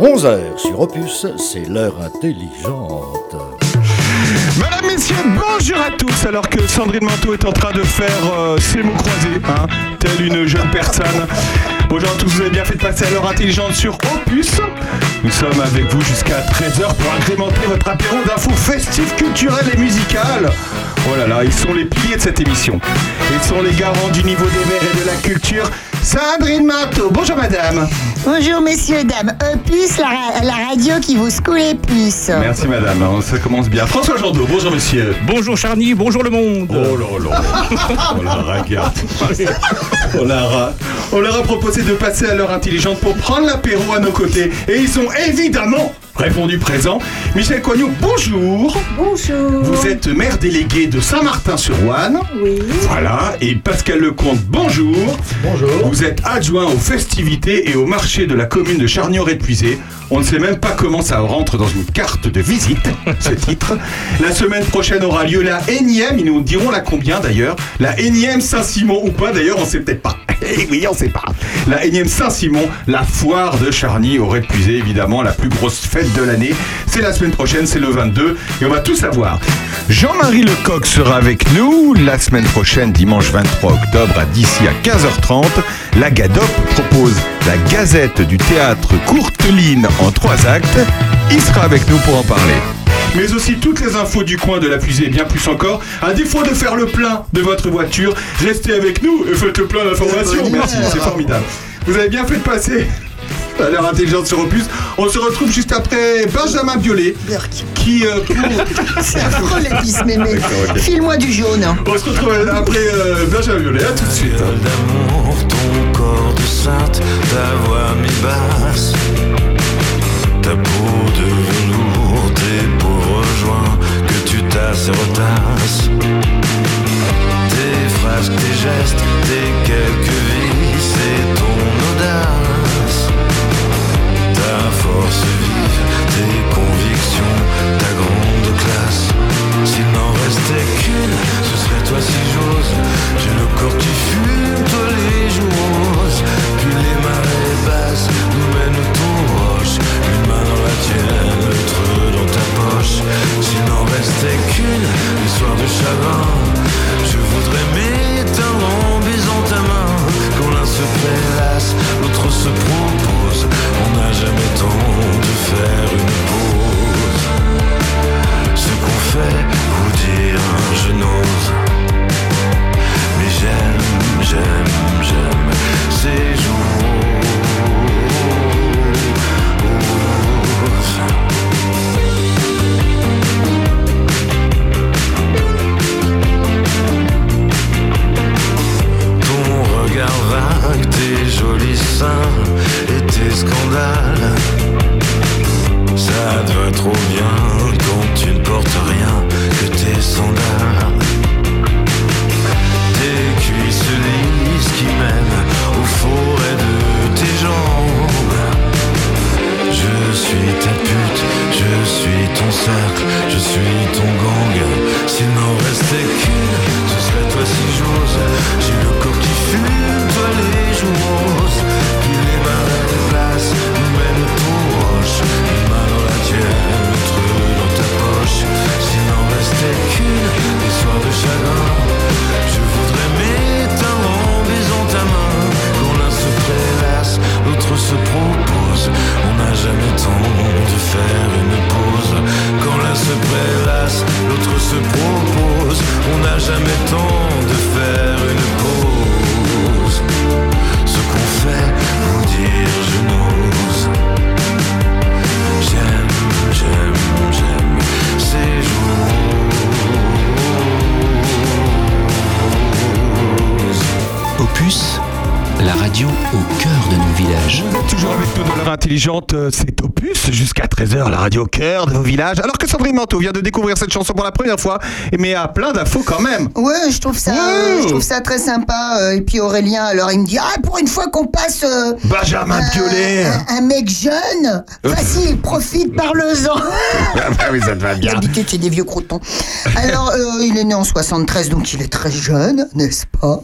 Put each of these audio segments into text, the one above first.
11h sur Opus, c'est l'heure intelligente. Mesdames, Messieurs, bonjour à tous Alors que Sandrine Manteau est en train de faire euh, ses mots croisés, hein, telle une jeune personne. Bonjour à tous, vous avez bien fait de passer à l'heure intelligente sur Opus. Nous sommes avec vous jusqu'à 13h pour agrémenter votre apéro d'infos festives, culturelles et musicales. Oh là là, ils sont les piliers de cette émission. Ils sont les garants du niveau des verts et de la culture. Sandrine Manteau, bonjour madame. Bonjour messieurs, dames. Opus, la, ra- la radio qui vous secoue les puces. Merci madame, hein, ça commence bien. François Jandot, bonjour monsieur. Bonjour Charny, bonjour le monde. Oh là là, on la regarde. On leur, a, on leur a proposé de passer à l'heure intelligente pour prendre l'apéro à nos côtés. Et ils ont évidemment répondu présent. Michel Coignot, bonjour. Bonjour. Vous êtes maire délégué de Saint-Martin-sur-Ouane. Oui. Voilà. Et Pascal Lecomte, bonjour. Bonjour. Vous êtes adjoint aux festivités et au marché de la commune de Charnier-Épuisé. On ne sait même pas comment ça rentre dans une carte de visite, ce titre. La semaine prochaine aura lieu la énième, ils nous diront la combien d'ailleurs, la énième Saint-Simon ou pas d'ailleurs, on sait peut-être pas. Eh oui, on sait pas. La énième Saint-Simon, la foire de Charny au Épuisé, évidemment, la plus grosse fête de l'année. C'est la semaine prochaine, c'est le 22, et on va tout savoir. Jean-Marie Lecoq sera avec nous la semaine prochaine, dimanche 23 octobre, à d'ici à 15h30. La GADOP propose la Gazette du théâtre Courteline en trois actes. Il sera avec nous pour en parler. Mais aussi toutes les infos du coin de la fusée et bien plus encore. À défaut de faire le plein de votre voiture, restez avec nous et faites le plein d'informations. Merci, c'est formidable. Vous avez bien fait de passer à l'heure intelligente sur Opus. On se retrouve juste après Benjamin Biolay qui euh, pour- C'est affreux l'épice mémé. File-moi du jaune. On se retrouve après euh, Benjamin Biolay. À tout de suite. Sainte, ta voix mi-basse, ta peau de velours, tes pauvres joints que tu tasses et retasses, tes phrases, tes gestes, tes quelques vies, c'est ton audace, ta force vive, tes convictions, ta grande classe. S'il n'en restait qu'une, ce serait toi si j'ose. J'ai le corps qui fume, toi les les nous mènent ton roche. Une main dans la tienne, l'autre dans ta poche. S'il n'en restait qu'une, les soirs de chagrin. Je voudrais m'éteindre en baisant ta main. Quand l'un se prélasse, l'autre se propose. On n'a jamais temps de faire une pause. Ce qu'on fait, vous dire, je n'ose. Mais j'aime, j'aime, j'aime ces jours. Tes jolis seins et tes scandales. Ça te va trop bien quand tu ne portes rien que tes sandales. Tes cuisses lisses qui mènent au forêt de tes jambes. Je suis ta pute, je suis ton cercle, je suis ton gang. S'il n'en restait qu'une, ce serait toi si j'ose. J'ai le corps qui fume, toi les joues roses. Puis les marées intelligente, euh, Opus, jusqu'à 13h, la radio au cœur de vos villages. Alors que Sandrine Manteau vient de découvrir cette chanson pour la première fois, mais a plein d'infos quand même. Ouais, je trouve ça, je trouve ça très sympa. euh, Et puis Aurélien, alors il me dit ah pour une fois qu'on passe euh, Benjamin Biolay. un, un mec jeune, vas-y profite parle-en. Ah bah oui, ça te va bien. D'habitude c'est des vieux croutons. Alors euh, il est né en 73 donc il est très jeune, n'est-ce pas?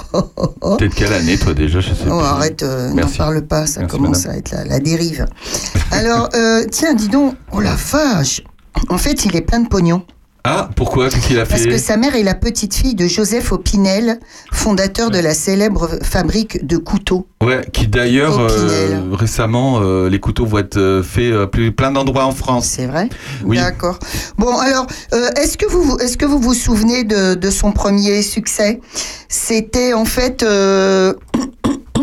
T'es de quelle année, toi, déjà? Je sais Oh plus. arrête, euh, n'en parle pas, ça Merci, commence madame. à être la, la dérive. Alors, euh, tiens, dis donc, oh la vache En fait, il est plein de pognon. Ah, pourquoi? Qu'est-ce qu'il a Parce fait? que sa mère est la petite fille de Joseph Opinel, fondateur de la célèbre fabrique de couteaux. Ouais, qui d'ailleurs, euh, récemment, euh, les couteaux vont être euh, faits à plus, plein d'endroits en France. C'est vrai? Oui. D'accord. Bon, alors, euh, est-ce que, vous, est que vous vous souvenez de, de son premier succès? C'était en fait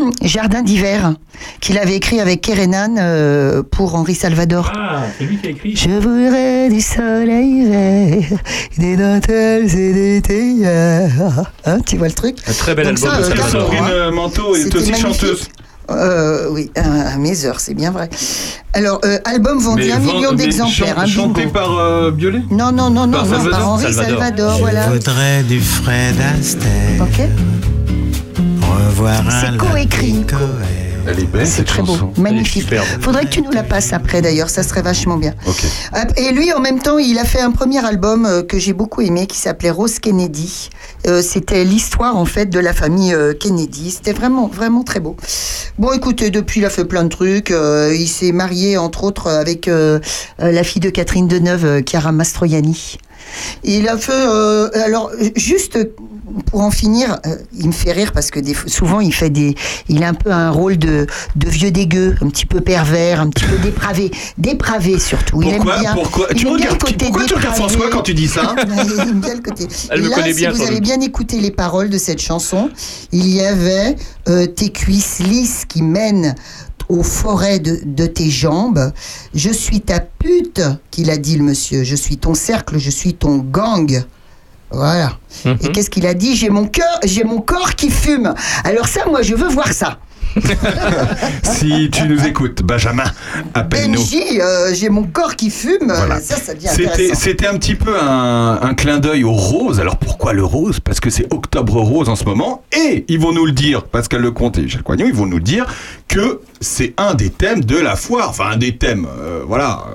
Jardin d'hiver, qu'il avait écrit avec Kerenan euh, pour Henri Salvador. Ah, c'est lui qui a écrit. Je voudrais du soleil vert, des dentelles et des théières. Hein, tu vois le truc? Un très bel Donc album ça, de euh, Salvador. Hein. Manteau est aussi magnifique. chanteuse. Euh, oui, à mes heures, c'est bien vrai. Alors, euh, album vendu un million d'exemplaires. chan- hein, chanté par euh, Biolay? Non, non, non, non, Par non, Salvador par Henri Salvador. Salvador, Je voilà. voudrais du Fred Astaire. Ok C'est coécrit. Elle est belle C'est cette très beau, magnifique. Faudrait que tu nous la passes après d'ailleurs, ça serait vachement bien. Hop, Et lui, en même temps, il a fait un premier album euh, que j'ai beaucoup aimé qui s'appelait Rose Kennedy. Euh, C'était l'histoire en fait de la famille euh, Kennedy. C'était vraiment, vraiment très beau. Bon, écoutez, depuis, il a fait plein de trucs. Euh, il s'est marié entre autres avec euh, euh, la fille de Catherine Deneuve, euh, Chiara Mastroianni. Il a fait, euh, alors juste pour en finir, euh, il me fait rire parce que des, souvent il fait des, il a un peu un rôle de, de vieux dégueu, un petit peu pervers, un petit peu dépravé, dépravé surtout. il Pourquoi aime bien, Pourquoi il Tu aime bien regardes le côté Pourquoi tu regardes dépravé. François quand tu dis ça il aime bien le côté. Elle Et me là, connaît si bien, vous avez bien écouté les paroles de cette chanson, il y avait euh, tes cuisses lisses qui mènent aux forêts de, de tes jambes. Je suis ta pute, qu'il a dit le monsieur. Je suis ton cercle, je suis ton gang. Voilà. Mhm. Et qu'est-ce qu'il a dit? J'ai mon cœur, j'ai mon corps qui fume. Alors ça, moi, je veux voir ça. Si tu nous écoutes, Benjamin, appelle-nous. Benji, euh, j'ai mon corps qui fume. Voilà. Ça, ça devient C'était, un petit peu un, un clin d'œil au rose. Alors pourquoi le rose? Parce que c'est octobre rose en ce moment. Et ils vont nous le dire, Pascal Lecomte et Michel Coignon, ils vont nous dire que c'est un des thèmes de la foire. Enfin, un des thèmes. euh, voilà.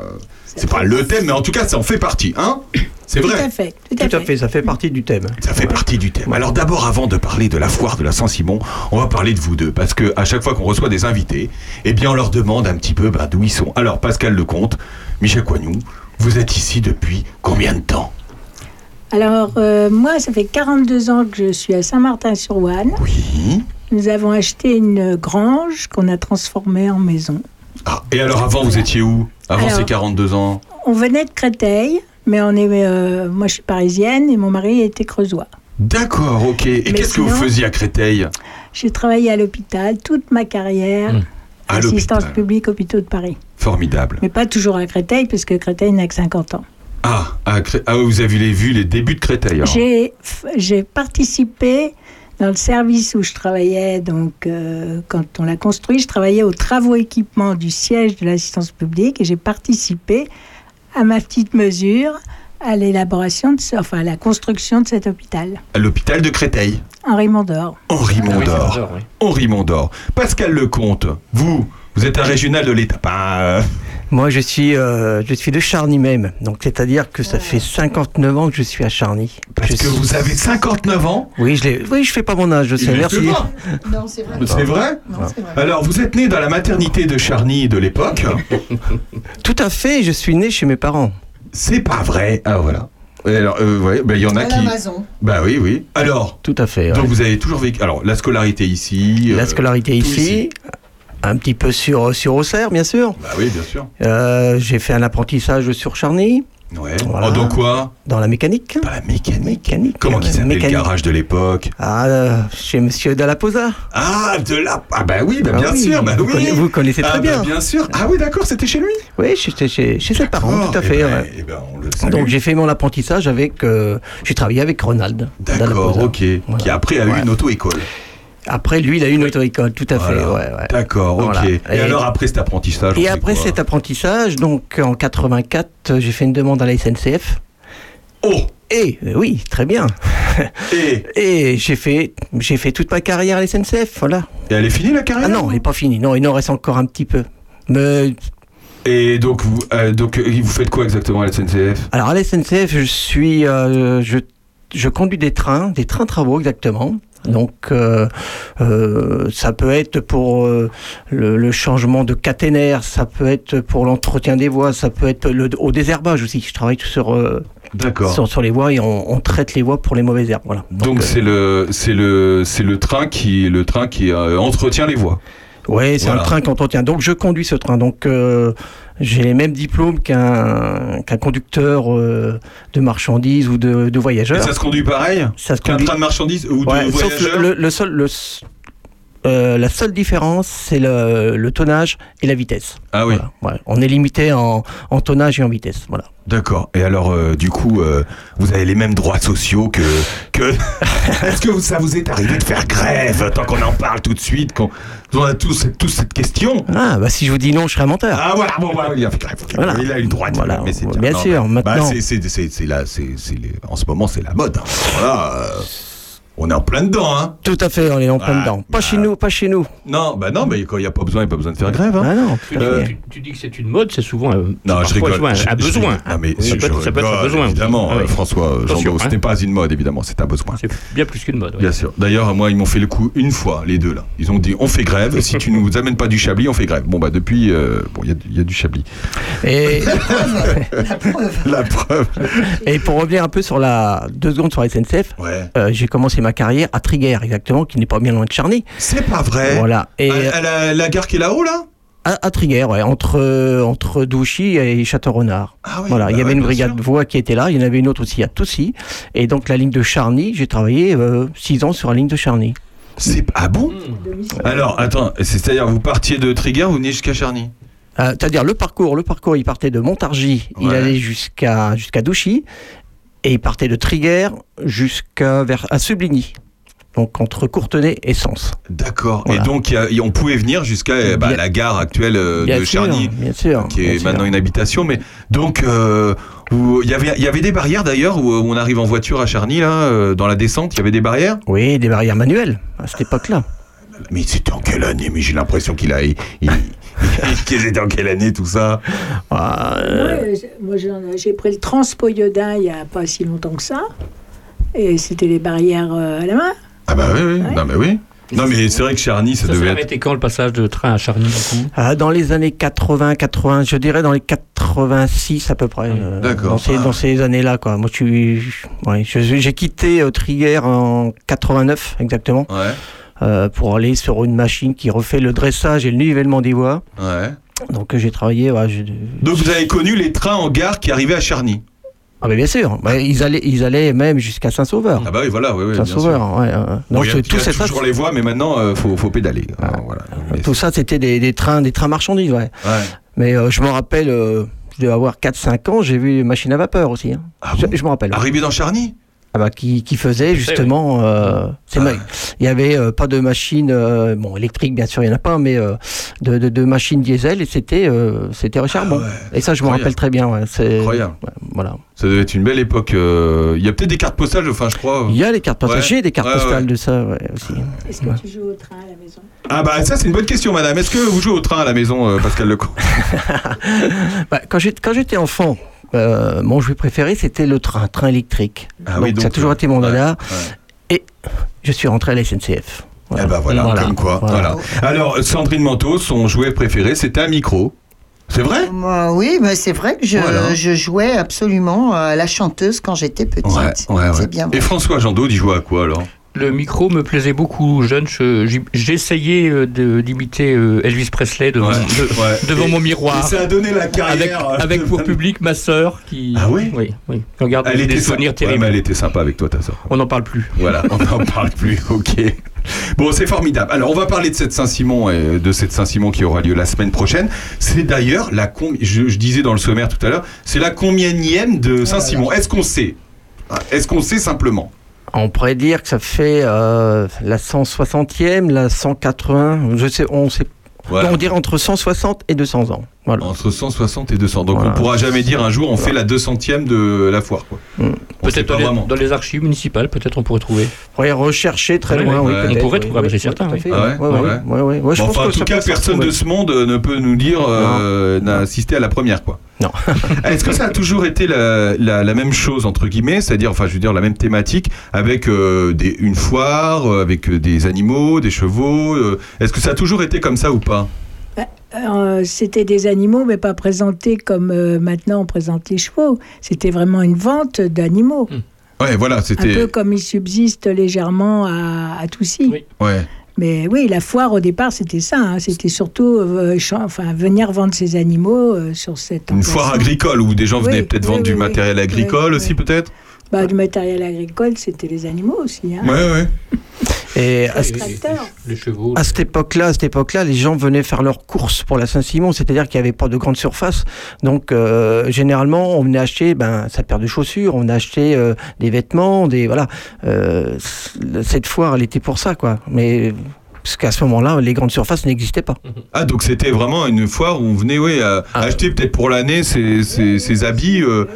C'est pas le thème, mais en tout cas, ça en fait partie. Hein c'est Tout vrai. à fait. Tout à Tout à fait. fait, ça fait partie du thème. Ça fait partie du thème. Alors d'abord, avant de parler de la foire de la Saint-Simon, on va parler de vous deux. Parce que à chaque fois qu'on reçoit des invités, eh bien, on leur demande un petit peu bah, d'où ils sont. Alors, Pascal Lecomte, Michel Coignou, vous êtes ici depuis combien de temps? Alors, euh, moi, ça fait 42 ans que je suis à Saint-Martin-sur-Ouane. Oui. Nous avons acheté une grange qu'on a transformée en maison. Ah, et alors avant, vous étiez où? Avant Alors- ces 42 ans On venait de Créteil, mais on est, euh, moi, je suis parisienne et mon mari était creusois. D'accord, ok. Et Mais qu'est-ce que vous faisiez à Créteil? J'ai travaillé à l'hôpital toute ma carrière, Mmh. À assistance l'hôpital. publique hôpitaux de Paris. Formidable. Mais pas toujours à Créteil, puisque Créteil n'a que 50 ans. Ah, à Cré- ah, vous avez les- vu les débuts de Créteil alors. J'ai f- J'ai participé dans le service où je travaillais, donc euh, quand on l'a construit, je travaillais aux travaux équipements du siège de l'assistance publique et j'ai participé à ma petite mesure à l'élaboration, de ce- enfin à la construction de cet hôpital. À l'hôpital de Créteil. Henri Mondor. Henri Mondor. Oui. Henri Mondor. Pascal Lecomte, vous, vous êtes un régional de l'État. Pas, euh, Moi, je suis, euh, je suis de Charny même. Donc, c'est-à-dire que ça fait 59 ans que je suis à Charny. parce Je que suis- vous avez 59 ans. Oui, je l'ai- oui, je fais pas mon âge, je sais. Merci. Non, c'est vrai. C'est vrai Non, c'est vrai. Alors, vous êtes né dans la maternité de Charny de l'époque. Tout à fait, je suis né chez mes parents. C'est pas vrai. Ah, voilà. Alors, euh, ouais, ben, il y en a À qui. Bah oui, oui. Alors, Tout à fait. ouais. donc vous avez toujours vécu. Alors, la scolarité ici. La euh, scolarité tout ici, un petit peu sur, sur Auxerre, bien sûr. Bah oui, bien sûr. Euh, j'ai fait un apprentissage sur Charny, Ouais. Voilà. Oh, dans quoi? Dans la mécanique. Pas la mécanique. Mécanique. Comment qui s'appelait le garage de l'époque? Ah, euh, chez Monsieur Dallaposa. Ah, de la. Ah, bah oui, bah, Ah bien oui, sûr, bah vous oui. conna- vous connaissez très ah, bien. Bah, bien sûr. Ah oui, d'accord, c'était chez lui? Oui, j'étais chez, chez ses parents, tout à Eh fait. ben, ouais. eh ben, on le. Donc j'ai fait mon apprentissage avec, euh, j'ai travaillé avec Ronald. D'accord, ok. Qui après a eu Ouais. une auto-école. Après, lui, il a eu une auto-école, tout à Voilà. fait. Ouais, ouais. D'accord, ok. Et, Et- alors après cet apprentissage Et après cet apprentissage, donc en 84, j'ai fait une demande à la SNCF. Oh Et euh, oui, très bien. et, Et j'ai fait, j'ai fait toute ma carrière à la SNCF, voilà. et elle est finie la carrière Ah non, elle n'est pas finie. Non, il en reste encore un petit peu. Mais Et donc vous, euh, donc euh, vous faites quoi exactement à la SNCF alors à la SNCF, je suis, euh, je, je conduis des trains, des trains travaux exactement. Donc euh, euh, ça peut être pour euh, le, le changement de caténaire, ça peut être pour l'entretien des voies, ça peut être le, au désherbage aussi. Je travaille sur, sur, sur les voies et on, on traite les voies pour les mauvaises herbes. Voilà. Donc c'est le c'est le c'est le train qui le train qui entretient les voies. Oui, c'est Voilà. un train qu'entretient. Donc je conduis ce train. Donc j'ai les mêmes diplômes qu'un qu'un conducteur euh, de marchandises ou de, de Et voyageurs. ça se conduit pareil? Ça se qu'un conduit- train de marchandises ou de sauf voyageurs? le, le- le seul, le euh, la seule différence, c'est le, le tonnage et la vitesse. Ah oui. Voilà, ouais. On est limité en, en tonnage et en vitesse. Voilà. D'accord. Et alors, euh, du coup, euh, vous avez les mêmes droits sociaux que. que... Est-ce que ça vous est arrivé de faire grève Tant qu'on en parle tout de suite, qu'on on a tous, tous cette question? Ah, bah si je vous dis non, je serai un menteur. Ah voilà, bon, voilà, il a fait grève. Voilà. Il a eu le droit de Voilà. faire, mais c'est Bien non, sûr, bah, maintenant- c'est, c'est, c'est, c'est la, c'est, c'est les- en ce moment, c'est la mode. hein. Voilà, on est en plein dedans, hein. Tout à fait, on est en plein Ah, dedans. Pas bah. chez nous, pas chez nous. Non, bah non, mais quand il n'y a pas besoin, il n'y a pas besoin de faire grève. Hein. Ah non, Euh, tu- tu dis que c'est une mode, c'est souvent. euh, Non, je rigole. souvent Je- un je besoin. rigole. Non, mais ça, je- je ça peut être un besoin. Évidemment, Ah euh, oui. François Jean Attention, ce hein. n'est pas une mode, évidemment, c'est un besoin. C'est bien plus qu'une mode. oui. Bien sûr. D'ailleurs, moi, ils m'ont fait le coup une fois, les deux là. Ils ont dit on fait grève. si tu nous amènes pas du chablis, on fait grève. Bon bah depuis, euh, bon, il y a du- il y, a du chablis. Et, La preuve. La preuve. et pour revenir un peu sur la deux secondes sur la SNCF, Ouais. euh, j'ai commencé ma carrière à Triguères, exactement, qui n'est pas bien loin de Charny. C'est pas vrai. Voilà. Et À- à la, la gare qui est là-haut là? à, à Triguères, ouais, entre euh, entre Douchy et Château-Renard. Ah oui. Voilà, bah il y avait ouais, une brigade sûr. voix qui était là, il y en avait une autre aussi à Toussy. Et donc la ligne de Charny, j'ai travaillé 6 ans sur la ligne de Charny. C'est ah bon? Alors attends, c'est-à-dire vous partiez de Trigger, vous venez jusqu'à Charny? Euh, C'est-à-dire le parcours, le parcours, il partait de Montargis, il allait jusqu'à jusqu'à Douchy, et il partait de Triguères jusqu'à vers à Subligny. Donc entre Courtenay et Sens. D'accord. Voilà. Et donc a- on pouvait venir jusqu'à bah, Bien- la gare actuelle euh, Bien de sûr, Charny. bien sûr. qui bien est sûr. maintenant une habitation. Mais donc, euh, où- il y avait, il y avait des barrières d'ailleurs où on arrive en voiture à Charny là, euh, dans la descente, il y avait des barrières? Oui, des barrières manuelles à cette époque-là. Mais c'était en quelle année? Mais j'ai l'impression qu'il a, il, il- c'était en quelle année tout ça? Ah, euh, moi, j'ai pris le Transpoiodin il n'y a pas si longtemps que ça. Et c'était les barrières euh, à la main. Ah bah oui, oui. Ouais. Non mais oui. Non mais c'est vrai que Charny, ça, Ça devait être. quand le passage de train à Charny du coup? Ah, dans les années 80, 80, je dirais dans les 86 à peu près. euh, D'accord. Dans ces, Ah. dans ces années-là, quoi. Moi, je suis, ouais, j'ai quitté euh, Triguères en 89 exactement. Ouais, euh, pour aller sur une machine qui refait le dressage et le nivellement des voies. ouais. Donc euh, j'ai travaillé. ouais, Donc vous avez connu les trains en gare qui arrivaient à Charny. Ah mais bien sûr, Bah, ils allaient, ils allaient même jusqu'à Saint-Sauveur. Ah bah oui, voilà, oui, oui. Saint-Sauveur, ouais. euh, donc euh, y tout ça, toujours les voies, mais maintenant euh, faut, faut pédaler. Ah, voilà. Mais tout ça, c'était des, des trains, des trains marchandises, ouais. Mais euh, je me rappelle, euh, je devais avoir 4-5 ans, j'ai vu les machines à vapeur aussi. hein. Ah je, bon je me rappelle. Arrivé dans Charny? Ah bah, qui, qui faisait justement. euh, c'est Ah. Il y avait euh, pas de machines, euh, bon électriques bien sûr il y en a pas, mais euh, de, de, de machines diesel et c'était euh, c'était au charbon. Ah ouais. Et ça je me rappelle très bien. Ouais, c'est Incroyable. ouais, voilà. Ça devait être une belle époque. euh, Il y a peut-être des cartes postales, enfin je crois. Il y a les cartes postales, Ouais. j'ai des cartes Ouais, postales ouais. de ça ouais, aussi. Est-ce que Ouais. tu joues au train à la maison? Ah bah ça c'est une bonne question madame. Est-ce que vous jouez au train à la maison euh, Pascal Lecomte? Bah, quand j'étais enfant, euh, mon jeu préféré c'était le train, train électrique. Ah donc, oui, donc, ça a toujours euh, été mon dada. ouais. Et je suis rentré à la SNCF. Eh bah voilà, Voilà. comme quoi. Voilà. Voilà. Alors Sandrine Manteau, son jouet préféré c'était un micro. C'est vrai? Oui, mais c'est vrai que je, Voilà. je jouais absolument à la chanteuse quand j'étais petite. Bien. Et François Jandot, il jouait à quoi alors? Le micro me plaisait beaucoup jeune. J'essayais euh, d'imiter euh, Elvis Presley devant, Ouais, de- ouais. devant Et- mon miroir. Et ça a donné la Avec, carrière. euh, avec de- pour public ma sœur qui. Ah oui Oui, oui. On garde Elle des était souvenirs. Ouais, terribles. mais elle était sympa avec toi, ta soeur. On n'en parle plus. Voilà, on n'en parle plus, ok. Bon, c'est formidable. Alors, on va parler de cette Saint-Simon et de cette Saint-Simon qui aura lieu la semaine prochaine. C'est d'ailleurs la je, je disais dans le sommaire tout à l'heure, c'est la combienième de Saint-Simon. Est-ce qu'on sait? Est-ce qu'on sait simplement? On pourrait dire que ça fait euh, la 160e, la 180, je sais, on sait, Voilà. on dirait entre 160 et 200 ans. Voilà. Entre 160 et 200. Donc, Voilà. on pourra jamais dire un jour on fait la 200e de la foire, sait Peut-être pas dans, les- vraiment. dans les archives municipales, peut-être on pourrait trouver. On pourrait rechercher très Ouais, loin, ouais, oui. On pourrait trouver, c'est certain, enfin, en tout cas, personne de ce monde euh, ne peut nous dire euh, n'a assisté à la première, quoi. Non. Est-ce que ça a toujours été la, la- la même chose entre guillemets, c'est-à-dire, enfin, je veux dire, la même thématique, avec euh, des, une foire, euh, avec des animaux, des chevaux euh, Est-ce que ça a toujours été comme ça ou pas? C'était des animaux, mais pas présentés comme euh, maintenant on présente les chevaux. C'était vraiment une vente d'animaux. Ouais, voilà, Un peu c'était. comme ils subsistent légèrement à, à Toussy. Oui. Ouais. Mais oui, la foire au départ, c'était ça. hein. C'était surtout euh, enfin, venir vendre ses animaux euh, sur cette. Une foire agricole où des gens venaient peut-être oui, vendre du matériel agricole Oui, aussi, oui. peut-être? Bah, du matériel agricole, c'était les animaux aussi. Hein. Ouais, ouais. Et à, ce- les chevaux. à cette époque-là, à cette époque-là, les gens venaient faire leurs courses pour la Saint-Simon, c'est-à-dire qu'il n'y avait pas de grande surface. Donc, euh, généralement, on venait acheter ben, sa paire de chaussures, on acheter euh, des vêtements, des voilà. Euh, cette foire, elle était pour ça, quoi. Mais parce qu'à ce moment-là, les grandes surfaces n'existaient pas. Ah, donc c'était vraiment une foire où on venait ouais, à- Ah. acheter peut-être pour l'année ses, ses- ses habits. euh,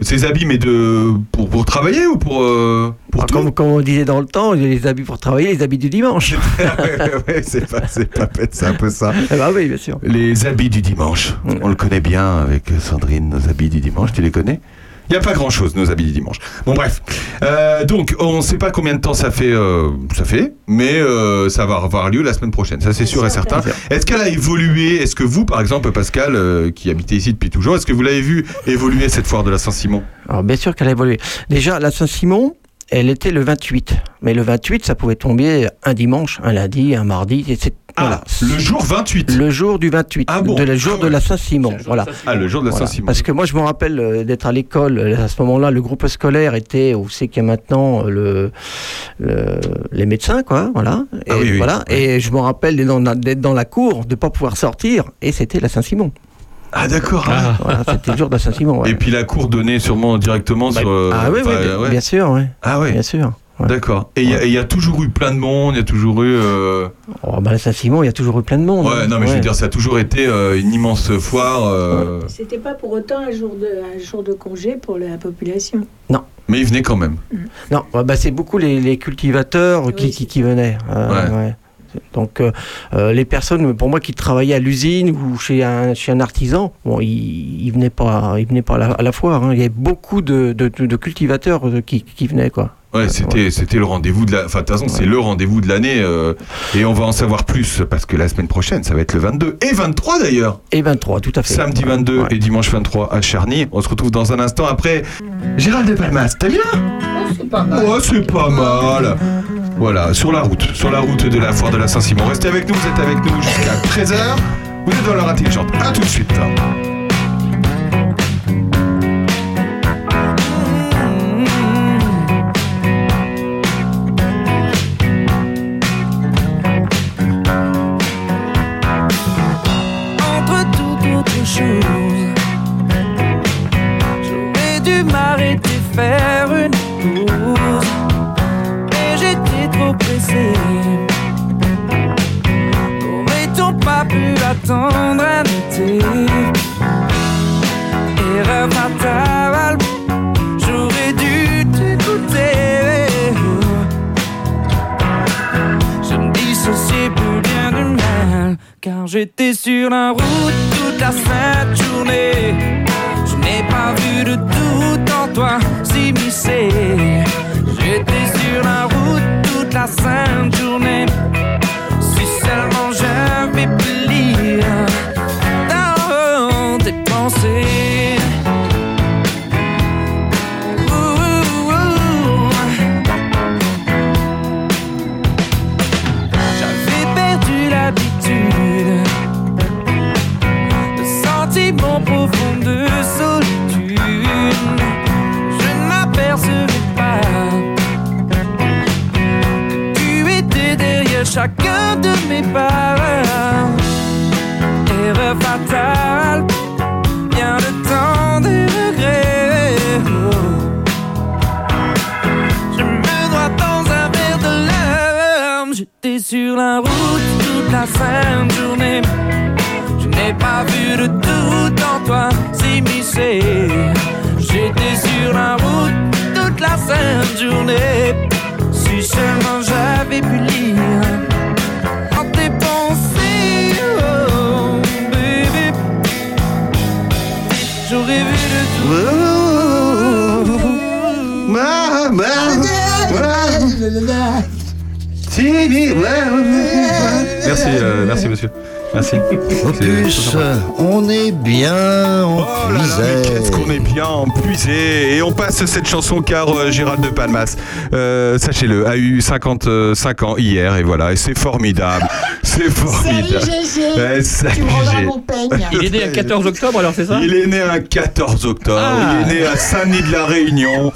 ses habits, mais de pour, pour travailler ou pour, euh, pour Alors, tout comme, comme on disait dans le temps, les habits pour travailler, les habits du dimanche. ouais, c'est pas, pas bête, c'est un peu ça. Eh ben oui, bien sûr. Les habits du dimanche. On le connaît bien avec Sandrine, nos habits du dimanche, tu les connais? Il n'y a pas grand chose, nos habits du dimanche. Bon, bref. Euh, donc, on ne sait pas combien de temps ça fait, euh, ça fait mais euh, ça va avoir lieu la semaine prochaine, ça c'est sûr et certain. Est-ce qu'elle a évolué? Est-ce que vous, par exemple, Pascal, qui habitez ici depuis toujours, est-ce que vous l'avez vu évoluer cette foire de la Saint-Simon? Alors bien sûr qu'elle a évolué. Déjà, la Saint-Simon, elle était le 28. Mais le 28, ça pouvait tomber un dimanche, un lundi, un mardi. et c'est- voilà. Ah, le jour 28 Le jour du 28, Ah bon de le jour Ah de la Saint-Simon. Voilà. Ah, le jour de la Voilà. Saint-Simon. Parce que moi, je me rappelle euh, d'être à l'école. euh, À ce moment-là, le groupe scolaire était où c'est qu'il y a maintenant euh, le, le- les médecins, quoi. Voilà. Et, Ah oui, oui. voilà. et je me rappelle d'être dans, dans la cour, de pas pouvoir sortir. Et c'était la Saint-Simon. Ah, d'accord. hein. Ah. Voilà, c'était le jour de. Et puis la cour donnait sûrement directement Bah, sur. euh, ah oui, oui, bien, ouais. bien sûr, ouais. Ah ouais. bien sûr. Ouais. D'accord. Et il y a- y, toujours eu plein de monde, il y a toujours eu. euh, Oh, bah, il y a toujours eu plein de monde. Ouais, hein. non, mais je veux dire, ça a toujours été euh, une immense foire. euh, C'était pas pour autant un jour, de, un jour de congé pour la population. Mais il venait quand même. Non, bah, c'est beaucoup les, les cultivateurs qui, Oui, qui venaient. euh, Ouais. Donc, euh, euh, les personnes, pour moi, qui travaillaient à l'usine ou chez un, chez un artisan, bon, ils, ils venaient pas, pas à la, foire. hein. Il y avait beaucoup de, de, de- de cultivateurs euh, qui, qui venaient, quoi. Ouais, c'était c'était le rendez-vous de la. Enfin, de toute façon, c'est le rendez-vous de l'année. euh, et on va en savoir plus parce que la semaine prochaine, ça va être le 22 et 23 d'ailleurs. Et 23, tout à fait. Samedi 22 Ouais. et dimanche 23 à Charny. On se retrouve dans un instant après. Gérald de Palmas, t'as bien c'est pas mal. Oh, c'est pas mal. Voilà, sur la route, sur la route de la foire de la Saint-Simon. Restez avec nous, vous êtes avec nous jusqu'à 13h. Vous êtes dans l'heure intelligente. À tout de suite. Faire une pause. Mais j'étais trop pressé. N'aurait-on pas pu attendre un été? Erreur fatale, j'aurais dû t'écouter. Je me dissociais plus bien du mal Car j'étais sur la route toute la sainte journée Je n'ai pas vu de doute toi s'immiscer. J'étais sur la route toute la sainte journée. Si seulement j'avais pu Merci. Opus, on est bien en Oh là là, mais qu'est-ce qu'on est bien empuisé Et on passe cette chanson car euh, Gérald de Palmas, euh, sachez-le, a eu 55 ans hier et voilà, et c'est formidable. C'est formidable. Ouais, salut, Tu me rendras Gé. mon peigne. Il est né le 14 octobre, alors c'est ça? Il est né un 14 octobre, Ah. il est né à Saint-Denis de la Réunion.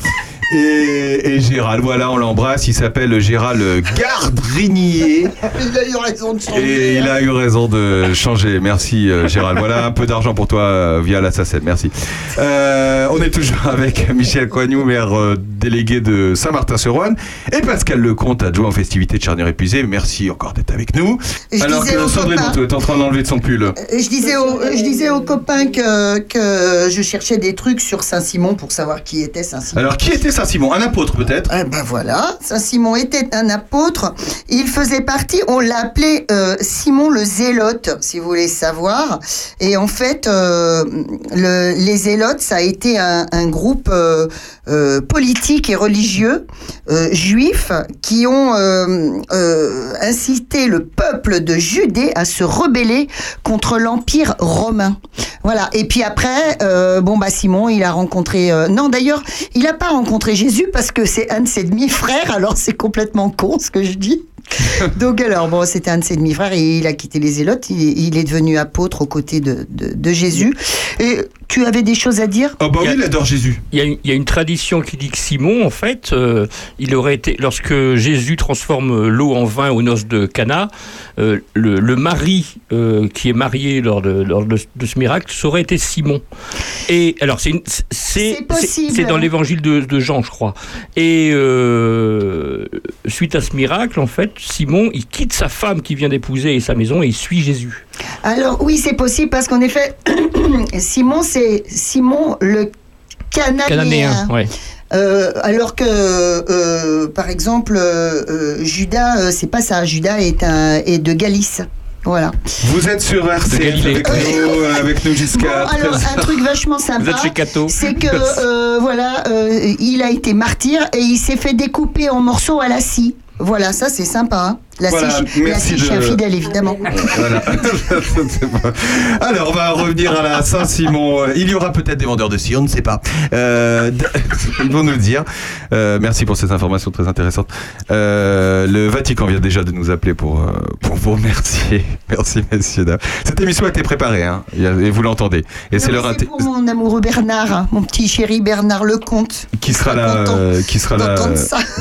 Et, et Gérald, voilà, on l'embrasse. Il s'appelle Gérald Gardrinier. Il a eu raison de changer. Et il a eu raison de changer. Merci euh, Gérald. Voilà un peu d'argent pour toi euh, via la SACEM. Merci. Euh, on est toujours avec Michel Coignou, maire euh, délégué de Saint-Martin-sur-Rhône, et Pascal Lecomte, adjoint aux festivités de Charnier épuisé. Merci encore d'être avec nous. Je Alors que Sandrine copains- est en train d'enlever de son pull. Euh, Je disais, aux, je disais aux copains que, que je cherchais des trucs sur Saint-Simon pour savoir qui était Saint-Simon. Alors qui était Saint-Simon? Un apôtre peut-être? Eh ben voilà, Saint-Simon était un apôtre. Il faisait partie, on l'appelait euh, Simon le Zélote, si vous voulez savoir. Et en fait, euh, le- les Zélotes, ça a été un, un groupe euh, euh, et religieux euh, juifs qui ont euh, euh, incité le peuple de Judée à se rebeller contre l'Empire romain. Voilà. Et puis après, bon bah Simon, il a rencontré. non, d'ailleurs, il n'a pas rencontré Jésus parce que c'est un de ses demi-frères. Alors c'est complètement con ce que je dis. Donc alors bon, c'était un de ses demi-frères et il a quitté les Zélotes. Il, il est devenu apôtre aux côtés de, de, de Jésus. Et tu avais des choses à dire Oh bah oui, il adore Jésus. Il y, a une, il y a une tradition qui dit que Simon, en fait, euh, il aurait été, lorsque Jésus transforme l'eau en vin aux noces de Cana, euh, le, le mari euh, qui est marié lors, de, lors de, de ce miracle, ça aurait été Simon. Et alors, c'est c'est C'est possible. c'est dans l'évangile de, de Jean, je crois. Et euh, suite à ce miracle, en fait, Simon, il quitte sa femme qui vient d'épouser et sa maison et il suit Jésus. Alors oui, c'est possible parce qu'en effet, Simon, c'est Simon le Cananéen. Cananéen, ouais. Euh, alors que, euh, par exemple, euh, Judas, euh, c'est pas ça. Judas est, un, est de Galice. Voilà. Vous êtes sur RCF avec nous, avec nous Bon, jusqu'à alors, 13h. un truc vachement Vous sympa. êtes chez Cato. C'est que, euh, voilà, euh, il a été martyr et il s'est fait découper en morceaux à la scie. Voilà, ça c'est sympa. Hein la Voilà, scie, la merci scie de- chien fidèle, évidemment. Voilà. Alors, on va revenir à la Saint-Simon. Il y aura peut-être des vendeurs de scie, on ne sait pas. Euh, ils vont nous le dire. Euh, merci pour ces informations très intéressantes. Euh, le Vatican vient déjà de nous appeler pour, euh, pour vous remercier. Merci, messieurs, dames. Cette émission a été préparée, hein, et vous l'entendez. Et c'est leur pour mon amoureux Bernard, hein, mon petit chéri Bernard Lecomte. qui sera là, qui sera là,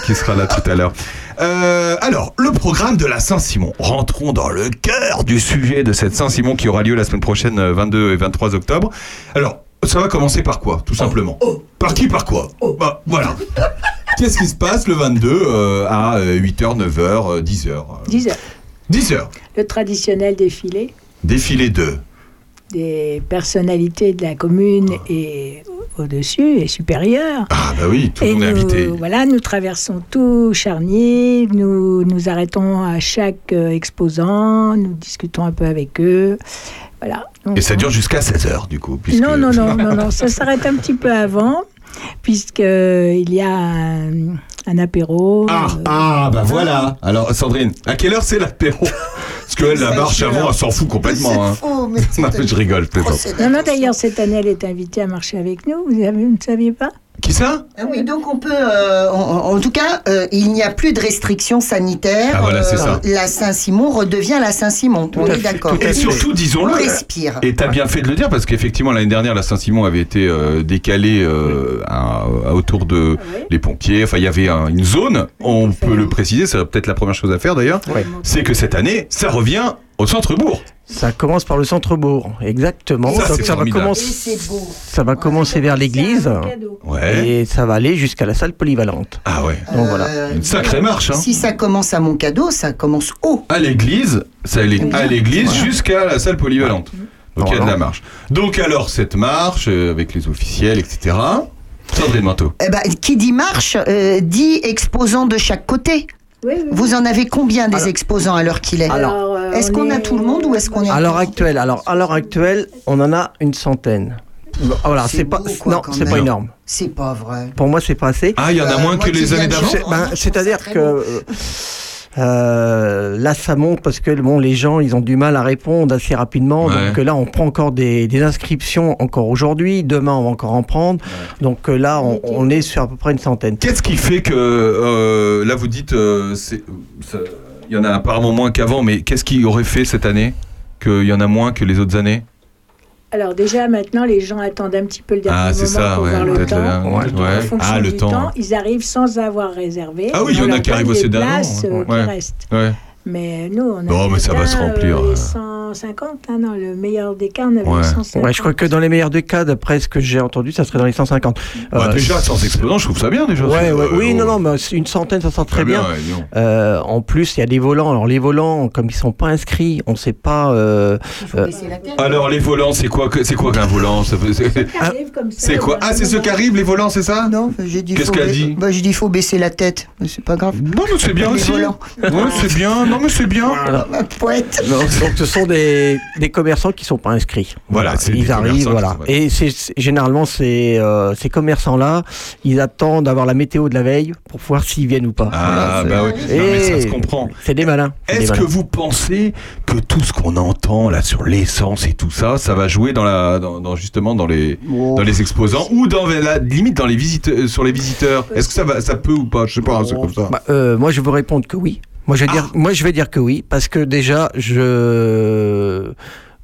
qui sera là tout à l'heure. Euh, alors, le programme de la Saint-Simon. Rentrons dans le cœur du sujet de cette Saint-Simon qui aura lieu la semaine prochaine, euh, 22 et 23 octobre. Alors, ça va commencer par quoi, tout simplement Par qui, par quoi Bah, voilà. Qu'est-ce qui se passe le 22 euh, à 8h, 9h, 10h 10 heures. 10h. Le traditionnel défilé Défilé 2. Des personnalités de la commune et au-dessus et supérieur. Ah, bah oui, tout le monde est invité. voilà, nous traversons tout Charnier, nous nous arrêtons à chaque euh, exposant, nous discutons un peu avec eux. Voilà. Donc, Et ça dure jusqu'à 16h, du coup. puisque- Non, non, non, non, non, ça s'arrête un petit peu avant, puisqu'il y a un, un apéro. Ah, euh, ah, bah voilà. Alors, Sandrine, à quelle heure c'est l'apéro? Parce que la marche avant, elle s'en fout complètement. Hein. Faux, mais Non, c'est je rigole, plaisante. procédé. Non, non, d'ailleurs, cette année, elle est invitée à marcher avec nous. Vous, avez, vous ne saviez pas Qui ça? Ah oui, donc on peut, euh, en, en tout cas, euh, il n'y a plus de restrictions sanitaires. Ah, voilà, c'est ça. La Saint-Simon redevient la Saint-Simon. On est d'accord. Et surtout, On disons-le. respire. Et t'as bien fait de le dire parce qu'effectivement l'année dernière la Saint-Simon avait été euh, décalée euh, à- à autour de Oui. les pompiers. Enfin il y avait un- une zone. On peut le préciser. C'est peut-être la première chose à faire d'ailleurs. C'est que cette année ça revient au centre-bourg. Ça commence par le centre-bourg, exactement. Ça, Donc c'est ça va, commencer, c'est beau. ça va commencer vers l'église Ouais. et ça va aller jusqu'à la salle polyvalente. Ah ouais. Donc voilà. Euh, Une sacrée marche. Hein. Si ça commence à mon cadeau, ça commence haut. à l'église, ça allait à l'église jusqu'à la salle polyvalente. Donc il y a de la marche. Donc alors cette marche euh, avec les officiels, etc. Sandrine Manteau. Eh ben, qui dit marche euh, dit exposant de chaque côté. Oui, oui. Vous en avez combien des Alors- exposants à l'heure qu'il est Alors, euh, Est-ce on qu'on a tout le monde ou est-ce qu'on est À l'heure actuelle, alors à l'heure actuelle, on en a une centaine. Bon, Voilà, C'est pas, quoi, non, c'est pas énorme. C'est pas vrai. Pour moi, c'est pas assez. Ah, il y en a Euh, moins moi que les années d'avant ben, C'est-à-dire que beau. Euh, là, ça monte parce que bon, les gens, ils ont du mal à répondre assez rapidement. Ouais. Donc là, on prend encore des, des inscriptions encore aujourd'hui. Demain, on va encore en prendre. Donc euh, là, on, on est sur à peu près une centaine. Qu'est-ce qui fait que euh, là vous dites euh, il y en a apparemment moins qu'avant, mais qu'est-ce qui aurait fait cette année? Qu'il y en a moins que les autres années? Alors déjà maintenant les gens attendent un petit peu le dernier Ah, c'est moment ça, pour ouais, voir le temps. le- Ouais. Et ouais. en fonction Ah, le du temps. ils arrivent sans avoir réservé. Ah oui, il y en a qui arrivent aussi d'avant, places, euh, qui restent. Mais nous, on a Bon, mais ça va se remplir, euh, euh. 150, hein, non, le meilleur des cas, on avait Ouais. 150. Ouais, je crois que dans les meilleurs des cas, d'après ce que j'ai entendu, ça serait dans les 150. Bah, Euh, déjà sans exposants, je trouve ça bien déjà. Ouais, ouais, euh, oui, oh, non, non, mais une centaine, ça sent très bien. Euh, en plus, il y a des volants. Alors les volants, comme ils sont pas inscrits, on sait pas. euh, euh, Alors les volants, c'est quoi que- C'est quoi qu'un volant C'est quoi? Ah, c'est ceux qui arrivent les volants, c'est ça? Non, j'ai dit. Qu'est-ce faut qu'elle dit? bah, J'ai dit faut baisser la tête. C'est pas grave. Non, mais c'est bien aussi. Ouais, c'est bien. Non, mais c'est bien. Poète. donc, ce sont des, des commerçants qui sont pas inscrits. Voilà, c'est des ils arrivent, voilà. sont Et c'est généralement ces, euh, ces commerçants-là, ils attendent d'avoir la météo de la veille pour voir s'ils viennent ou pas. Ah, Voilà, bah oui. c'est- Non, mais ça se comprend. C'est des malins. Est-ce que vous pensez que tout ce qu'on entend là sur l'essence et tout ça, ça va jouer dans la, dans, dans- justement dans les, Oh. dans les exposants ou dans la limite dans les visiteurs, sur les visiteurs? Est-ce que ça va, ça peut ou pas? Je sais pas, c'est comme ça. Bah, euh, moi, je veux répondre que oui. Moi, je vais dire, moi, je vais dire que oui, parce que déjà, je,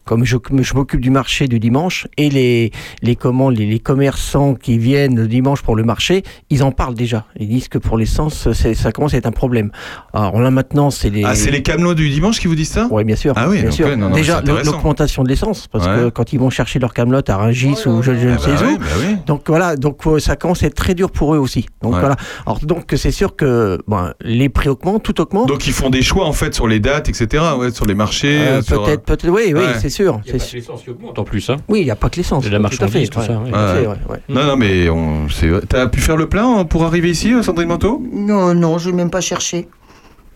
comme je, je m'occupe du marché du dimanche et les, les comment, les, les commerçants qui viennent le dimanche pour le marché, ils en parlent déjà. Ils disent que pour l'essence, c'est- ça commence à être un problème. Alors là, maintenant, c'est les. Ah, c'est les camelots du dimanche qui vous disent ça? Oui, bien sûr. Ah oui, bien donc, sûr. ouais, non, non, Déjà, l'augmentation de l'essence, parce Ouais. que quand ils vont chercher leur camelote à Rungis ou je, ne Ah sais bah où, bah oui. donc voilà, donc euh, ça commence à être très dur pour eux aussi. Donc Ouais. voilà. Alors donc c'est sûr que bon, les prix augmentent, tout augmente. Donc ils font des choix en fait sur les dates, etc. Ouais, sur les marchés. Euh, sur- peut-être, peut-être, oui, oui, Ouais. c'est sûr. Il y a c'est pas sûr. que l'essence qui augmente en plus. Hein. Oui, il n'y a pas que l'essence. C'est la tout marchandise, tout ouais, ça, ouais. tout fait, Ouais. ouais, ouais. Non, non, mais on, c'est- t'as pu faire le plein hein, pour arriver ici, euh, Sandrine Manteau? Non, non, je vais même pas chercher.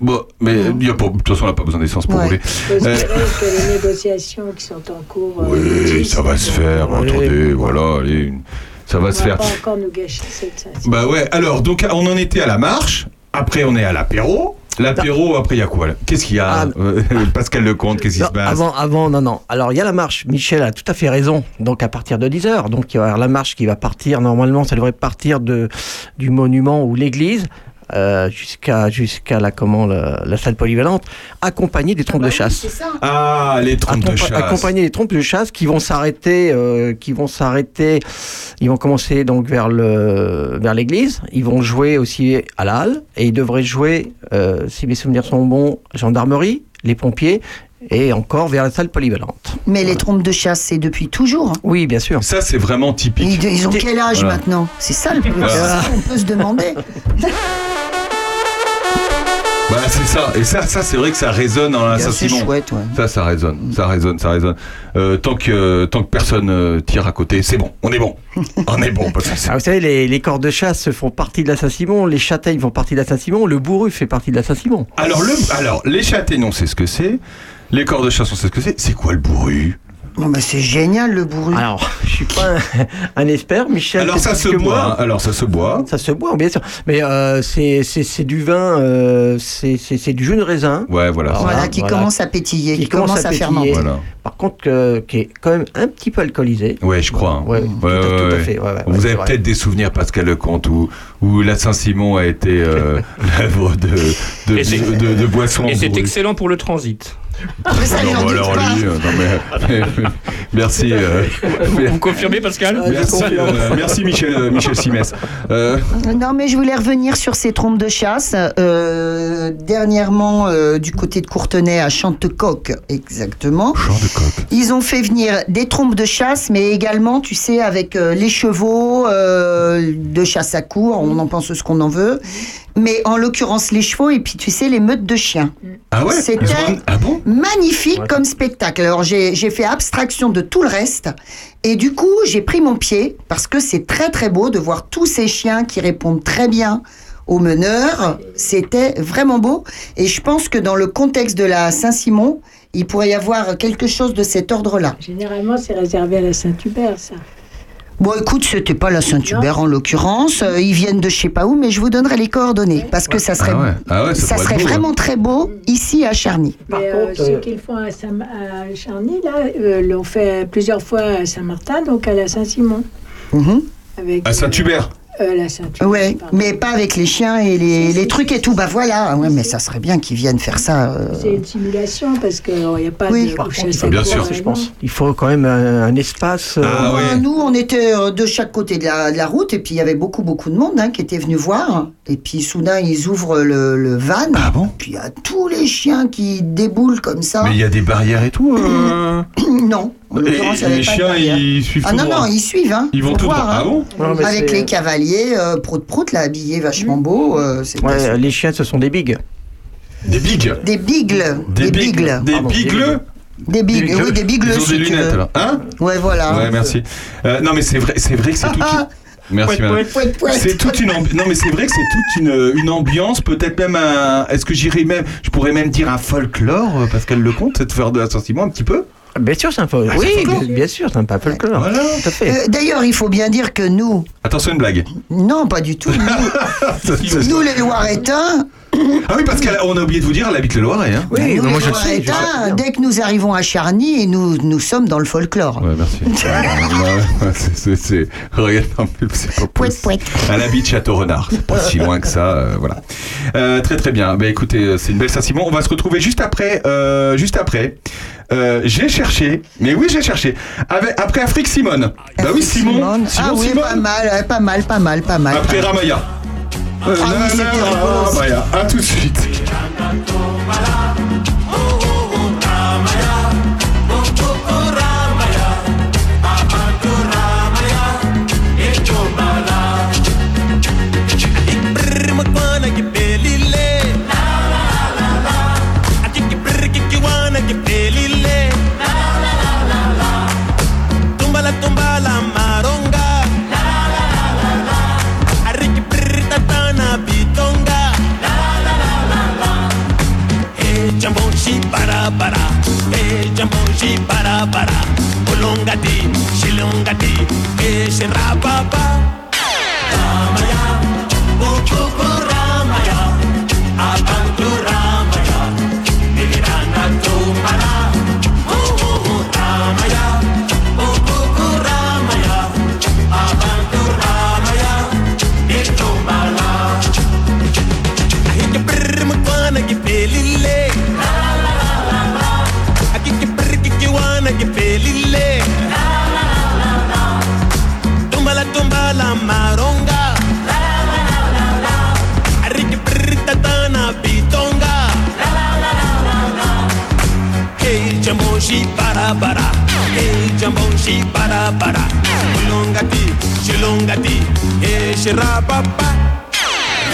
Bon, mais il y a pas, de toute façon, on n'a pas besoin d'essence pour Ouais. rouler. Faut espérer que les négociations qui sont en cours. euh, Oui, aboutissent. ça va se faire. Attendez, voilà, allez, une- ça va On se va faire. pas encore nous gâcher cette. Bah ouais. Alors, donc on en était à la marche. Après, on est à l'apéro. L'apéro, après, il y a quoi là? Qu'est-ce qu'il y a Ah. euh, Pascal Lecomte, qu'est-ce qui se passe? avant, avant, non, non. Alors, il y a la marche. Michel a tout à fait raison. Donc, à partir de 10h. Donc, il y avoir la marche qui va partir. Normalement, ça devrait partir de, du monument ou l'église. Euh, jusqu'à jusqu'à la comment la, la salle polyvalente accompagnée des trompes de chasse Ah, les trompes de chasse. accompagner les trompes de chasse qui vont s'arrêter, euh, qui vont s'arrêter. Ils vont commencer donc vers le vers l'église. Ils vont jouer aussi à la halle et ils devraient jouer, euh, si mes souvenirs sont bons, gendarmerie, les pompiers et encore vers la salle polyvalente. Mais les trompes de chasse, c'est depuis toujours. hein. Oui, bien sûr. Ça, c'est vraiment typique. Ils, ils ont quel âge Voilà. maintenant? C'est ça le plus. Voilà. c'est ça qu'on peut se demander. Bah, c'est ça. Et ça, ça c'est vrai que ça résonne dans la C'est chouette, ouais. Ça, ça résonne, ça résonne, ça résonne. Euh, tant que tant que personne euh, tire à côté, c'est bon. On est bon. On est bon. Parce que c'est- Ah, vous savez, les, les corps de chasse font partie de la Saint-Simon, les châtaignes font partie de la Saint-Simon, le bourru fait partie de la Saint-Simon. Alors le, alors les châtaignes, on sait ce que c'est. Les corps de chasse, on sait ce que c'est. C'est quoi le bourru Bon, bah, c'est génial le bourru. Alors, je suis pas un, un expert, Michel. Alors ça se boit. moi. Alors ça se boit. Ça se boit, bien sûr. Mais euh, c'est c'est- c'est du vin, euh, c'est c'est- c'est du jus de raisin. Ouais, voilà. Voilà, voilà, qui voilà. commence à pétiller, qui, Qui commence commence, à à, pétiller. fermenter. Voilà. Par contre, qui est quand même un petit peu alcoolisé. Ouais, je crois. hein. Ouais, tout, à- Ouais, tout à ouais, fait. ouais, ouais, Vous avez c'est peut-être des souvenirs, Pascal Lecomte, où, où la Saint-Simon a été euh, l'œuvre de, de, c'est- de, de boissons. Et c'est excellent pour le transit. Ça, il Non, alors pas. lui, euh, non, mais- merci. euh, Vous, vous confirmez, Pascal Ah, je merci, confirme. euh, merci Michel, euh, Michel Simès. Euh, Non, mais je voulais revenir sur ces trompes de chasse. Euh, dernièrement, euh, du côté de Courtenay à Chantecoq, exactement. Champ de coq. Ils ont fait venir des trompes de chasse, mais également, tu sais, avec euh, les chevaux euh, de chasse à court, on en pense ce qu'on en veut, mais en l'occurrence les chevaux et puis tu sais les meutes de chiens. Ah ouais? C'était Ah bon? Magnifique comme spectacle. Alors j'ai j'ai fait abstraction de tout le reste et du coup j'ai pris mon pied parce que c'est très très beau de voir tous ces chiens qui répondent très bien aux meneurs. C'était vraiment beau et je pense que dans le contexte de la Saint-Simon, il pourrait y avoir quelque chose de cet ordre-là. Généralement, c'est réservé à la Saint-Hubert, ça. Bon, écoute, c'était pas la Saint-Hubert en l'occurrence. Euh, ils viennent de je sais pas où, mais je vous donnerai les coordonnées parce que ça serait, Ah ouais, ah ouais, ça, serait beau, vraiment hein. très beau ici à Charny. Mais euh, ceux qui le font à, Saint- à Charny, là, euh, l'ont fait plusieurs fois à Saint-Martin, donc à la Saint-Simon. Avec, À Saint-Hubert. Euh, la. Ouais, pardon. mais pas avec les chiens et les, les trucs et tout. Bah voilà, ouais, mais ça serait bien qu'ils viennent faire ça. euh. C'est une simulation parce qu'il n'y a pas Oui. de Par contre, bien sûr, je pense. Il faut quand même un, un espace. euh, Ah Bah, ouais. Nous, on était euh, de chaque côté de la, de la route et puis il y avait beaucoup, beaucoup de monde hein, qui était venu voir. Et puis soudain, ils ouvrent le, le van. Ah bon? Puis il y a tous les chiens qui déboulent comme ça. Mais il y a des barrières et tout. euh Non, Et, les chiens, ils suivent Ah non, droit. non, ils suivent. Hein. Ils vont tout droit. voir, hein. Ah bon non, mais Avec les cavaliers, euh, prout-prout, là, habillés vachement beaux. euh, c'était Ouais, les chiens, ce sont des bigs. Des bigs. Des bigles. Des, bigles. Des bigles. Des bigles, oui, des bigles Ils ont des lunettes alors. Hein Ouais, voilà. Ouais, merci. Euh, non, mais c'est vrai, c'est vrai que c'est tout. Ah, Merci. C'est toute une ambi- non mais c'est vrai que c'est toute une, une ambiance peut-être même un est-ce que j'irais même je pourrais même dire un folklore euh, parce qu'elle le compte cette fleur de la Saint-Simon un petit peu Bien sûr, c'est un folklore. Ah, Oui, bien, bien sûr, c'est un pas folklore. Voilà. Tout à fait. Euh, D'ailleurs, il faut bien dire que nous, attention une blague non, pas du tout. Nous, nous les Loiretains, ah oui parce qu'on a oublié de vous dire elle habite le Loiret hein Oui, mais moi je le sais. je sais dès que nous arrivons à Charny, nous, nous sommes dans le folklore. ouais merci c'est- c'est c'est regarde un peu, c'est pas Pouet, possible. pouet. Elle habite Château-Renard, c'est pas si loin que ça, euh, voilà. Euh, très très bien. Bah écoutez, euh, c'est une belle Saint-Simon. On va se retrouver juste après, euh, juste après. Euh, j'ai cherché, mais oui j'ai cherché. Avec, après Afrique Simone. Bah oui Simon, Simone. Simon, ah oui, Simone. pas mal, pas mal, pas mal, pas mal. Après Ramaya. Euh, Ah. À tout de suite. chi para para, colongati, silongati, que se rapa pa. barabara. Ei, jambon shi barabara. Mulongati, shilongati. Ei, shirababa.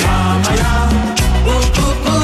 Mamaya, utuku oh, oh, oh.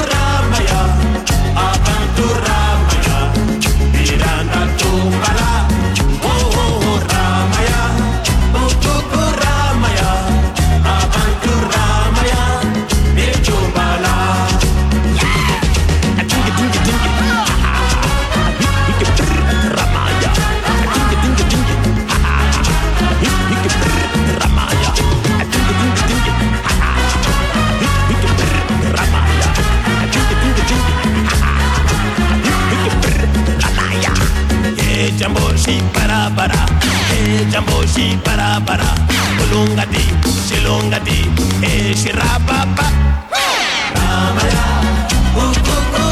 chamboxi para para. Olungati, xilungati e eh, xirrapapa Ramaya, uh, oh, uh, oh, uh. Oh.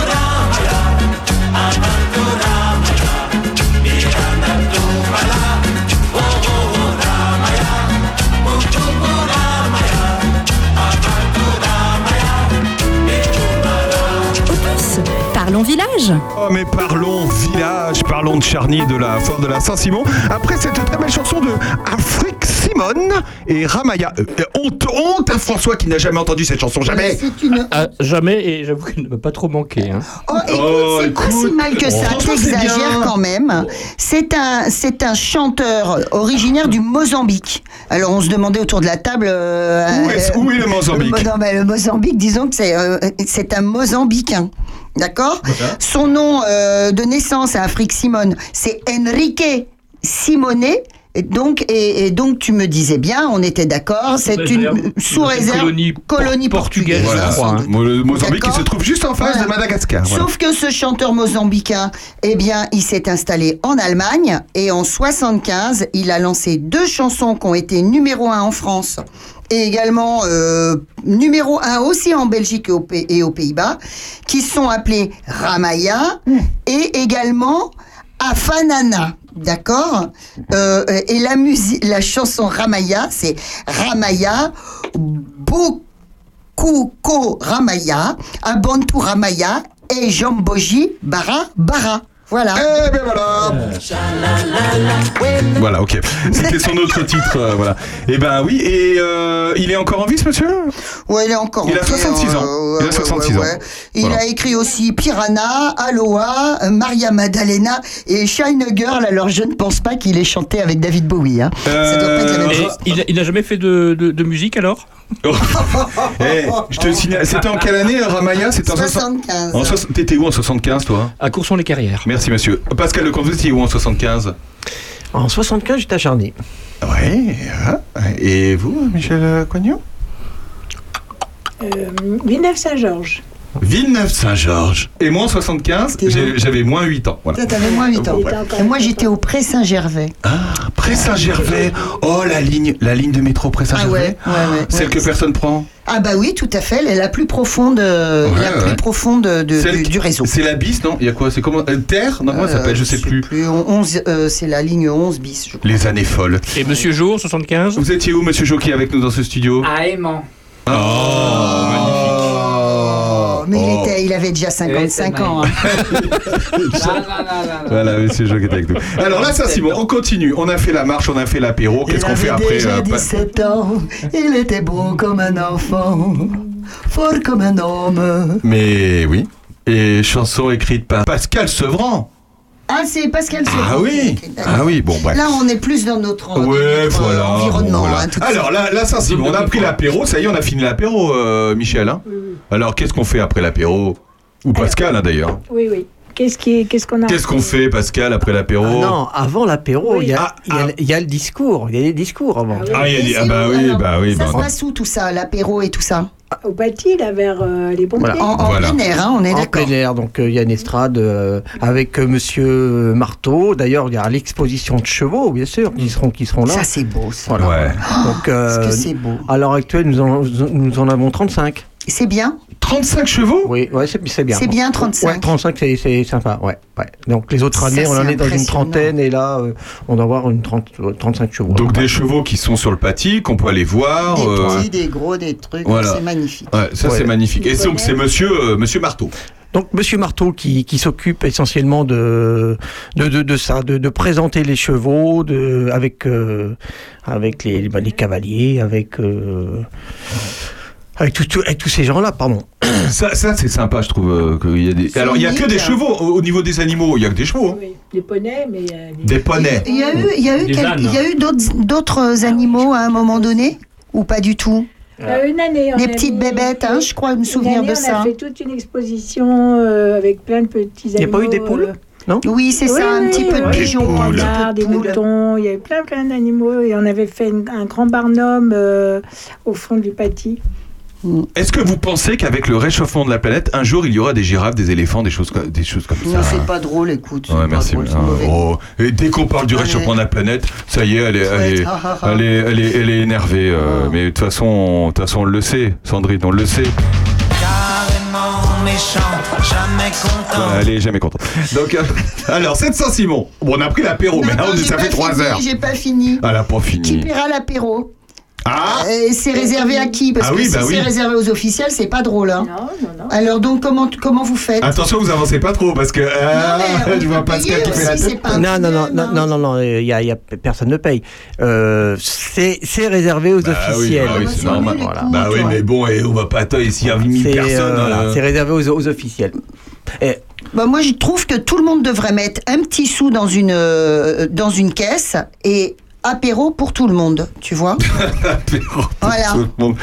Parlons village. Oh mais parlons village, parlons de Charny, de la foire de la Saint-Simon. Après cette très belle chanson de Afrique Simon. Simone et Ramaya. Euh, euh, honte, honte à François qui n'a jamais entendu cette chanson, jamais. Une. Ah, jamais, et j'avoue qu'elle ne m'a pas trop manqué. hein. Oh, écoute, Oh, c'est pas si mal que ça. T'exagères quand même. C'est un, c'est un chanteur originaire du Mozambique. Alors, on se demandait autour de la table. euh, Où est- où est le Mozambique le, non, mais le Mozambique, disons que c'est, euh, c'est un Mozambicain. D'accord Son nom euh, de naissance à Afrique Simone, c'est Enrique Simone. Et donc, et, et donc, tu me disais bien, on était d'accord, c'est une réserve. sous Une réserve colonie colonie portugaise, portugaise. Voilà, je crois, hein. Le Mozambique se trouve juste en face Voilà. de Madagascar. voilà. Sauf que ce chanteur mozambicain, eh bien, il s'est installé en Allemagne et en 75, il a lancé deux chansons qui ont été numéro un en France et également euh, numéro un aussi en Belgique et, aux Pays-Bas, qui sont appelées Ramaya et également Afanana. D'accord? Euh, Et la la chanson Ramaya, c'est Ramaya Bokuko Ramaya, Abantu Ramaya et Jamboji Bara Bara. Voilà. Eh ben voilà Voilà, ok. C'était son autre titre, euh, voilà. Eh ben oui, et euh, il est encore en vie, ce monsieur? Ouais, il est encore Il a en vie, 66 hein, ans. Il a ouais, 66 ouais, ans. Il Voilà. a écrit aussi Piranha, Aloha, euh, Maria Maddalena et Shine Girl. Alors je ne pense pas qu'il ait chanté avec David Bowie. Hein. Ça doit pas être la même Et chose. il, a- il n'a jamais fait de, de- de musique alors? Eh, je te signale, c'était en quelle année, Ramaya C'était en 75. En soix- T'étais où en 75, toi À Courson-les-Carrières. Merci, monsieur. Pascal Lecomte, vous étiez où en 75 En 75, j'étais à Charny. Ouais. Et vous, Michel Cognot Euh, Villeneuve-Saint-Georges. Villeneuve-Saint-Georges. Et moi en 75, j'ai- j'avais moins 8 ans. Voilà. T'avais moins 8 ans. Ouais. Et moi, j'étais au Pré Saint-Gervais. Pré Saint-Gervais. Oh, la ligne, la ligne de métro Pré Ah Saint-Gervais. ouais, ouais, ouais. Celle ouais. que personne prend. Ah bah oui, tout à fait. Elle est la plus profonde, euh, Ouais, la ouais. plus profonde de, Celle du, qui- du réseau. C'est la bis, non? Il y a quoi? C'est comment? Euh, Terre? Non, comment ça Euh, s'appelle? Je sais plus. Plus on- 11, euh, c'est la ligne 11 bis. je crois. Les années folles. Et Monsieur Jour, 75 Vous étiez où, monsieur Jockey, avec nous dans ce studio? À Aimant. Oh, mais il, Oh. était, il avait déjà 55 ans. hein. Voilà, monsieur Jockey était avec nous. Alors là, ça, Simon, on continue. On a fait la marche, on a fait l'apéro. Qu'est-ce Il qu'on fait avait après euh, pa- 17 ans, il était beau comme un enfant, fort comme un homme. Mais oui. Et chanson écrite par Pascal Sevran. Ah, c'est Pascal Ah oui. Ah oui, bon, bref. Là, on est plus dans notre, dans Ouais, notre, euh, voilà. environnement. bon, voilà. hein, Alors là, là, ça, Simon, on a pris l'apéro. Ça y est, on a fini l'apéro, euh, Michel. hein Alors, qu'est-ce qu'on fait après l'apéro? Ou Pascal, hein, d'ailleurs. Oui, oui. Qu'est-ce qu'on a Qu'est-ce qu'on fait, Pascal, après l'apéro Ah non, avant l'apéro, Oui. il y, a- Ah, il y a- il y a le discours. Il y a les discours avant. Ah, il y a des- ah bah oui, alors bah oui. Ça bah, se passe où tout ça, l'apéro et tout ça Au bâti, là, vers euh, les pompiers. Voilà. En, en Voilà. plein air, hein, on est En d'accord. plein air, donc euh, il y a une estrade euh, avec euh, Monsieur Marteau. D'ailleurs, il y a l'exposition de chevaux, bien sûr, qui seront, qui seront là. Ça, c'est beau. Ça. Voilà. Ouais. Donc, euh, Parce que c'est beau. à l'heure actuelle, nous en, nous en avons 35. C'est bien 35 chevaux? Oui, ouais, c'est c'est bien. C'est bien, 35. Ouais, 35, c'est- c'est sympa. Ouais, ouais. Donc les autres Ça, années, on en est dans une trentaine et là, euh, on doit avoir une 30, euh, 35 chevaux. Donc des chevaux qui sont sur le pâtis, qu'on peut aller voir. Des euh, petits, des gros, des trucs, voilà. c'est magnifique. Ouais, ça Ouais. c'est magnifique. Et donc c'est monsieur, euh, monsieur Marteau. Donc Monsieur Marteau qui, qui s'occupe essentiellement de de, de, de ça, de, de présenter les chevaux, de avec euh, avec les, bah, les cavaliers, avec euh, avec, tout- tout- avec tous ces gens-là, pardon. Ça, ça c'est sympa, je trouve. euh, qu'il y a des... Alors il y a que des hein. chevaux au, au niveau des animaux. Il y a que des chevaux. hein. Oui, des poneys, mais. euh, Des poneys. Il y a eu, il y a eu, Des quel- ânes. il y a eu d'autres, animaux à un moment donné Ou pas du tout? Euh, une année. on Des a petites mis- bébêtes, hein, je crois me souvenir année, de On ça. a fait toute une exposition euh, avec plein de petits Il y a animaux. pas eu des poules? euh, Oui, c'est oui, ça, un oui, petit peu de pigeons, un Des petit peu renards, de des poules. moutons, il y avait plein plein d'animaux et on avait fait une- un grand barnum euh, au fond du pâtis. Est-ce que vous pensez qu'avec le réchauffement de la planète, un jour il y aura des girafes, des éléphants, des choses, des choses comme Non, ça? c'est pas drôle, écoute. Ouais, merci. drôle, oh. Et dès qu'on parle du réchauffement de la planète, ça y est, elle est, elle est, Ah, ah, ah. elle est, elle est, elle est énervée. euh. Mais de toute façon, de toute façon, on le sait, Sandrine, on le sait. Carrément méchant, jamais content. Ouais, elle est jamais contente. Donc, euh, alors, 700 Simon. Bon, on a pris l'apéro, mais là, Non, on ça fait 3 fini, heures. J'ai pas fini. Elle a pas Qui fini. paiera l'apéro Ah c'est réservé à qui? Parce Ah que oui, si bah c'est oui. réservé aux officiels, c'est pas drôle. Hein. Non, non, non. Alors donc comment comment vous faites? Attention, vous avancez pas trop parce que ah, mais on je vois Pascal qui fait la tête. Non, non, non, non, hein. non, non, non, il y a, il y a- personne ne paye. Euh, c'est c'est réservé aux Bah oui, officiels. bah oui, c'est Voilà. normal. Voilà. Bah oui, mais bon, et on va pas attendre s'il y a 1000 C'est personnes. euh, voilà, euh, c'est réservé aux, aux officiels. Et, Bah, moi, je trouve que tout le monde devrait mettre un petit sou dans une, euh, dans une caisse et apéro pour tout le monde, tu vois. Voilà. tout le monde.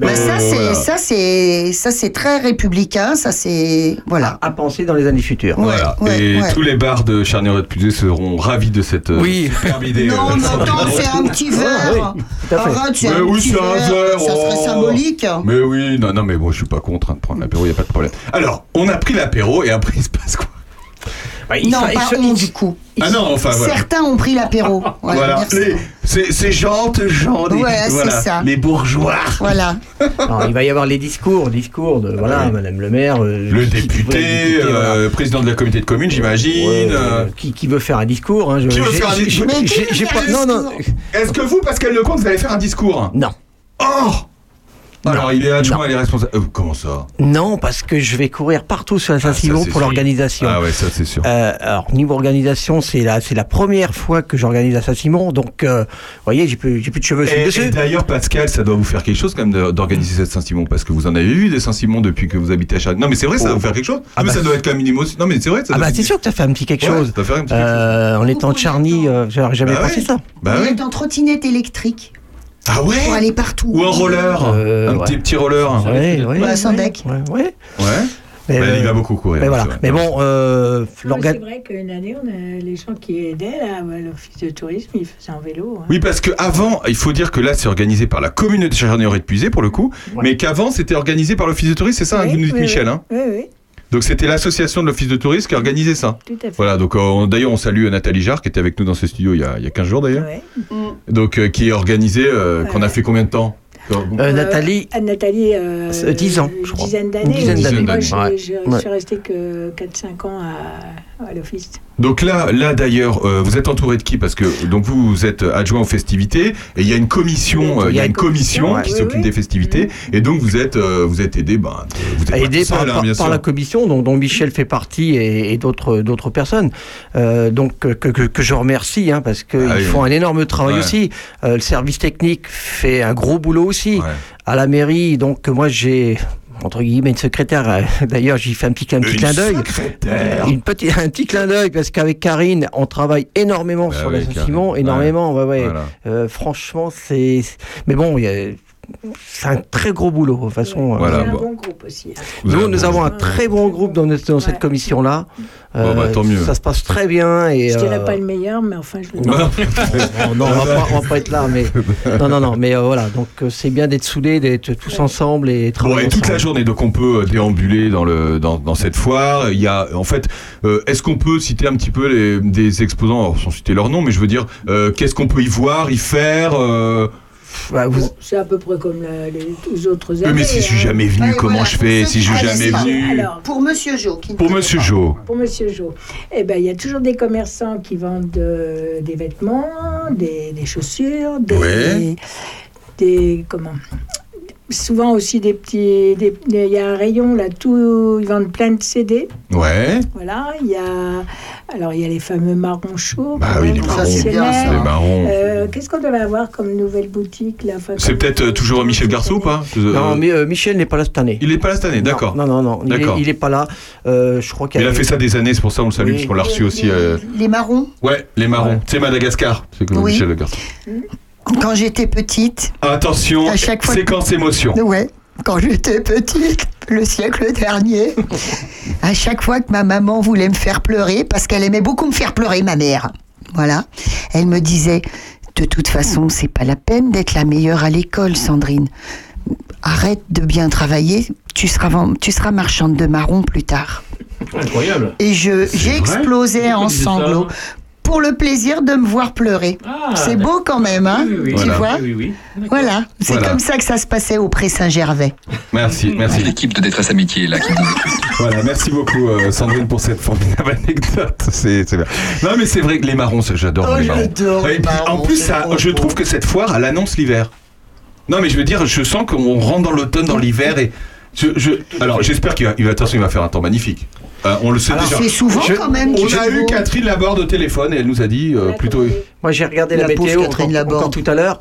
Bah, Euh, ça, c'est, voilà. ça, c'est, ça, c'est très républicain. Ça, c'est, voilà. à penser dans les années futures. Ouais, Voilà. ouais, et ouais. tous les bars de Charnier et de Pusey seront ravis de cette euh, Oui. superbe idée. Non, euh, mais attends, c'est un petit verre. Arrête, c'est Mais un oui, petit c'est un verre, Ça serait oh. symbolique. Mais oui, non, non, mais moi je suis pas contre hein, de prendre l'apéro, il y a pas de problème. Alors, on a pris l'apéro et après il se passe quoi? Bah, Non, pas on, du coup. Ah non, enfin voilà. Certains ont pris l'apéro. Voilà, Voilà, les- gentes gens, Ouais, c'est voilà, ça. les bourgeois. Voilà. Non, il va y avoir les discours, discours de voilà. Madame le maire, euh, Le qui- qui- député, ouais, le député, voilà. euh, président de la communauté de communes, j'imagine. Ouais, euh, qui, qui veut faire un discours hein, je- Qui veut faire un discours pas- Non, non, discours? Est-ce que vous, Pascal Lecomte, vous allez faire un discours? Non. Oh Alors, il est adjoint, Non. il est responsable. Euh, comment ça Non, parce que je vais courir partout sur la Ah, ça, Saint-Simon pour l'organisation. Ah ouais, ça c'est sûr. Euh, alors niveau organisation, c'est la c'est la première fois que j'organise à Saint-Simon, donc euh, vous voyez, j'ai plus j'ai plus de cheveux sur le Et, dessus. et d'ailleurs, Pascal, ça doit vous faire quelque chose quand même d'organiser cette Saint-Simon, parce que vous en avez vu des Saint-Simon depuis que vous habitez à Charles. Non, mais c'est vrai, ça va vous faire quelque chose. Ah mais bah- ça doit être quand même une émotion. Non, mais c'est vrai, ça Ah doit bah c'est sûr que ça fait un petit quelque Ouais, chose. ça doit faire un petit quelque chose. En étant de Charny, euh, j'aurais jamais Bah pensé ouais. ça. Bah On est en trottinette électrique Ah ouais pour aller partout. Ou un roller Euh, Un ouais. petit, petit roller Ouais, ouais, Ouais, sans ouais, deck. Ouais, ouais. Ouais. Mais, Bah, il euh, va beaucoup courir. mais voilà. Mais bon, euh, C'est vrai qu'une année, on a les gens qui aidaient là, l'office de tourisme, ils faisaient en vélo. hein. Oui, parce que avant, il faut dire que là, c'est organisé par la commune de Charnier et de Puisé, pour le coup, Ouais. mais qu'avant, c'était organisé par l'office de tourisme, c'est ça, hein, Oui, vous nous dites oui, Michel. oui. Hein Oui, oui, Donc c'était l'association de l'office de tourisme qui a organisé ça. tout à fait. Voilà, donc euh, on- d'ailleurs, on salue Nathalie Jarre qui était avec nous dans ce studio il y a, il y a 15 jours d'ailleurs. Ouais. Donc euh, qui est organisé, euh, qu'on a fait combien de temps euh, Nathalie, Nathalie, euh, C'est dix ans, je crois. Dizaine Une d'années. dizaine d'années. Moi, Ouais. je, je- je Ouais. suis restée que 4-5 ans à, à l'office. Donc là, là d'ailleurs, euh, vous êtes entouré de qui? Parce que donc vous, vous êtes adjoint aux festivités et il y a une commission, euh, il y a une commission qui oui, s'occupe oui. des festivités et donc vous êtes, euh, vous êtes aidé, ben, vous êtes aidé tout seul, par, hein, par- la commission dont, dont Michel fait partie et, et d'autres d'autres personnes. Euh, donc que, que, que je remercie hein, parce qu'ils Ah oui, font oui. un énorme travail Ouais. aussi. Euh, le service technique fait un gros boulot aussi. Ouais. À la mairie, donc moi j'ai entre guillemets une secrétaire. euh, D'ailleurs, j'y fais un petit, un petit Une clin d'œil. Une petite, un petit clin d'œil parce qu'avec Karine, on travaille énormément Bah sur oui, Saint-Simon, Karine. énormément. Ouais, ouais. Voilà. Euh, franchement, c'est. Mais bon, il y a- c'est un très gros boulot. De toute façon, Voilà, C'est un bon. bon groupe aussi. nous, nous avons un très bon groupe dans, notre- dans cette Ouais. commission-là. Bon, bah, tant mieux. Ça se passe très bien. Et, Je dirais euh, pas le meilleur, mais enfin, je le non, non, non, on on va pas être là, mais non, non, non, mais euh, voilà. Donc euh, c'est bien d'être soudés, d'être tous ensemble et Bon, travailler. et toute la journée, donc on peut euh, déambuler dans, le, dans, dans cette foire. Il y a, en fait, euh, est-ce qu'on peut citer un petit peu les, des exposants, sans citer leur nom, mais je veux dire, euh, qu'est-ce qu'on peut y voir, y faire euh, Bah, vous- C'est à peu près comme la- les, les autres oui, années. Mais si je suis jamais venu, Ouais, comment voilà, je fais pour Si je suis jamais venu Alors, Pour Monsieur Jo. Qui Pour Monsieur pas. Jo. Pour Monsieur Jo, eh ben, il y a toujours des commerçants qui vendent euh, des vêtements, des, des chaussures, des, Ouais. des- comment Souvent aussi des petits. Il y a un rayon là, tout, ils vendent plein de CD. Ouais. Voilà, il y a. Alors, il y a les fameux marrons chauds. Bah oui, les marrons. C'est bien, traditionnels. ça. Les marrons. Euh, Qu'est-ce qu'on devait avoir comme nouvelle boutique là enfin, C'est peut-être euh, toujours Michel Garceau ou pas Euh, Non, mais euh, Michel n'est pas là cette année. Il est pas là cette année, d'accord. Non, non, non, il est, D'accord. il est pas là. Euh, je crois qu'il a fait ça des années, c'est pour ça on le salue, Oui. parce qu'on l'a reçu Les- aussi. Les, euh, les marrons. Ouais, les marrons. Ouais. C'est Madagascar, c'est comme Oui. Michel Garceau. Quand j'étais petite, Attention, À chaque fois- séquence émotion. ouais, quand j'étais petite, le siècle dernier, à chaque fois que ma maman voulait me faire pleurer, parce qu'elle aimait beaucoup me faire pleurer, ma mère, voilà, elle me disait, de toute façon, c'est pas la peine d'être la meilleure à l'école, Sandrine. Arrête de bien travailler, tu seras, tu seras marchande de marron plus tard. Incroyable. Et je, Pourquoi en sanglots. Pour le plaisir de me voir pleurer. Ah, c'est beau quand même, hein Oui, oui, oui. Tu Voilà. vois Oui, oui, oui. Voilà, c'est Voilà. comme ça que ça se passait au Pré Saint-Gervais. Merci, merci. L'équipe de détresse amitié là qui Voilà, merci beaucoup euh, Sandrine pour cette formidable anecdote. C'est bien. Non mais c'est vrai que les marrons, ça, j'adore Oh, les marrons. j'adore Et les puis, marrons, en plus, ça, je trouve que cette foire, elle annonce l'hiver. Non, mais je veux dire, je sens qu'on rentre dans l'automne, dans l'hiver et. Je, je- alors, j'espère qu'il va, il va, attention, il va faire un temps magnifique. Euh, on le sait Alors, déjà. c'est souvent Je- quand même On a eu. Catherine Laborde au téléphone et elle nous a dit euh, plutôt. Moi, j'ai regardé la, La pauvre météo Catherine encore, Laborde. encore tout à l'heure.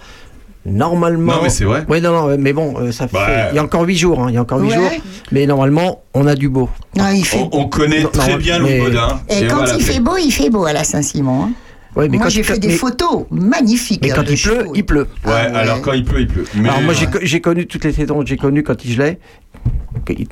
Normalement. Non, mais c'est vrai. Oui, non, non, mais bon, euh, ça fait. Il y a encore 8 jours, hein, il y a encore 8 Ouais. jours. Mais normalement, on a du beau. Ah, il fait... On, on connaît Non, très non, bien mais- Louis Baudin. Et, quand voilà, il fait beau, il fait beau à la Saint-Simon. hein. Ouais, mais Moi, j'ai fait des mais- photos magnifiques. Mais hein, quand de il pleut, il pleut. Ouais, Ah ouais. alors quand il pleut, il pleut. Mais, Alors moi, j'ai connu toutes les saisons. J'ai connu quand il gelait,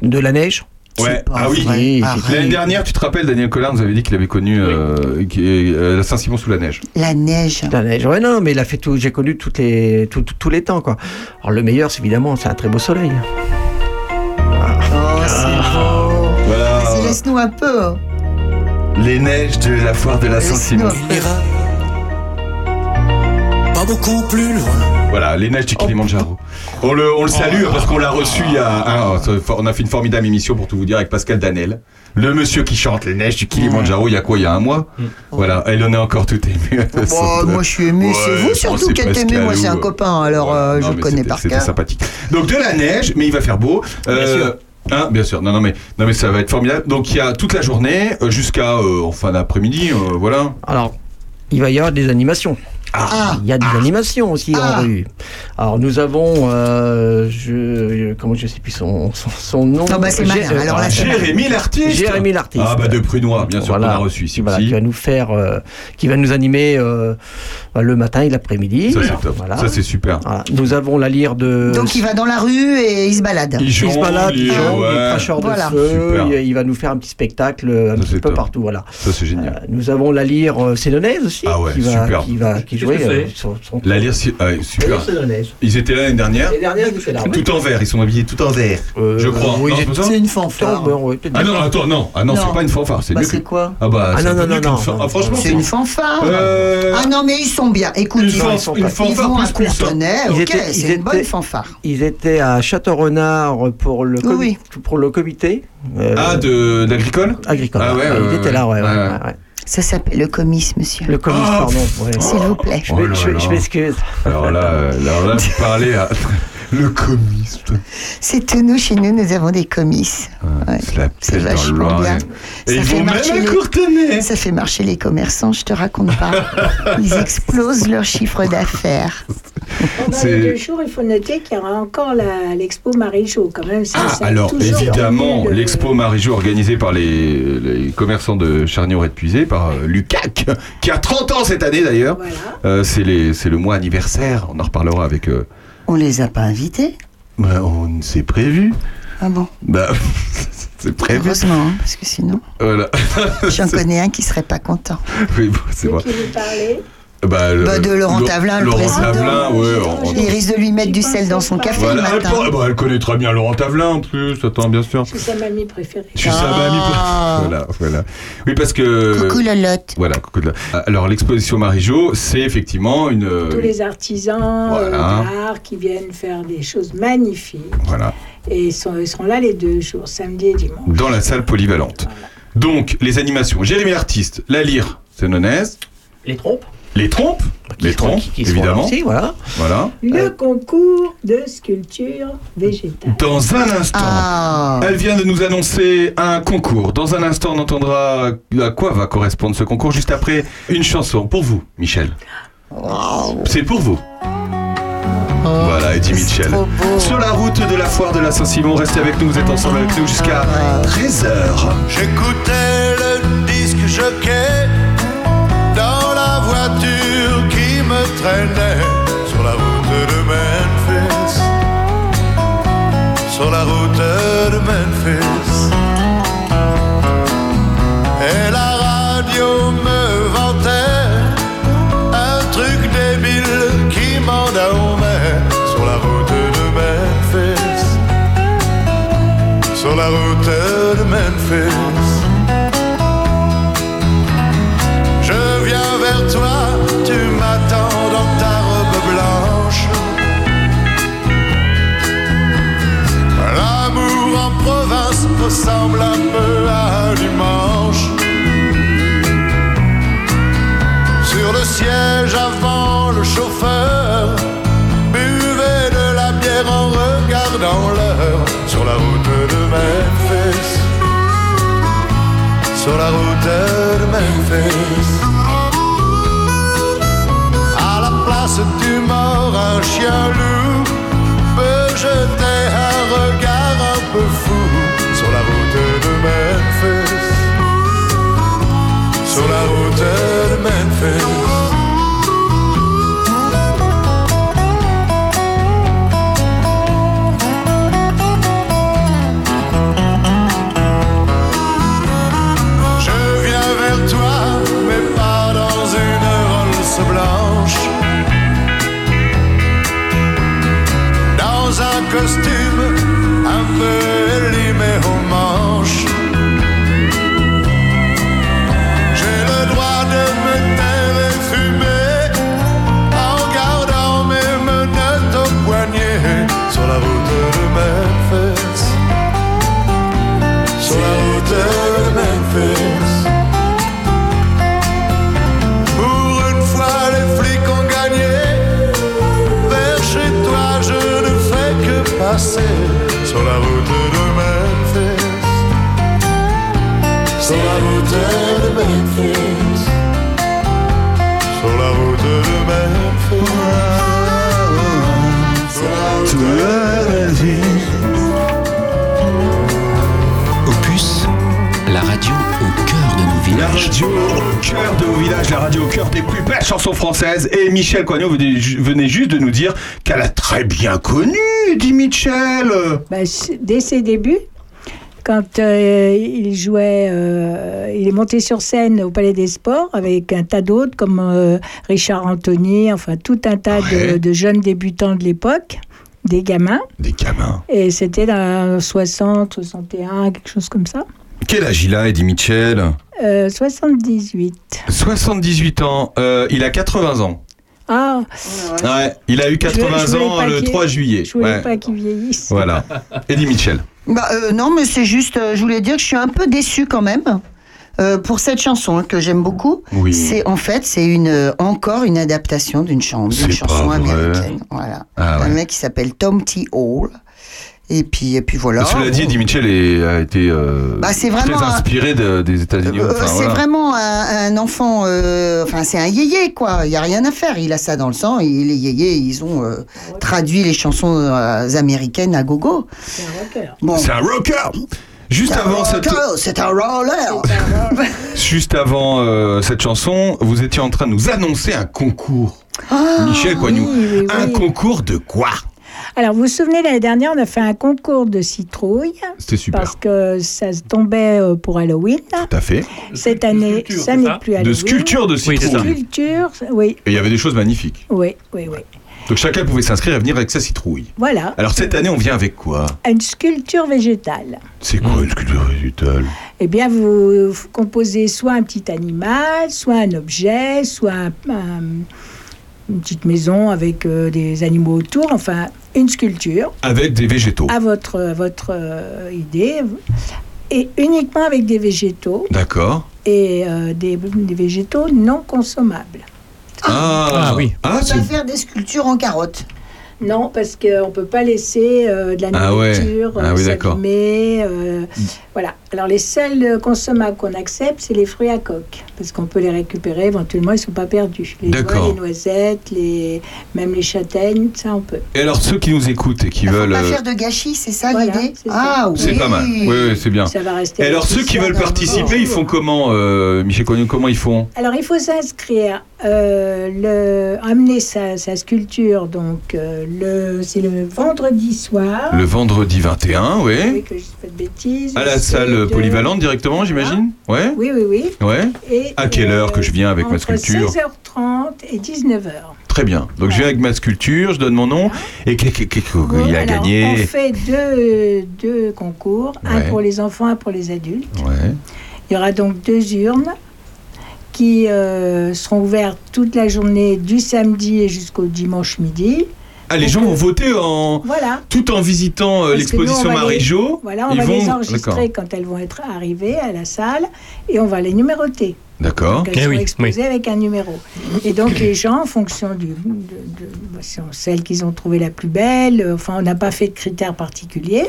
de la neige. Ouais, pas ah oui. Oui. L'année dernière, tu te rappelles, Daniel Collard nous avait dit qu'il avait connu euh, est, euh, la Saint-Simon sous la neige. La neige. La neige. Ouais, non, mais il a fait tout. J'ai connu toutes les, tout- tout- tous les temps, quoi. Alors le meilleur, c'est évidemment, c'est un très beau soleil. Oh, c'est beau. Voilà. Vas-y, laisse-nous un peu. hein. Les neiges de la foire de la Saint-Simon. Beaucoup plus loin. Voilà, les neiges du Kilimanjaro. On le, on le salue parce qu'on l'a reçu il y a. un- on a fait une formidable émission pour tout vous dire avec Pascal Danel, le monsieur qui chante les neiges du Kilimanjaro il y a quoi Il y a un mois Voilà, elle en est encore tout émue. Bon, moi, je suis ému. c'est Ouais, vous surtout c'est qui êtes ému. Moi, c'est un ou- copain. Alors, Voilà. euh, Non, je le mais connais c'était- par C'était cœur. sympathique. Donc de la neige, mais il va faire beau. Euh, hein, bien sûr. Non, non, mais non, mais ça va être formidable. Donc il y a toute la journée euh, jusqu'à euh, en fin d'après-midi, euh, voilà. Alors, il va y avoir des animations. Ah, Il y a des animations aussi Ah. en rue. Alors nous avons, euh, je, comment je sais plus son, son, son nom. Ah bah, c'est Gé- malin. Alors là, ah, c'est Jérémy l'artiste. Jérémy l'artiste. Ah bah de Prunois, bien sûr Voilà. qu'on a reçu ici Voilà, qui va nous faire, euh, qui va nous animer euh, bah, le matin et l'après-midi. Ça c'est top. Voilà. Ça c'est super. Voilà. Nous avons la lyre de. Donc, il va dans la rue et il se balade. Il il se balade, il il- jongle, ouais. il est cracheur Voilà. de feu, Super. il, il va nous faire un petit spectacle un Ça, petit peu top. partout. Voilà. Ça c'est génial. Euh, nous avons la lyre euh, sédonaise aussi, Ah ouais, qui va, super. qui va, qui jouait euh, son, son- La lyre, si- ah, La super. sédonaise. Ils étaient là l'année dernière. Ils là. Tout en vert, ils sont habillés tout en vert. Euh, je crois. oui, Non, c'est une fanfare. Ah non, attends, non. Ah non, Non. c'est pas une fanfare, c'est Bah, c'est que- quoi Ah bah, Ah non, non, non, fan- non. Ah, franchement, C'est une fanfare. Euh, Ah non, mais ils sont bien. Écoute, ils, sont une fanfare plus. Ils Ok, c'est une bonne fanfare. Ils étaient à Château-Renard pour le, pour le comité euh, Ah, de d'agricole agricole. Ah ouais, ils étaient là, ouais. Ça s'appelle le comice, monsieur. Le comice, Oh, pardon. ouais. S'il vous plaît. Je Oh je- m'excuse. Alors là, euh, alors là, vous parlez à le comice. C'est nous, chez nous, nous avons des comices. Ouais. C'est la C'est pelle dans le vachement bien. Et Ça ils fait vont même marcher à les-. Ça fait marcher les commerçants, je te raconte pas. Ils explosent leur chiffre d'affaires. Pendant les deux jours, il faut noter qu'il y aura encore la- l'expo Marie-Jo, quand même. ça, Ah, ça alors évidemment, tenu le- l'expo Marie-Jo organisée par les, les commerçants de Charnier et de Puisé, par euh, Lucac, qui a 30 ans cette année d'ailleurs. Voilà. Euh, c'est le mois anniversaire, on en reparlera avec. Euh, On les a pas invités bah, on s'est prévu. Ah bon? Bah, c'est prévu. Heureusement, hein, parce que sinon, Voilà. j'en connais un qui serait pas content. Oui, bon, c'est De vrai. qui vous parlez Bah, le- Bah, de Laurent Tavelin, le Laurent. Tavelin, ouais. on- on- Il risque de lui mettre du sel dans son café Voilà, le elle, matin. bah, elle connaît très bien Laurent Tavelin en plus, attends, bien sûr. C'est sa mamie préférée. Je suis sa Ah. mamie. Voilà, voilà. Oui, parce que. Coucou Lolotte. Voilà, coucou Alors, l'exposition Marie-Jo, c'est effectivement une. Tous les artisans euh, Voilà. d'art qui viennent faire des choses magnifiques. Voilà, Et ils, sont, ils seront là les deux jours, samedi et dimanche. dans la salle polyvalente. Donc, les animations. Jérémy l'artiste, la lyre, c'est nonaise. Les trompes Les trompes, les seront- trompes, qui évidemment. voilà. Voilà. Le concours de sculpture végétale. Dans un instant. Ah. Elle vient de nous annoncer un concours. Dans un instant, on entendra à quoi va correspondre ce concours juste après une chanson pour vous, Michel. C'est pour vous. Voilà, Eddie Mitchell. Sur la route de la foire de la Saint-Simon, restez avec nous, vous êtes ensemble avec nous jusqu'à 13h. J'écoutais le disque jockey traînait sur la route de Memphis. Sur la route de nos villages, la radio au cœur des plus belles chansons françaises. Et Michel Coignot venait, ju- venait juste de nous dire qu'elle a très bien connu, dit Michel. Bah, dès ses débuts, quand euh, il jouait, euh, il est monté sur scène au Palais des Sports avec un tas d'autres comme euh, Richard Anthony, enfin tout un tas de- de, jeunes débutants de l'époque, des gamins. Des gamins. Et c'était dans 60, 61, quelque chose comme ça. Quel âge il a, Eddie Mitchell Euh, 78. 78 ans. Euh, il a 80 ans. Ah, Ouais, il a eu 80 je ans le qu'il- 3 juillet. je voulais Ouais. pas qu'il vieillisse. Voilà. Eddie Mitchell. Bah, euh, non, mais c'est juste, euh, je voulais dire que je suis un peu déçue quand même. euh, pour cette chanson hein, que j'aime beaucoup, Oui. c'est en fait c'est une euh, encore une adaptation d'une chanson vrai. américaine. Voilà, Ah ouais. un mec qui s'appelle Tom T. Hall. Et puis et puis voilà. Cela dit, Eddie Mitchell est- a été euh, Bah, très inspiré de- des États-Unis. Euh, Enfin, c'est voilà. vraiment un, un enfant, euh, enfin c'est un yéyé quoi, il y a rien à faire, il a ça dans le sang, et les yéyés ils ont euh, traduit les chansons euh, américaines à gogo. C'est un rocker. Bon. C'est un rocker. Juste C'est un avant cette, C'est un roller juste avant euh, cette chanson, vous étiez en train de nous annoncer un concours. Ah, Michel Coignou. oui, oui, Un concours de quoi? Alors, vous vous souvenez, l'année dernière, on a fait un concours de citrouilles. C'était super. Parce que ça se tombait euh, pour Halloween. Tout à fait. Cette année, sculpture, ça n'est plus Halloween. De sculpture de Oui, c'est ça. citrouille. Sculpture, oui, Et il y avait des choses magnifiques. oui, oui, oui. Donc chacun pouvait s'inscrire et venir avec sa citrouille. Voilà. Alors cette année, on vient avec quoi? Une sculpture végétale. C'est quoi une sculpture végétale? Eh bien, vous, vous composez soit un petit animal, soit un objet, soit un- un- une petite maison avec euh, des animaux autour, enfin, une sculpture Avec des végétaux. à votre, à votre euh, idée, et uniquement avec des végétaux, D'accord. et euh, des, des végétaux non consommables. Ah, Ah, oui. Ah, On c'est va faire des sculptures en carottes. Non, parce qu'on ne peut pas laisser euh, de la Ah ouais. nourriture Ah euh, oui, d'accord. s'abîmer, euh, Voilà. Alors, les seuls consommables qu'on accepte, c'est les fruits à coque. Parce qu'on peut les récupérer, éventuellement, ils ne sont pas perdus. Les noix, les noisettes, les... même les châtaignes, ça, on peut. Et alors ceux qui nous écoutent et qui Il faut veulent... pas euh, faire de gâchis, c'est ça Voilà, l'idée c'est ça. Ah oui. C'est pas mal. Oui, oui, c'est bien. Ça va rester. Et alors ceux qui veulent participer, ils font comment, euh, Michel Cognon Comment ils font? Alors, il faut s'inscrire, euh, le, amener sa, sa sculpture, donc euh, le, c'est le vendredi soir. Le vendredi 21, Oui, oui. que je ne pas de bêtises. À la salle de- polyvalente directement, j'imagine Ouais Oui, oui, oui. Ouais. Et, À quelle heure que je viens avec ma sculpture 16h30 et 19h. Très bien. Donc je viens avec ma sculpture, je donne mon nom et qu'est- qu'est- qu'est- qu'il a gagné. On fait deux, deux concours, un pour les enfants, un pour les adultes. Ouais. Il y aura donc deux urnes qui euh, seront ouvertes toute la journée du samedi et jusqu'au dimanche midi. Ah, les gens vont voter en Voilà. tout en visitant euh, l'exposition Marie-Jo. Voilà, on ils va vont... les D'accord. enregistrer quand elles vont être arrivées à la salle et on va les numéroter. D'accord. Elles sont exposées avec un numéro. Et donc les gens, en fonction du, de, de- bah, celle qu'ils ont trouvée la plus belle, euh, enfin on n'a pas fait de critères particuliers.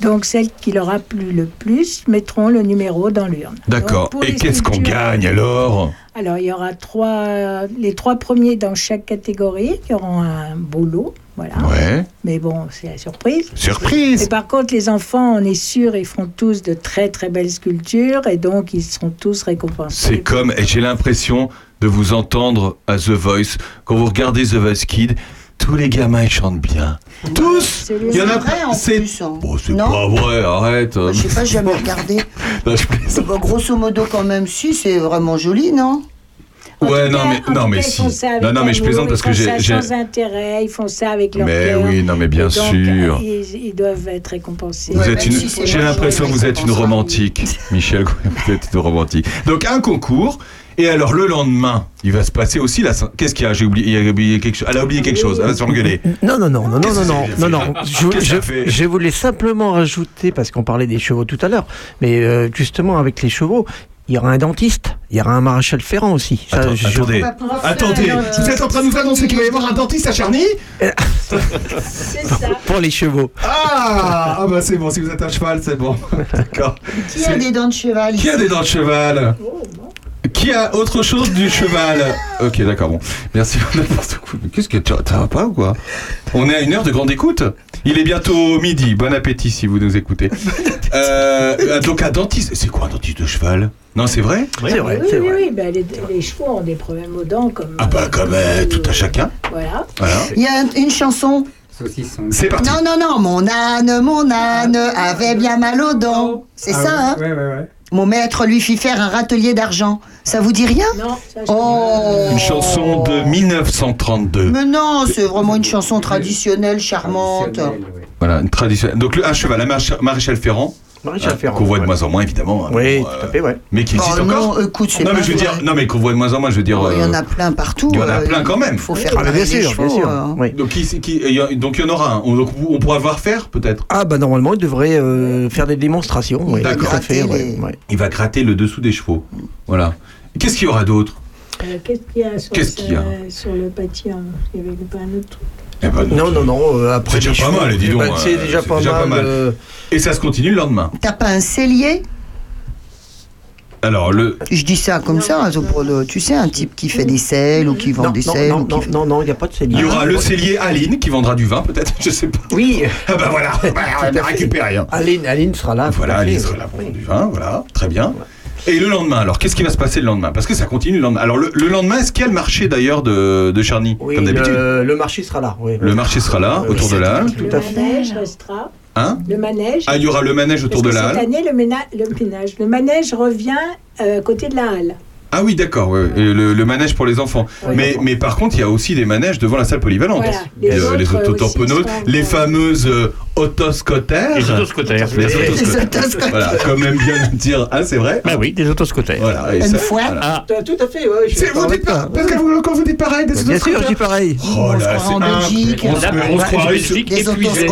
Donc celles qui leur a plu le plus mettront le numéro dans l'urne. D'accord. Et qu'est-ce qu'on gagne alors Alors il y aura trois, les trois premiers dans chaque catégorie qui auront un beau lot. Voilà. Ouais. Mais bon, c'est la surprise. Surprise Et par contre, les enfants, on est sûr, ils feront tous de très très belles sculptures et donc ils seront tous récompensés. C'est comme, et j'ai l'impression de vous entendre à The Voice. Quand vous regardez The Voice Kid, tous les gamins ils chantent bien. Tous Il y en a vrai, en C'est plus, hein. Bon, c'est Non pas vrai, arrête. Je sais pas, j'ai jamais regardé. Non, je plaisante. Bah, grosso modo, quand même, si, c'est vraiment joli, non? Ouais, non, mais, non, mais cas, si. Ils font ça Non, non, mais je plaisante parce ils que font j'ai. ça j'ai- sans intérêt, ils font ça avec leur Mais oui, non, mais bien sûr. euh, Ils, ils doivent être récompensés. J'ai l'impression que vous êtes une romantique, Michel. Vous êtes une romantique. Donc un concours. Et alors le lendemain, il va se passer aussi la. Qu'est-ce qu'il y a? J'ai oublié. Quelque chose. Elle a oublié quelque chose. Elle va se engueuler. Non, non, non, non, non, non, non, non, non. ça Je, ça je- fait? je voulais simplement rajouter, parce qu'on parlait des chevaux tout à l'heure, mais euh, justement avec les chevaux, il y aura un dentiste, il y aura un maréchal ferrant aussi. Ça, Attends, je- attendez, attendez. Vous êtes en train de nous annoncer qu'il va y avoir un dentiste à Charny C'est ça. Pour les chevaux. Ah Ah bah c'est bon. Si vous êtes un cheval, c'est bon. D'accord. Qui a des dents de cheval Qui a des dents de cheval Qui a autre chose du cheval Ok, d'accord, bon. Merci n'importe quoi. Mais Qu'est-ce que tu ça va pas ou quoi? On est à une heure de grande écoute. Il est bientôt midi. Bon appétit si vous nous écoutez. Euh, donc un dentiste. C'est quoi un dentiste de cheval? Non, c'est vrai C'est vrai, Oui, c'est oui, vrai. oui, ben, les, les chevaux ont des problèmes aux dents comme. Ah bah comme euh, tout à chacun. Voilà. Voilà. Il y a un- une chanson. C'est parti. Non, non, non, mon âne, mon âne avait bien mal aux dents. C'est ça, hein Ouais, ouais, ouais. Mon maître lui fit faire un râtelier d'argent. Ça vous dit rien Non, ça, je- Oh Une chanson de 1932. Mais non, c'est vraiment une chanson traditionnelle, charmante. Voilà, une tradition. Donc le, un cheval, un maréchal, maréchal Ferrand. Maréchal hein, Ferrand, Qu'on voit de moins en moins évidemment. hein, Oui, bon, tout euh, à fait, ouais. Mais qui existe Oh encore non, écoute, c'est Non mais je veux dire, non mais qu'on voit de moins en moins, je veux dire. Oh, Il y en euh, a plein partout. il y en a euh, plein quand même. Il faut faire Ah, mais parler bien les sûr, bien chevaux, sûr. euh. Oui. Donc, qui, qui- il y a- donc il y en aura un. On, donc, on pourra le voir faire peut-être? Ah bah normalement, il devrait euh, faire des démonstrations. Oui, D'accord. tout à fait, Gratter ouais, les- ouais. Il va gratter le dessous des chevaux. Voilà. Qu'est-ce qu'il y aura d'autre? Euh, Qu'est-ce qu'il y a sur, Qu'est-ce qu'il y a? ce- sur le pâtis hein? Il y avait pas un autre truc. Eh ben, Non, non, non. euh, après C'est déjà pas mal, dis donc, ben, C'est euh, déjà, c'est pas, déjà pas mal. euh, Et ça se continue le lendemain. T'as pas un cellier? Alors le. Je dis ça comme ça, hein, pour le- tu sais, un type qui fait des selles ou qui vend non, des selles. non, non, fait- non, non, il n'y a pas de cellier. Il y aura le cellier Aline qui vendra du vin peut-être, je sais pas. Oui, Ah bah voilà, bah, on va récupérer. hein. Aline, Aline sera là. Voilà. Aline sera là pour vendre du vin, voilà, très bien. Et le lendemain, alors, qu'est-ce qui va se passer le lendemain? Parce que ça continue le lendemain. Alors, le, le lendemain, est-ce qu'il y a le marché d'ailleurs de, de Charny Oui, Comme d'habitude? le, le marché sera là. Oui. Le marché sera là, autour de la halle. Tout le à fait. manège restera. Hein? Le manège. Ah, il y aura le manège autour Parce de la cette halle. année, le, le ménage, le manège revient euh, à côté de la halle. Ah oui, d'accord, ouais, ouais. Le, le manège pour les enfants. Oui. mais, mais par contre, il y a aussi des manèges devant la salle polyvalente. Voilà. Il y a Les les les fameuses euh, autoscotères. Les autoscotères. Les Les autoscotères. autoscotères. Voilà, quand même bien le dire. Ah, c'est vrai Bah oui, des autoscotères. Voilà. Une ça- fois. voilà. Ah, Tout à fait, ouais. je C'est- vous dites pas, parce que vous, quand vous dites pareil, des Bien sûr, je autoscotères. dis pareil. Oh On se là, croit en c'est Belgique. on se- se en Belgique, épuisé,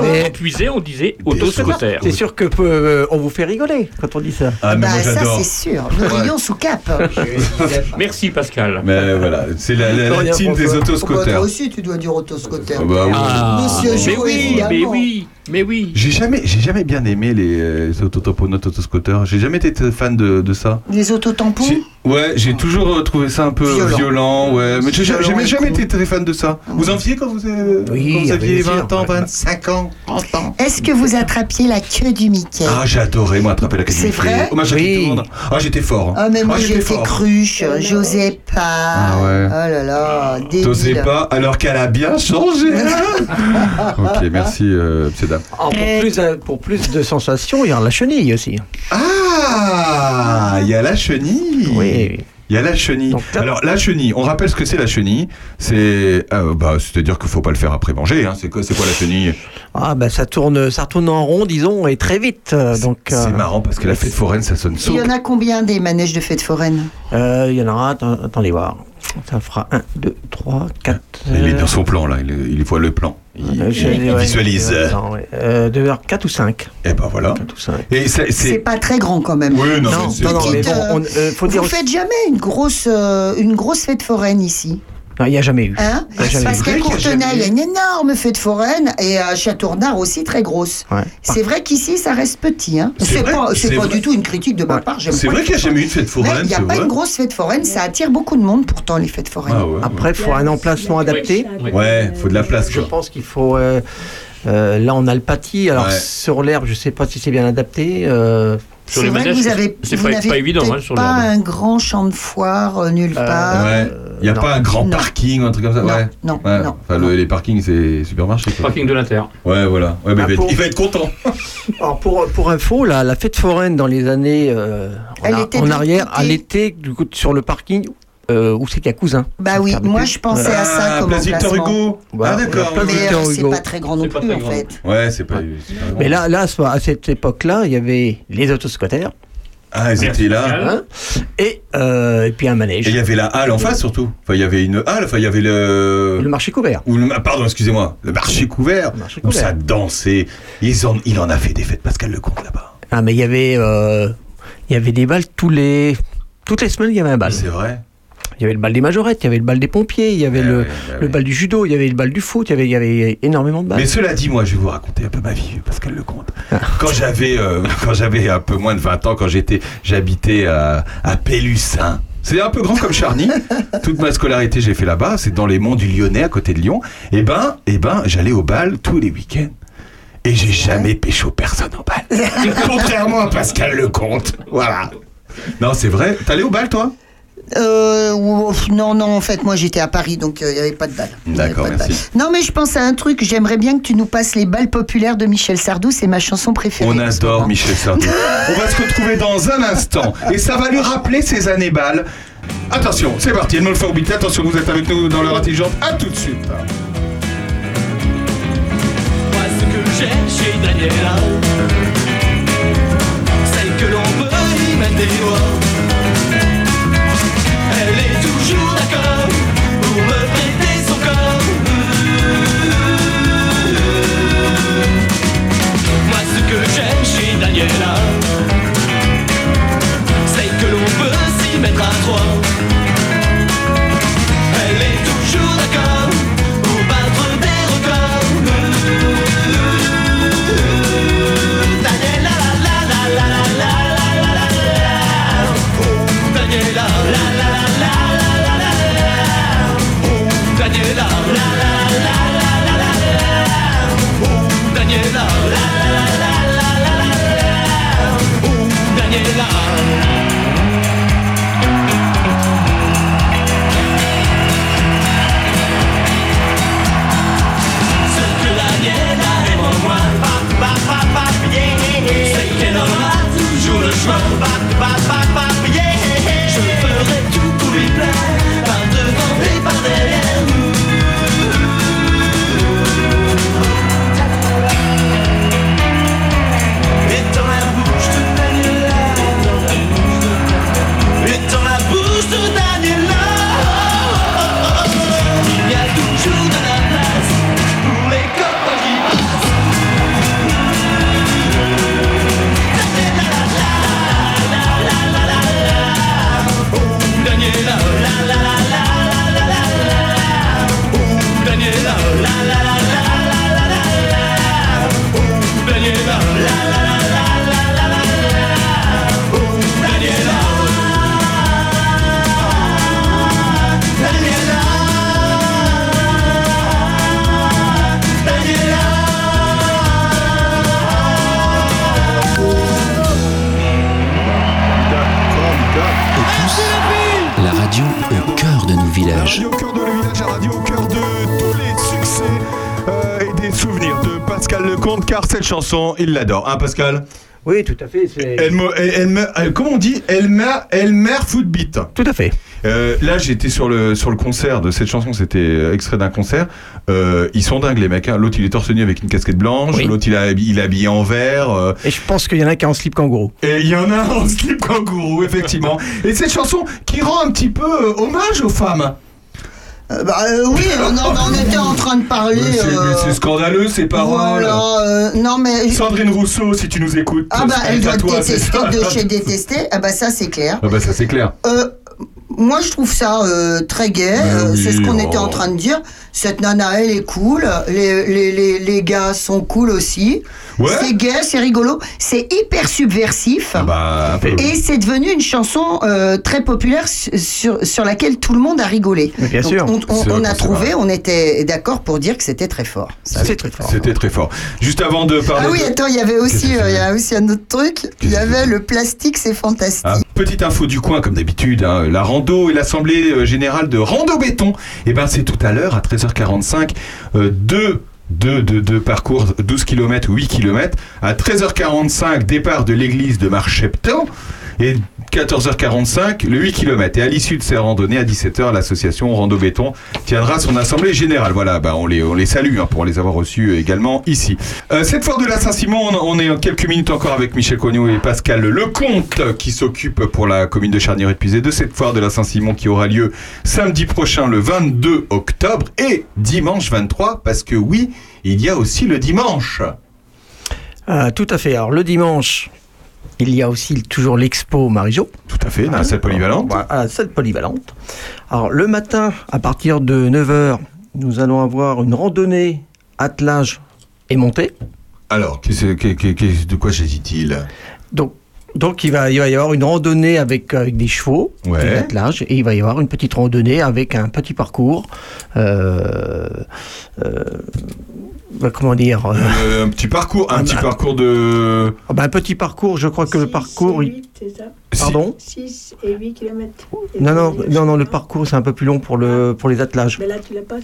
on, faut. épuisé, on disait autoscotère. C'est sûr que euh, on vous fait rigoler quand on dit ça. Ah, mais Bah, moi ça, j'adore. c'est sûr. Nous rions sous cap. Merci Pascal. Mais voilà, c'est la, la, team des. Bah, toi autoscooters. aussi, tu dois dire autoscotère. Ah bah oui. Ah, Monsieur mais Jouet, oui, mais oui, mais oui. J'ai jamais, j'ai jamais bien aimé les, les autotamponautes, autoscooters. J'ai jamais été fan de, de ça. Les autotampons Ouais, j'ai toujours trouvé ça un peu Violent. violent, ouais. Mais j'ai jamais, été très fan de ça. Vous en faisiez quand vous, euh, Oui, quand vous aviez bien sûr, 20 ans, ouais. 25 ans, 30 ans Est-ce que vous attrapiez la queue du Mickey? Ah, j'ai adoré, moi, attraper la C'est vrai? Oh, moi, j'ai Oui. Ah, j'étais fort. hein. Ah, mais moi Ah, j'ai cruche, j'osais pas. Ah ouais. Oh là là, débile. T'osais pas, alors qu'elle a bien changé. hein. ok, merci, euh, Dame. Ah, pour, plus, euh, pour plus de sensations, il y a la chenille aussi. Ah, il y a la chenille. Oui. Il y a la chenille. Donc Alors la chenille, on rappelle ce que c'est la chenille. C'est, euh, bah, c'est-à-dire qu'il faut pas le faire après manger. Hein. C'est quoi, c'est quoi la chenille? Ah ben ça tourne, ça tourne en rond, disons, et très vite. euh, Donc C'est euh, marrant parce que la fête foraine, ça sonne Il saut. y en a combien des manèges de fête foraine? Euh, il y en aura. Attends, attendez voir. Ça fera 1, 2, 3, 4. Il est dans son plan là, il, il voit le plan. Il, il- il visualise. Euh, 2 heures 4 ou 5 Et ben voilà. Et c'est- C'est c'est. pas très grand quand même. Oui, non, Non, mais c'est- non, non, mais Petite, bon, euh, on, euh, faut dire Vous aussi- faites jamais une grosse, euh, une grosse fête foraine ici? Non, il n'y a jamais eu. Hein Il y a jamais Parce qu'à Courtenay, il y a une énorme fête foraine et à Châteaurnard aussi très grosse. Ouais. C'est vrai qu'ici, ça reste petit. Hein. C'est pas, c'est du tout une critique de ma part. C'est vrai qu'il n'y a jamais eu de fête foraine, Il n'y a pas vrai. une grosse fête foraine, ça attire beaucoup de monde pourtant les fêtes foraines. Ah ouais, Après, il faut un emplacement adapté. Ouais, faut de la place. Je quoi. pense qu'il faut. euh, euh, là, on a le pâtis. Alors, Ouais. sur l'herbe, je ne sais pas si c'est bien adapté. euh, Sur C'est les vrai que manèges, vous avez, c'est vous pas, n'avez pas évident hein, sur pas un grand champ de foire euh, nulle part. Ouais. Il n'y a non. pas un grand Non. parking ou un truc comme ça. Non, ouais. non, Ouais. non. Enfin, le- les parkings, c'est supermarché. quoi. Parking de l'Inter. Ouais, voilà. Ouais, mais Ah, il, va être, pour- il va être content. Alors, pour, pour info, la, la fête foraine dans les années euh, en, Elle a- était en arrière, elle était du coup, sur le parking euh, où c'est qu'il y a cousin. Bah oui, moi je pensais à ça Ah, comme place Victor emplacement. Hugo. Voilà, ah, d'accord. c'est pas très grand non plus en grand. fait. Ouais, c'est pas. Mais grand. là, là, à ce- à cette époque-là, il y avait les autoscooters Ah, ils étaient là. hein, et, euh, et puis un manège. Et il y avait la halle en face surtout. Enfin, il y avait une halle. Enfin, il y avait le. Le marché couvert. Ou le- pardon, excusez-moi. Le marché couvert. Le marché Où couvert. ça dansait. Ils en- il en a fait des fêtes, Pascal Lecomte, là-bas. Ah, mais il y avait, euh, il y avait des balles tous les, toutes les semaines. Il y avait un bal. C'est vrai. Il y avait le bal des majorettes, il y avait le bal des pompiers, il y avait Ouais, le, ouais, bah le bal du judo, il y avait le bal du foot, il y avait, il y avait énormément de balles. Mais cela dit, moi, je vais vous raconter un peu ma vie, Pascal Lecomte. Ah. Quand j'avais, euh, quand j'avais un peu moins de 20 ans, quand j'étais, j'habitais à, à Pélussin. C'est un peu grand comme Charny. Toute ma scolarité, j'ai fait là-bas. C'est dans les monts du Lyonnais, à côté de Lyon. Et ben, et ben, j'allais au bal tous les week-ends. Et j'ai jamais pécho personne en bal. Contrairement à Pascal Lecomte. Voilà. Non, c'est vrai. T'allais au bal, toi? Euh, non, non, en fait, moi j'étais à Paris, donc euh, il n'y avait pas de balle. Il y avait D'accord, pas de balle. merci. Non, mais je pense à un truc, j'aimerais bien que tu nous passes les balles populaires de Michel Sardou, c'est ma chanson préférée. On adore. Michel Sardou. On va se retrouver dans un instant et ça va lui rappeler ses années balles. Attention, c'est parti, elle me le fait orbiter. Attention, vous êtes avec nous dans l'heure intelligente. À tout de suite. Moi ce que j'ai chez Daniela Celle que l'on peut y mettre des doigts C'est que l'on peut s'y mettre à trois Elle est toujours d'accord Pour battre des records Daniela, la la la la la la la la Oh, Daniela, la Oh, Daniela, la la la la la la la Oh, Daniela, la la la Je ferai tout pour lui plaire, nos villages. Radio au cœur de le village, la radio au cœur de tous les succès euh, et des souvenirs de Pascal Lecomte, car cette chanson, il l'adore. Hein, Pascal? Oui, tout à fait. c'est- elle me, elle, elle me- elle- Comment on dit? Elle mère footbeat. Tout à fait. Euh, là, j'étais sur le, sur le concert de cette chanson, c'était euh, extrait d'un concert. Euh, ils sont dingues, les mecs. hein. L'autre, il est torse nu avec une casquette blanche. Oui. L'autre, il, a il est habillé en vert. euh, Et je pense qu'il y en a qui ont en slip kangourou. et il y en a un en slip kangourou, effectivement. Et cette chanson qui rend un petit peu euh, hommage aux femmes. Euh, bah, euh, oui, mais on était en train de parler. C'est, euh, scandaleux, ces paroles. Voilà, euh, non mais. Sandrine Rousseau, si tu nous écoutes. Ah bah elle doit détester de chez détester. Ah bah ça c'est clair. Ah bah ça, c'est clair. Moi je trouve ça euh, très gai. Euh, oui, c'est ce qu'on oh. était en train de dire. Cette nana elle est cool. Les, les, les, les gars sont cool aussi. Ouais. C'est gay, c'est rigolo. C'est hyper subversif. Ah bah. Et c'est devenu une chanson euh, très populaire su- sur, sur laquelle tout le monde a rigolé. Mais bien Donc, sûr. On, a trouvé, vrai. on était d'accord pour dire que c'était très fort. C'est très fort. C'était très fort. Juste avant de parler. Ah oui, de- attends, il y avait aussi, euh, y c'est a aussi un autre truc. Il y avait le plastique, c'est fantastique. Ah, petite info du coin, comme d'habitude, hein, la et l'assemblée euh, générale de Rando Béton, et ben c'est tout à l'heure à 13h45, euh, deux, deux, deux, parcours, 12 km ou 8 km. À 13h45, départ de l'église de Marcheptan, et 14h45, le 8 km. Et à l'issue de ces randonnées, à 17h, l'association Rando Béton tiendra son assemblée générale. Voilà, bah, on, les, on les salue hein, pour les avoir reçus également ici. Euh, cette foire de la Saint-Simon, on, on est en quelques minutes encore avec Michel Cognot et Pascal Lecomte qui s'occupe pour la commune de charnier épuisé de cette foire de la Saint-Simon qui aura lieu samedi prochain le 22 octobre et dimanche 23 parce que oui, il y a aussi le dimanche. Ah, tout à fait. Alors le dimanche, il y a aussi toujours l'expo Marijo. Tout à fait, dans la salle polyvalente. Voilà, à la salle polyvalente. Alors le matin, à partir de 9h, nous allons avoir une randonnée attelage et montée. Alors, de quoi s'agit-il? Donc, donc il, va, il va y avoir une randonnée avec, avec des chevaux, Ouais. des attelages, et il va y avoir une petite randonnée avec un petit parcours. euh, euh, comment dire euh, Euh, Un petit parcours, un petit parcours de. ah bah, Un petit parcours, je crois que le parcours. Pardon? 6 et 8 km. Non, non, non, non, le parcours c'est un peu plus long pour, le, pour les attelages. Mais là, tu l'as pas.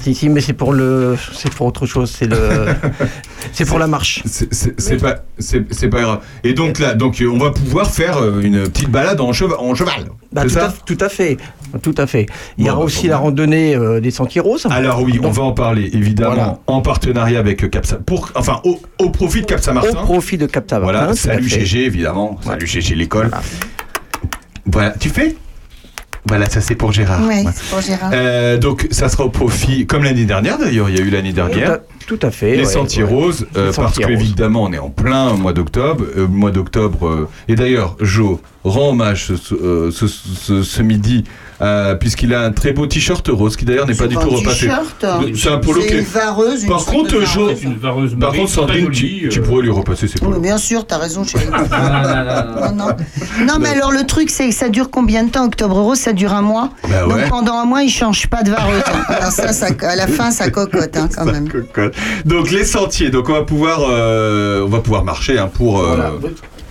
Si, si, mais c'est pour le, c'est pour autre chose. C'est le, c'est pour la marche. C'est- pas, c'est pas grave. Et donc là, donc euh, on va pouvoir faire euh, une petite balade en, cheva- en cheval. Bah, tout, ça à, tout à fait, tout à fait. Il y aura bah, aussi la randonnée euh, des sentiers roses. Alors oui, on va en parler évidemment Voilà. en partenariat avec Capsa, pour, enfin au, au profit de Cap au Saint-Martin. profit de Cap Saint-Martin, Voilà, salut. GG évidemment, salut GG l'école. Voilà. Voilà, tu fais Voilà, ça c'est pour Gérard. Ouais. c'est pour Gérard. Euh, donc ça sera au profit, comme l'année dernière d'ailleurs, il y a eu l'année dernière. tout à fait. Les ouais, sentiers ouais. roses, euh, Les parce qu'évidemment on est en plein mois d'octobre. euh, mois d'octobre. euh, et d'ailleurs, Jo rend hommage ce, ce- euh, ce- ce- ce midi, euh, puisqu'il a un très beau t-shirt rose, qui d'ailleurs n'est pas du tout un repassé. De- C'est un polo C'est qui une est- vareuse. une Par contre, vareuse. une vareuse par contre, Sandrine, tu, tu euh. pourrais lui repasser ses Oui, polos. bien sûr, t'as raison, chérie. Ah, non, non. Non, mais alors le truc, c'est que ça dure combien de temps Octobre Rose, ça dure un mois. Bah ouais. Donc pendant un mois, il change pas de vareuse. hein. Alors ça, ça, à la fin, ça cocotte hein, quand Ça même. cocotte. Donc les sentiers, donc on va pouvoir, euh, on va pouvoir marcher hein, pour, euh, Voilà.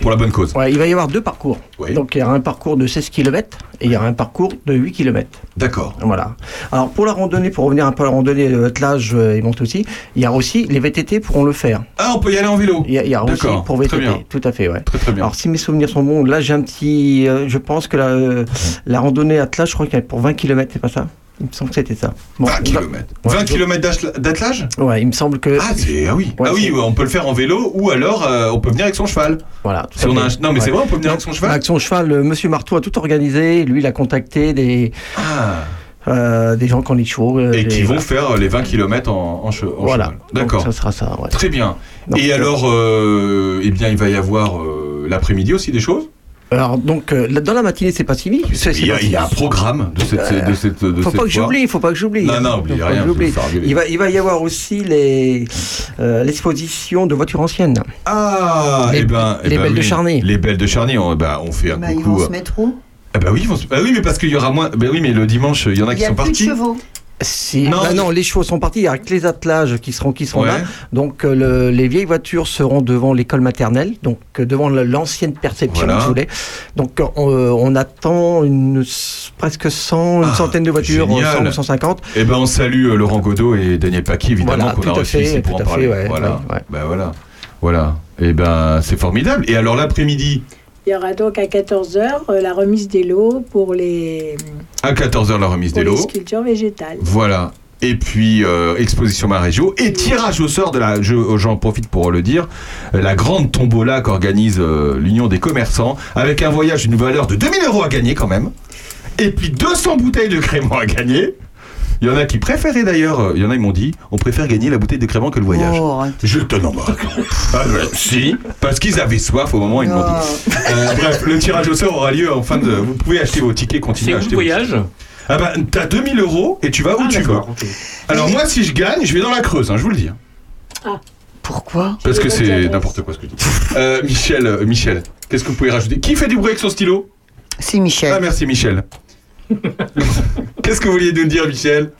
Pour la bonne cause. Ouais, il va y avoir deux parcours. Oui. Donc il y aura un parcours de 16 km et il y aura un parcours de 8 km. D'accord. Voilà. Alors pour la randonnée, pour revenir un peu à la randonnée de attelage euh, et monte aussi, il y a aussi les VTT pourront le faire. Ah, on peut y aller en vélo. Il y a, il y a aussi pour très VTT. bien. Tout à fait, ouais. Très très bien. Alors si mes souvenirs sont bons, là j'ai un petit, euh, je pense que la, euh, la randonnée attelage, je crois qu'elle est pour 20 km, c'est pas ça? Il me semble que c'était ça. Bon, 20 là- km. Ouais, 20 donc- km d'attelage Ouais, il me semble que. Ah, ah oui. Ouais, ah oui, on peut le faire en vélo ou alors euh, on peut venir avec son cheval. Voilà. tout Si à on a fait. un- Non, mais c'est vrai, on peut venir avec son cheval Avec son cheval, euh, Monsieur Marteau a tout organisé. Lui, il a contacté des, Ah. euh, des gens qui ont des chevaux. euh, Et qui vont faire les 20 km en, en, che- en Voilà. cheval. D'accord. Ça sera ça, ouais. Très bien. Donc, Et alors, euh, eh bien, il va y avoir l'après-midi aussi des choses? Alors, donc, euh, dans la matinée, c'est pas si vite. C'est- c'est il y, a, il y un programme de cette, Euh, de cette, de Faut cette pas que j'oublie, faut pas que j'oublie. Non, non, oublie rien. Il va, il va y avoir aussi les, euh, l'exposition de voitures anciennes. Ah, Les- eh ben, eh les ben belles de. Charny. Les belles de Charny, on, bah, on fait un Bah, ils coucou. vont euh, se mettre où? Ah bah oui, ils vont se- oui, mais parce qu'il y aura moins. Bah oui, mais le dimanche, il y en a Il qui n'y a sont plus de partis. chevaux. Si, Non. non. non, les chevaux sont partis. Il y a que les attelages qui seront, qui seront Ouais. là. Donc, euh, le- les vieilles voitures seront devant l'école maternelle, donc euh, devant l'ancienne perception, Voilà. si vous voulez. Donc, euh, on, attend une, presque 100, une Ah, centaine de voitures, euh, génial. 100 ou 150. Eh ben, on salue Laurent Godot et Daniel Paqui, évidemment, Voilà, qu'on a reçu fait, ici pour en parler. fait, ouais, voilà. ouais. Bah voilà. Voilà. Eh ben, c'est formidable. Et alors l'après-midi Il y aura donc à 14h la remise des lots pour les, À 14h, la remise pour des les lots. sculptures végétales. Voilà. Et puis, euh, exposition Marégio. Et tirage au sort de la. je- J'en profite pour le dire. euh, La grande tombola qu'organise euh, l'Union des commerçants. Avec un voyage d'une valeur de 2000 euros à gagner quand même. Et puis 200 bouteilles de crément à gagner. Il y en a qui préféraient d'ailleurs. euh, Il y en a, ils m'ont dit on préfère gagner la bouteille de crément que le voyage. Oh. Je te n'en Ah ouais, si, parce qu'ils avaient soif au moment où ils m'ont dit. Oh. Euh, bref, le tirage au sort aura lieu en fin de. Vous pouvez acheter vos tickets, continuer C'est à acheter le vos voyage tickets. Ah bah, t'as 2000 euros et tu vas où Ah, tu ok. Alors moi, si je gagne, je vais dans la Creuse, hein, je vous le dis. Pourquoi? Parce que c'est n'importe quoi ce que je dis. Euh, Michel, euh, Michel, qu'est-ce que vous pouvez rajouter? Qui fait du bruit avec son stylo? C'est Michel. Ah merci Michel. qu'est-ce que vous vouliez nous dire, Michel?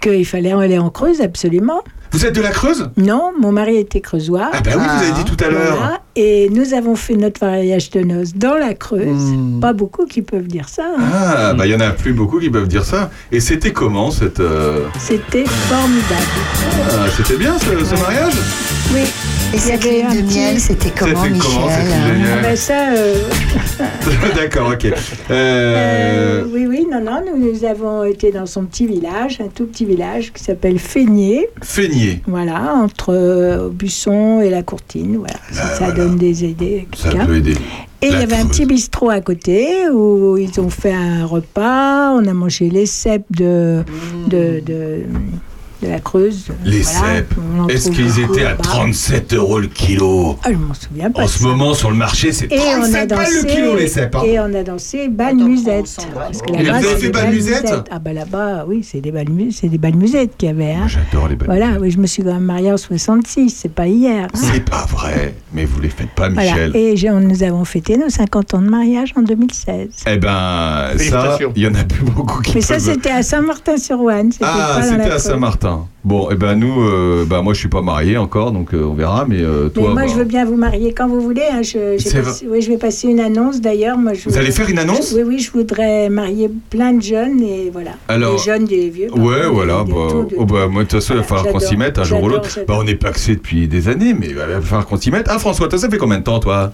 Qu'il fallait aller en Creuse, absolument. Vous êtes de la Creuse? Non, mon mari était creusois. Ah bah oui, vous avez dit tout à l'heure. Voilà, et nous avons fait notre mariage de noces dans la Creuse. Hmm. Pas beaucoup qui peuvent dire ça. hein. Ah bah il y en a plus beaucoup qui peuvent dire ça. Et c'était comment cette euh, C'était formidable. ah, C'était bien ce, ce mariage? Oui. Et Il y cette avait lune un de miel, c'était comment, C'était Michel comment, cette lune de miel Ah ben ça, euh, D'accord, ok. Euh, euh, oui, oui, non, non, nous, nous avons été dans son petit village, un tout petit village qui s'appelle Feigné, Feigné. voilà, entre euh, Busson et la Courtine, voilà, ça, Ah, ça voilà. Des idées. Ça peut aider. Et il y avait un petit bistrot à côté où ils ont fait un repas, on a mangé les cèpes de, de, de, de la Creuse. Les voilà, cèpes. Est-ce qu'ils étaient à là-bas. 37 euros le kilo Ah, je m'en souviens pas. En ce ça. moment, sur le marché, c'est Et on a 37 balles dansé, le kilo, les cèpes. hein. et on a dansé bal musette. Vous avez fait des bal musette. Ah bah là-bas, oui, c'est des bals musettes qu'il y avait. Hein. J'adore les balles. Voilà, oui, je me suis quand même mariée en 66, c'est pas hier. hein. C'est pas vrai, mais vous les faites pas, Voilà, Michel. et nous avons fêté nos 50 ans de mariage en 2016. Eh ben, ça, il y en a plus beaucoup qui Mais ça, c'était à Saint-Martin-sur-Ouane. Ah, c'était à Creuse. Bon, eh ben nous, euh, bah moi je suis pas marié encore, donc euh, on verra, mais euh, Mais toi, moi, bah, je veux bien vous marier quand vous voulez. hein. Je, oui, je vais passer une annonce d'ailleurs. Moi, je Vous allez faire une annonce? Je- Oui, oui, je voudrais marier plein de jeunes et voilà. Alors- des jeunes, des vieux. Ouais, voilà. des- Bah, des- des- oh, bah, moi, de toute façon, il va falloir qu'on s'y mette un jour ou l'autre. Bah, on est paxé depuis des années, mais il va falloir qu'on s'y mette. Ah, François, toi, ça fait combien de temps, toi?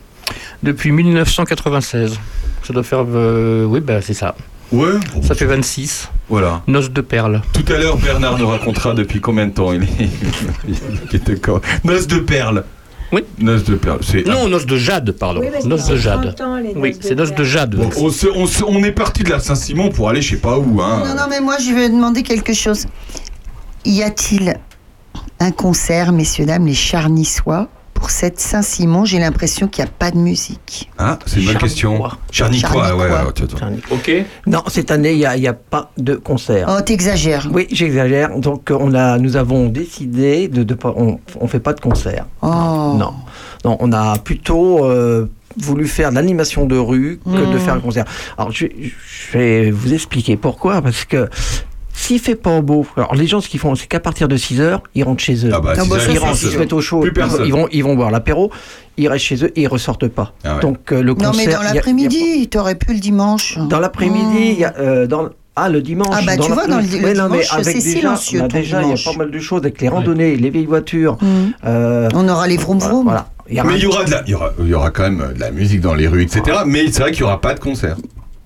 Depuis 1996. Ça doit faire. euh, oui, bah, c'est ça. Ouais. Ça fait 26. Voilà. Noces de perles. Tout à l'heure, Bernard nous racontera depuis combien de temps il est. il était. Noces de perles. Oui. Noces de perles. C'est. Non, noces de jade, pardon. Oui, noces de jade. 30 ans, les Oui, c'est de noces de jade. Bon, on, se- on se- on est parti de la Saint-Simon pour aller je sais pas où. Hein. Non, non, mais moi, je vais demander quelque chose. Y a-t-il un concert, messieurs, dames, les Charnissois Pour cette Saint-Simon, j'ai l'impression qu'il n'y a pas de musique. Ah, c'est une bonne question. Charnicois. Ouais. Ok. Non, cette année, il n'y a, pas de concert. Oh, t'exagères. Oui, j'exagère. Donc, on a, nous avons décidé de, de pas, on, on fait pas de concert. Oh. Non, non, on a plutôt euh, voulu faire de l'animation de rue que de Mm. faire un concert. Alors, je, je vais vous expliquer pourquoi. Parce que s'il fait pas beau, alors les gens, ce qu'ils font, c'est qu'à partir de 6 heures, ils rentrent chez eux. Ah bah, Ah bah, ils rentrent, se mettent au chaud, ils vont, ils vont boire l'apéro, ils restent chez eux et ils ressortent pas. Ah ouais. Donc euh, le Non, concert. mais dans l'après-midi, t'aurais pu le dimanche. Dans l'après-midi, il y a, euh, dans ah le dimanche. Ah bah, dans tu vois, dans le- non, dimanche, avec c'est silencieux, on a ton déjà, il y a pas mal de choses avec les randonnées, les vieilles voitures. Mm. euh, On aura les vroom vroom. voilà. Il y aura- Mais il y aura de la, il y aura, il y aura quand même de la musique dans les rues, etc. Mais c'est vrai qu'il y aura pas de concert.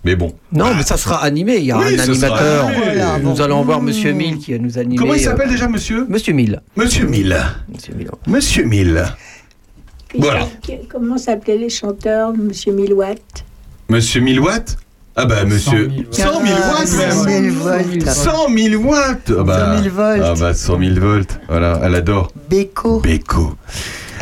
Mais bon. Non, mais ça sera animé. Il y aura Oui, un animateur. Voilà, Nous allons voir Mm. Monsieur Mille qui va nous animer. Comment il euh, s'appelle déjà, monsieur Monsieur Mille. Monsieur Mille. Monsieur Mille. Monsieur Mille. Qui- Voilà. Comment s'appelaient les chanteurs, Monsieur Milwatt Monsieur 1000 watts Ah bah monsieur. 100 000 Ah, watts 100 même 000 volts. 100 000 watts ah bah, 100 000 volts. Ah bah 100 000 volts. Voilà, elle adore. Beko. Beko.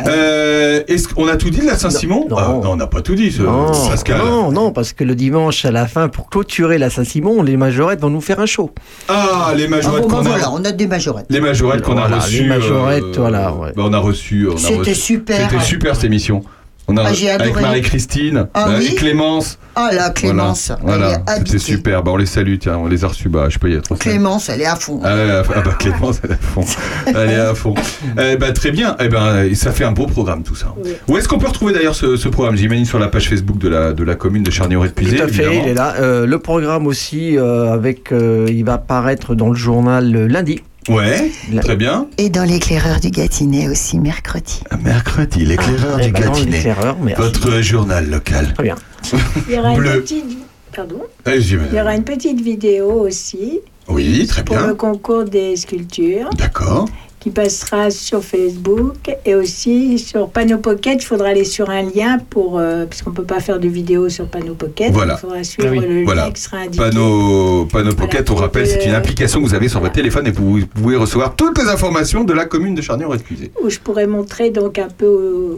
Euh, Est-ce qu'on a tout dit de la Saint-Simon Non. Ah, non, on n'a pas tout dit, ce- Non, Pascal. non, non, parce que le dimanche à la fin, pour clôturer la Saint-Simon, les majorettes vont nous faire un show. Ah, les Ah majorettes bon, bah qu'on a. voilà, on a des majorettes. Les majorettes qu'on a Voilà, reçues. les majorettes, voilà, ouais. bah, on a reçu. on a C'était reçu- super. C'était super cette émission. On a Ah, avec. Marie-Christine, Ah avec oui Clémence. Ah là, Clémence, Voilà, c'était super. Bah, on les salue, tiens, on les a reçus. Bah, je peux y être. Clémence, elle est à fond. Ah, ah bah Clémence, elle est à fond. Elle est à fond. Eh ben, très bien. Eh ben, ça fait un beau programme tout ça. Oui. Où est-ce qu'on peut retrouver d'ailleurs ce, ce programme? J'imagine sur la page Facebook de la, de la commune de Charnier-Épuisé. Tout à fait, il est là. Euh, le programme aussi, euh, avec, euh, il va apparaître dans le journal euh, lundi. Ouais, très bien. Et dans l'éclaireur du Gâtinais aussi, mercredi. Mercredi, l'éclaireur Ah, du eh ben Gâtinais. Votre journal local. Très bien. Il y aura une Bleu. petite, pardon. Allez-y, Il y madame. aura une petite vidéo aussi Oui, très pour le bien. concours des sculptures D'accord. Qui passera sur Facebook et aussi sur Panneau Pocket. Il faudra aller sur un lien pour euh, puisqu'on peut pas faire de vidéo sur Panneau Pocket. Voilà. Il faudra suivre Ah oui. le Voilà. lien qui sera indiqué. Panneau, Panneau Pocket, on pour rappelle, c'est que- une application que vous avez sur votre téléphone et vous pouvez recevoir toutes les informations de la commune de charnier excusez où je pourrais montrer donc un peu, euh,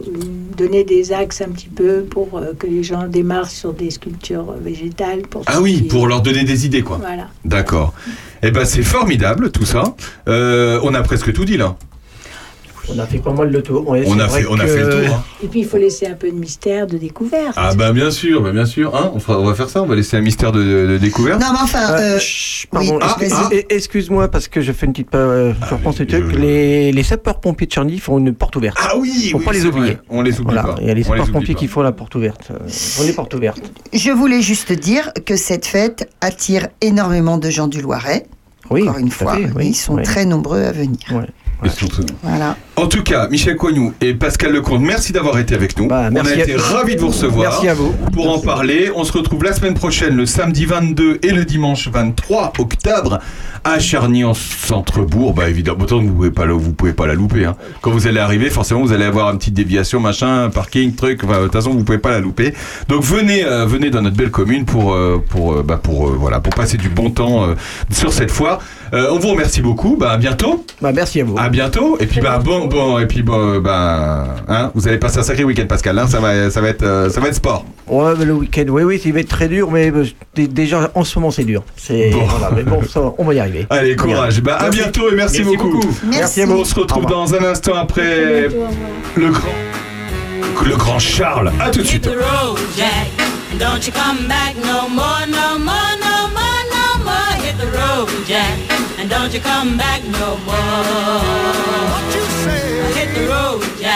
donner des axes un petit peu pour euh, que les gens démarrent sur des sculptures végétales. Pour Ah oui, qui- pour leur donner des idées, quoi. Voilà. D'accord. Eh ben, c'est formidable, tout ça. Euh, on a presque tout dit, là. On a fait pas mal le tour. ouais, On a fait, on a fait le tour. hein. Et puis il faut laisser un peu de mystère, de découverte. Ah bah bien sûr, bah bien sûr. Hein, on, fera- on va faire ça, on va laisser un mystère de, de- de découverte. Non, mais enfin. Euh, euh, chut, pardon, oui, excuse-moi parce que je fais une petite. euh, je repense mais un truc. je- Les, les sapeurs-pompiers de Charny font une porte ouverte. Ah oui, Faut oui, pas les oublier. vrai. On les oublie Voilà, pas. il y a les sapeurs-pompiers qui font la porte ouverte. Euh, On les portes ouvertes. Je voulais juste dire que cette fête attire énormément de gens du Loiret. Oui, Encore une fois, fait, oui, ils sont oui. très nombreux à venir. Ouais. Voilà. En tout cas, Michel Coignou et Pascal Lecomte, merci d'avoir été avec nous. Bah, on a été ravis de vous recevoir. Merci à vous. Pour en parler, on se retrouve la semaine prochaine, le samedi 22 et le dimanche 23 octobre à Charny en centre-bourg. Bah évidemment, autant vous pouvez pas vous pouvez pas la louper. hein. Quand vous allez arriver, forcément, vous allez avoir une petite déviation, machin, parking, truc. Enfin, de toute façon, vous pouvez pas la louper. Donc venez, euh, venez dans notre belle commune pour euh, pour euh, bah, pour voilà pour passer du bon temps sur cette foire. On vous remercie beaucoup. Bah à bientôt. Bah, merci à vous. À bientôt. Et puis bah bon bon et puis bon euh, bah hein, vous allez passer un sacré week-end Pascal. Hein, ça va ça va être euh, ça va être sport. Ouais, mais le week-end, oui, oui, il va être très dur, mais euh, déjà en ce moment c'est dur. C'est Bon. voilà, mais bon, ça, on va y arriver. Allez, courage. Bah, à bientôt et merci, Merci beaucoup. beaucoup. Merci. à vous. On se retrouve dans un instant après le grand, le grand Charles. À tout de suite. the road, Jack, and don't you come back no more, no more, no more, no more. Hit the road, Jack, and don't you come back no more.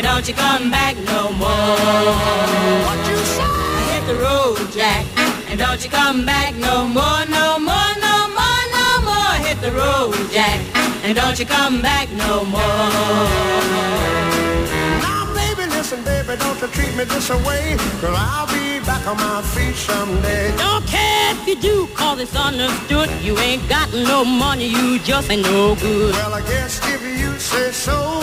And don't you come back no more. What you say? Hit the road, Jack. And don't you come back no more, no more, no more, no more. Hit the road, Jack. And don't you come back no more. Now, baby, listen, baby, don't you treat me this way. Cause I'll be back on my feet someday. Don't care if you do, cause it's understood. You ain't got no money, you just ain't no good. Well, I guess if you say so,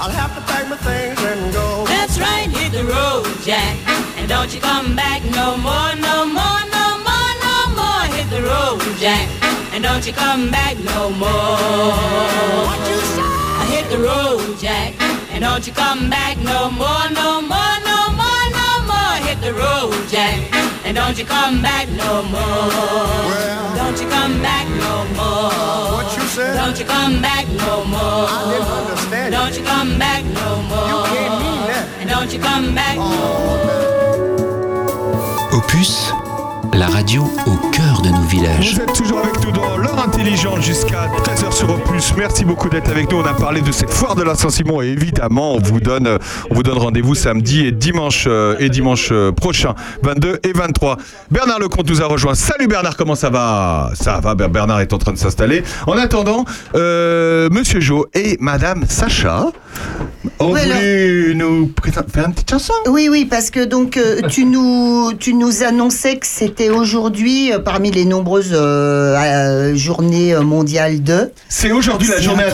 I'll have to pack my things and go. That's right, hit the road, Jack. And don't you come back no more, no more, no more, no more. Hit the road, Jack. And don't you come back no more. What you say? Hit the road, Jack. And don't you come back no more, no more, no more, no more. Hit the road, Jack. And don't you come back no more. Well, Don't you come back no more. what you said? Don't you come back no more. I didn't understand Don't you come back no more. You can't mean that. And don't you come back no more. Opus, la radio au cœur de nos villages. Vous êtes toujours avec nous dans l'heure intelligente jusqu'à 13h sur Opus. Merci beaucoup d'être avec nous. On a parlé de cette foire de la Saint-Simon et évidemment, on vous donne, on vous donne rendez-vous samedi et dimanche euh, et dimanche euh, prochain, 22 et 23. Bernard Lecomte nous a rejoint. Salut Bernard, comment ça va? Ça va, Ber- Bernard est en train de s'installer. En attendant, euh, Monsieur Jo et Madame Sacha ont voulu nous faire une petite chanson. Oui, oui, parce que donc euh, tu nous tu nous annonçais que c'était aujourd'hui euh, parmi les nombreuses euh, euh, journées mondiales de. C'est aujourd'hui la journée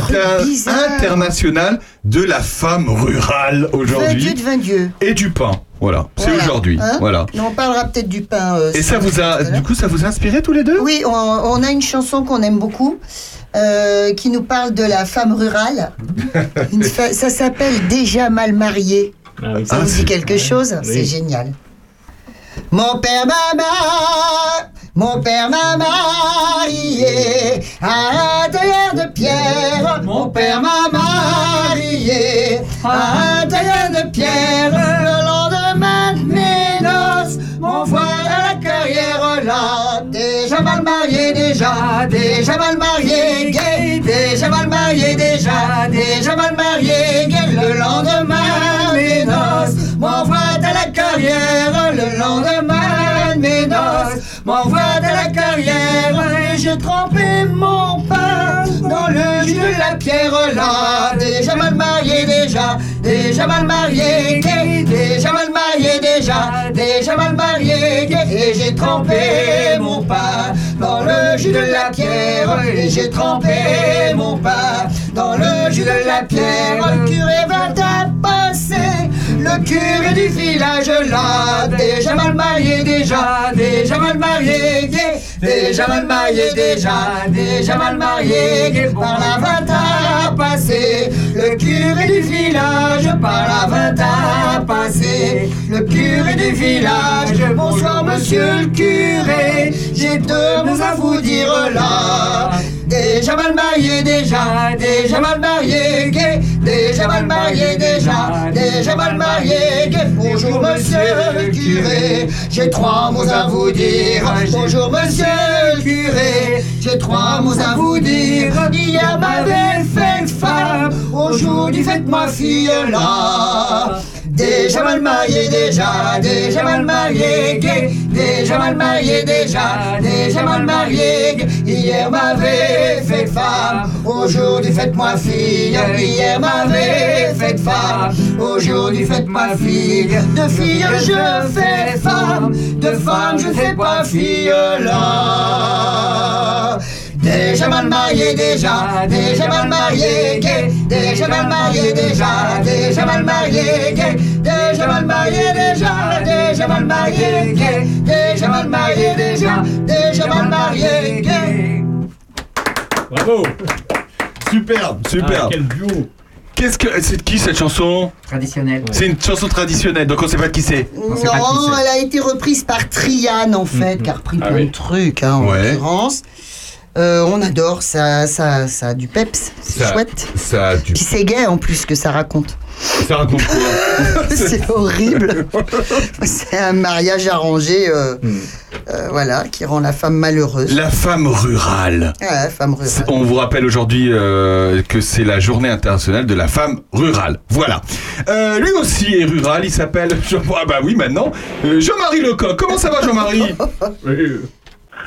internationale de la femme rurale aujourd'hui Dieu de vingt Dieu. et du pain. Voilà, c'est Voilà. aujourd'hui. Hein voilà. Mais on parlera peut-être du pain. euh, Et ça vous a, du coup, ça vous a inspiré tous les deux? Oui, on, on a une chanson qu'on aime beaucoup. euh, qui nous parle de la femme rurale. Fa- ça s'appelle Déjà mal mariée. Ah oui. Ça Ah, vous dit quelque chose? Oui. C'est génial. Mon père, maman, Mon père m'a marié à un de pierre. Mon père m'a marié à un de pierre. Le lendemain de mes noces, mon voile à la carrière là. Déjà mal marié, déjà, déjà mal marié, gay. Déjà mal marié, déjà, déjà mal marié, gay. Le lendemain Le lendemain de mes noces, m'envoie à la carrière. Et j'ai trempé mon pain dans le jus de la pierre là. Déjà mal marié, déjà, déjà mal marié. Déjà mal marié, déjà, déjà mal marié. Et j'ai trempé mon pain dans le jus de la pierre. Et j'ai trempé mon pain dans le jus de la pierre. Le curé va passer, le curé du village là. Déjà mal marié, déjà, déjà mal marié. Déjà mal marié, déjà, déjà mal marié. Par la vingt à passer, le curé du village, par la vingt à passer, le curé du village. Bonsoir monsieur le curé, j'ai deux mots à vous dire là. Déjà mal marié, déjà, déjà mal marié, gay. Déjà mal marié, déjà, déjà mal marié, gay. Bonjour monsieur le curé, j'ai trois mots à vous dire. Bonjour monsieur le curé, j'ai trois mots à vous dire. Hier m'avait fait femme, aujourd'hui faites-moi fille là. Déjà mal marié, déjà, déjà mal marié. Déjà mal marié, déjà, déjà mal marié. Hier m'avait fait femme, aujourd'hui faites-moi fille. Hier m'avait fait femme, aujourd'hui faites-moi fille. De fille je fais femme, de femme je fais pas fille là. Déjà mal marié, déjà, déjà mal marié, gay. Déjà mal marié, déjà, déjà mal marié, gay. Déjà mal marié, déjà, déjà mal marié, gay. Déjà mal marié, déjà, déjà mal marié, gay. Bravo Superbe, superbe. Ah, quel duo Qu'est-ce que c'est de qui cette chanson? Traditionnelle. C'est une chanson traditionnelle, donc on sait pas de qui c'est. Non, elle a été reprise par Triane en fait, qui a repris Ah plein oui. de trucs hein, en Ouais. l'occurrence. Euh, on adore, ça, ça, ça a du peps, c'est chouette. Ça a du. Puis c'est gay en plus que ça raconte. Ça raconte quoi c'est horrible. c'est un mariage arrangé, euh, euh, voilà, qui rend la femme malheureuse. La femme rurale. Ouais, femme rurale. On vous rappelle aujourd'hui euh, que c'est la journée internationale de la femme rurale. Voilà. Euh, lui aussi est rural, il s'appelle. Ah bah oui maintenant, euh, Jean-Marie Lecoq. Comment ça va Jean-Marie?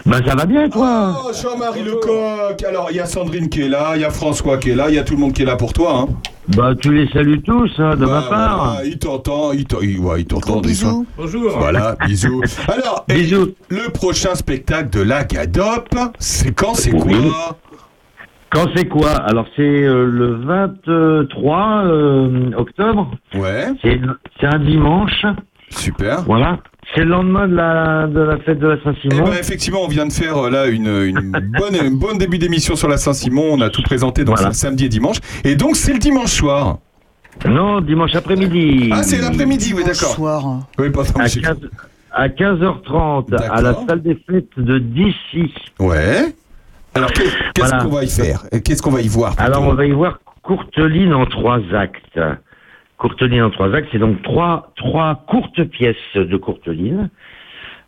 Bah ça va bien toi Oh Jean-Marie Lecoq Alors il y a Sandrine qui est là, il y a François qui est là, il y a tout le monde qui est là pour toi. Hein. Bah tu les salues tous hein, de ma Bah, part. voilà, il t'entend, il t'en- il- ouais, il t'entend. des fois. Bonjour. Voilà, bisous. Alors, et Bisous. le prochain spectacle de la Gadop, c'est quand, c'est Oui. quoi Quand c'est quoi? Alors c'est euh, le 23 euh, octobre. Ouais. C'est c'est un dimanche. Super. Voilà. C'est le lendemain de la, de la fête de la Eh Saint-Simon. ben, effectivement, on vient de faire euh, là une, une bonne, un bon début d'émission sur la Saint-Simon. On a tout présenté dans Voilà. ce samedi et dimanche. Et donc, c'est le dimanche soir. Non, dimanche après-midi. Ah, c'est l'après-midi, oui, Dimanche d'accord. soir. Oui, pardon. À, j'ai- 15, à 15h30 à la salle des fêtes de Dissy. Ouais. Alors, qu'est- qu'est-ce Voilà. qu'on va y faire? Qu'est-ce qu'on va y voir Alors on va y voir Courteline en trois actes. Courteline en trois actes, c'est donc trois, trois courtes pièces de Courteline.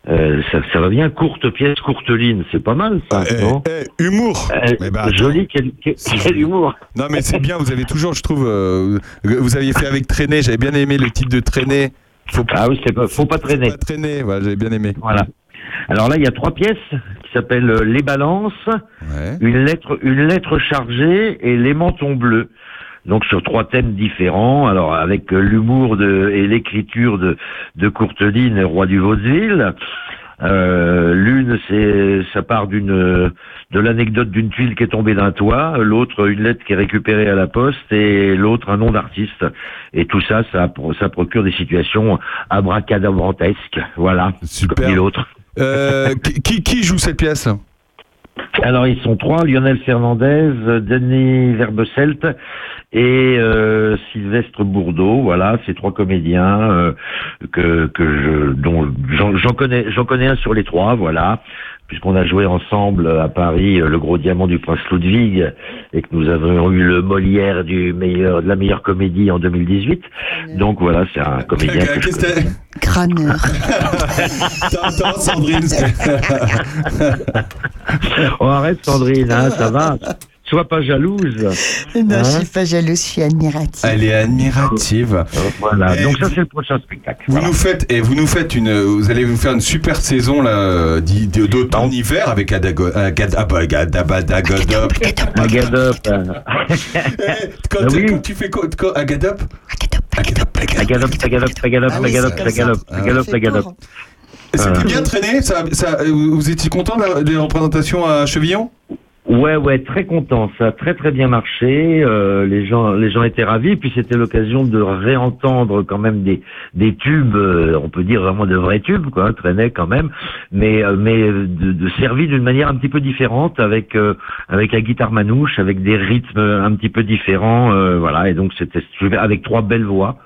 Euh, ça, ça va bien, courte pièce, Courteline, c'est pas mal ça, Eh, non eh, humour. Euh, Eh ben. Joli, quel, humour Non, mais c'est bien. Vous avez toujours, je trouve, euh, vous aviez fait avec Traîner. J'avais bien aimé le titre de Traîner. Faut Ah oui, c'est pas, faut pas traîner. pas traîner. Voilà, j'avais bien aimé. Voilà. Alors là, il y a trois pièces qui s'appellent Les Balances, Ouais. une lettre, une lettre chargée et Les Mentons Bleus. Donc sur trois thèmes différents, alors avec euh, l'humour de, et l'écriture de, de Courteline, roi du vaudeville. Euh, L'une, c'est ça part d'une de l'anecdote d'une tuile qui est tombée d'un toit, l'autre une lettre qui est récupérée à la poste et l'autre un nom d'artiste. Et tout ça, ça, ça procure des situations abracadabrantesques. Voilà, Super. comme l'autre. Euh, qui, qui joue cette pièce? Alors ils sont trois, Lionel Fernandez, Denis Verbecelt et euh, Sylvestre Bourdeau. Voilà, ces trois comédiens euh, que, je, dont connais, j'en connais un sur les trois. Voilà, puisqu'on a joué ensemble à Paris euh, le gros diamant du prince Ludwig et que nous avons eu le Molière du meilleur de la meilleure comédie en 2018. Donc voilà, c'est un comédien. que je t'as- Crâneur. T'entends, Sandrine Oh arrête Sandrine, hein, ça va. Sois pas jalouse. Non, Hein je suis pas jalouse, je suis admirative. Elle est admirative. Voilà, Et donc ça vous- c'est le prochain spectacle. Vous nous faites et vous nous faites une vous allez vous faire une super saison là d'automne hiver avec Adago. Agadop. Quand, tu fais quoi, quoi, Agadop Agadop, Agadop, Agadop, Agadop, Agadop. Agadop, Agadop. C'était Euh. bien traîné ça, ça, vous étiez content des représentations à Chevillon? Ouais, ouais, très content. Ça a très très bien marché. Euh, les gens, les gens étaient ravis. Puis c'était l'occasion de réentendre quand même des des tubes. euh, on peut dire vraiment de vrais tubes, quoi. hein, traînaient quand même, mais euh, mais de, de d'une manière un petit peu différente, avec euh, avec la guitare manouche, avec des rythmes un petit peu différents. euh, voilà. Et donc c'était avec trois belles voix.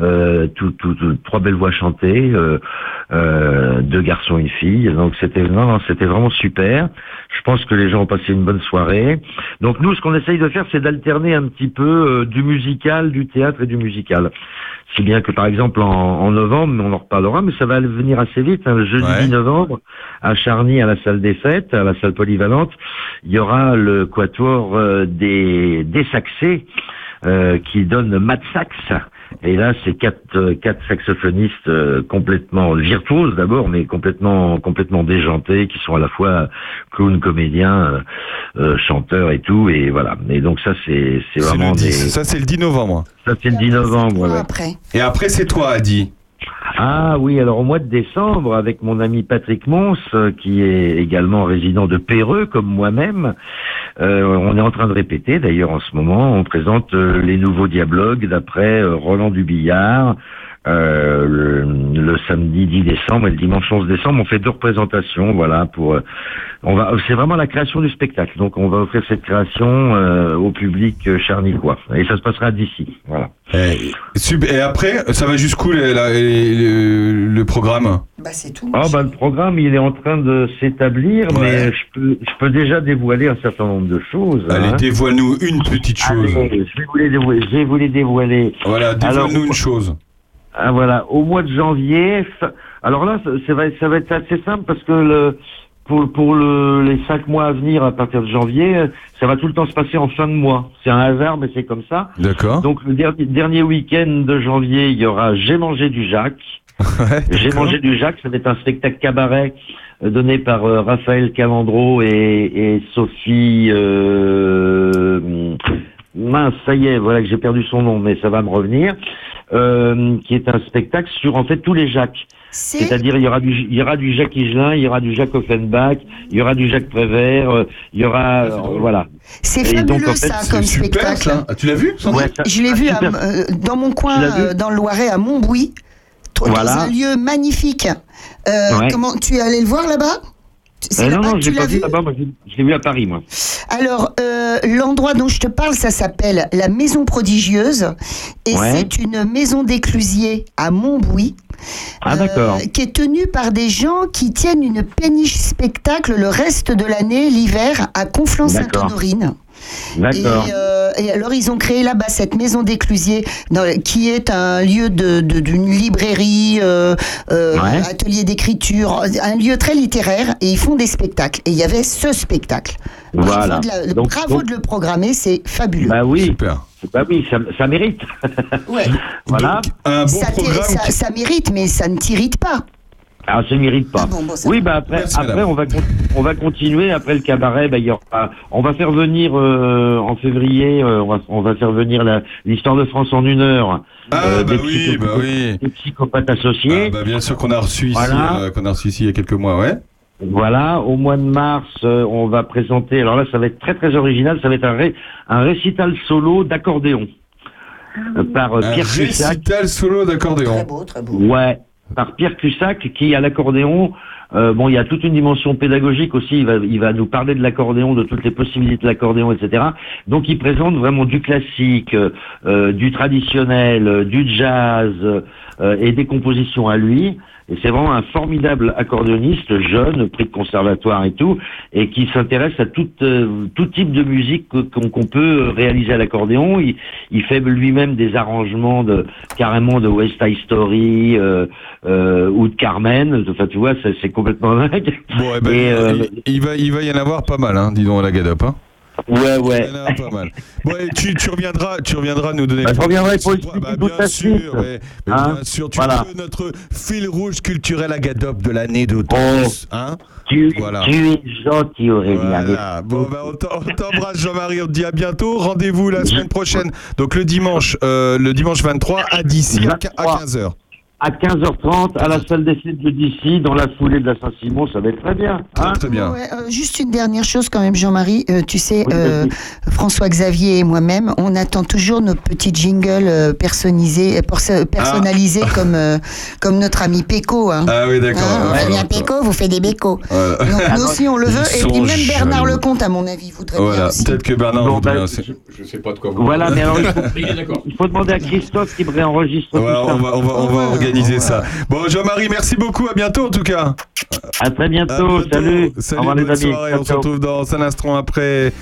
Euh, tout, tout, tout- trois belles voix chantées, euh, euh, deux garçons et une fille. Donc c'était non, c'était vraiment super. Je pense que les gens ont passé une bonne soirée. Donc nous, ce qu'on essaye de faire, c'est d'alterner un petit peu euh, du musical, du théâtre et du musical. Si bien que par exemple en, en novembre, on en reparlera, mais ça va venir assez vite, hein, le jeudi Ouais. 10 novembre, à Charny, à la salle des fêtes, à la salle polyvalente, il y aura le quatuor euh, des, des saxés euh, qui donne Mat Sax. Et là, c'est quatre, euh, quatre saxophonistes euh, complètement virtuoses d'abord, mais complètement complètement déjantés, qui sont à la fois clowns, comédiens, euh, euh, chanteurs et tout. Et voilà. Et donc ça, c'est c'est vraiment le 10, des. Ça c'est le 10 novembre. Ça c'est le 10 novembre. ouais, ouais. Après. Et après c'est toi Adi. Ah oui, alors au mois de décembre, avec mon ami Patrick Mons, euh, qui est également résident de Péreux, comme moi-même, euh, on est en train de répéter, d'ailleurs en ce moment, on présente euh, les nouveaux dialogues d'après Roland Dubillard. Euh, le, le samedi 10 décembre et le dimanche 11 décembre, on fait deux représentations, voilà, pour, euh, on va, c'est vraiment la création du spectacle. Donc, on va offrir cette création euh, au public charnicois, et ça se passera d'ici, voilà. Et, sub- et après ça va jusqu'où le, la- le, le programme? Bah, c'est tout. Ah bah le programme il est en train de s'établir, Ouais. mais je peux je peux déjà dévoiler un certain nombre de choses. Allez hein. dévoile-nous une petite chose. Allez, je vais vous les dévoiler. Je vais vous les dévoiler. Voilà dévoile-nous Alors, une chose. Ah voilà, au mois de janvier. Alors là, ça, va être, ça va être assez simple parce que le pour pour le, les cinq mois à venir à partir de janvier, ça va tout le temps se passer en fin de mois. C'est un hasard, mais c'est comme ça. D'accord. Donc le dernier, dernier week-end de janvier, il y aura J'ai mangé du Jacques. Ouais, J'ai mangé du Jacques, ça va être un spectacle cabaret euh, donné par euh, Raphaël Calandro et, et Sophie. Euh, mince, ça y est, voilà que j'ai perdu son nom, mais ça va me revenir. Euh, qui est un spectacle sur en fait tous les Jacques. C'est C'est-à-dire il y aura du il y aura du Jacques Higelin, il y aura du Jacques Offenbach, il y aura du Jacques Prévert, euh, il y aura euh, voilà. c'est donc, fabuleux en fait, ça comme super spectacle. ça. Ah, tu l'as vu Ouais, ça- Je l'ai ah, vu à- euh, dans mon coin, euh, dans le Loiret, à Montbouy, dans Voilà. un lieu magnifique. Euh, Ouais. Comment tu es allé le voir là-bas? Euh, non non, j'ai tu pas vu là-bas, je l'ai vu à Paris moi. Alors, euh, l'endroit dont je te parle, ça s'appelle la Maison Prodigieuse. Et Ouais. c'est une maison d'éclusier à Montbouy. Ah euh, qui est tenue par des gens qui tiennent une péniche spectacle le reste de l'année, l'hiver, à Conflans-Sainte-Honorine. D'accord. Et alors, ils ont créé là-bas cette maison d'éclusier, dans- qui est un lieu de- de- d'une librairie, euh, euh, Ouais. atelier d'écriture, un lieu très littéraire, et ils font des spectacles. Et il y avait ce spectacle. Bravo, Voilà. de, la- Donc- bravo donc- de le programmer, c'est fabuleux. Bah oui, Super. bah oui, ça, ça mérite. Ouais. voilà. Donc, un bon ça, programme. ça- qui- ça mérite, mais ça ne t'irrite pas. Ah, ça mérite pas. Ah bon, bon, ça oui, bah après, Merci, après on va on va continuer après le cabaret. Bah, il y aura, on va faire venir euh, en février, euh, on va on va faire venir la- l'histoire de France en une heure. Ah euh, bah des oui, bah oui. Des psychopathes Ah, associés. bah, bien sûr qu'on a reçu ici, Voilà. euh, qu'on a reçu ici il y a quelques mois, ouais. Voilà, au mois de mars, euh, on va présenter. Alors là, ça va être très très original. Ça va être un, ré- un récital solo d'accordéon euh, par euh, Un Pierre Cussac. récital solo Très d'accordéon. beau, très beau. Ouais, par Pierre Cussac, qui à l'accordéon, euh, bon, il y a toute une dimension pédagogique aussi. Il va, il va nous parler de l'accordéon, de toutes les possibilités de l'accordéon, etc. Donc, il présente vraiment du classique, euh, du traditionnel, euh, du jazz, euh, et des compositions à lui. Et c'est vraiment un formidable accordéoniste, jeune, prix de conservatoire et tout, et qui s'intéresse à tout, euh, tout type de musique que- qu'on peut réaliser à l'accordéon. Il, il fait lui-même des arrangements de carrément de West Side Story euh, euh, ou de Carmen. Enfin, tu vois, c'est complètement dingue. Bon, eh ben, Et, euh, il, il va, il va y en avoir pas mal, hein, dis donc, à la Gadop. Hein. Ouais, ouais. A pas mal. Et tu, tu reviendras, tu reviendras nous donner. Bah, je reviendrai pour Bah, bien sûr, ouais. Mais Hein bien sûr, tu Voilà. es notre fil rouge culturel à Gadop de l'année de hein Tu, Voilà. tu es gentil, Aurélien. Voilà. Bon, bah, on t'embrasse, Jean-Marie. On te dit à bientôt. Rendez-vous la semaine prochaine. Donc le dimanche, euh, le dimanche 23 à d'ici à 15h. À 15h30, à la salle des fêtes de d'ici, dans la foulée de la Saint-Simon, ça va être très bien. Hein très bien. Ouais, euh, juste une dernière chose quand même, Jean-Marie. Euh, tu sais, Oui, euh. François-Xavier et moi-même, on attend toujours nos petits jingles personnalisés, perso- personnalisés comme, euh, comme notre ami Péco. Hein. Ah oui, d'accord. Hein, Ouais, ouais. Péco, vous faites des bécos. Voilà. Donc nous aussi, on le Ils veut. Et puis même Bernard jaloux. Lecomte, à mon avis, voudrait bien Voilà, aussi. peut-être que Bernard Bon, voudrait bah. Je sais pas de quoi vous Voilà, mais alors il faut, Il est d'accord. il faut demander à Christophe qui me réenregistre Voilà, tout ça. on va, on va, on va organiser ça. Bon, Jean-Marie, merci beaucoup. À bientôt, en tout cas. À très À bientôt, salut. Salut, Au revoir les amis. soirée. On se retrouve dans un instant après,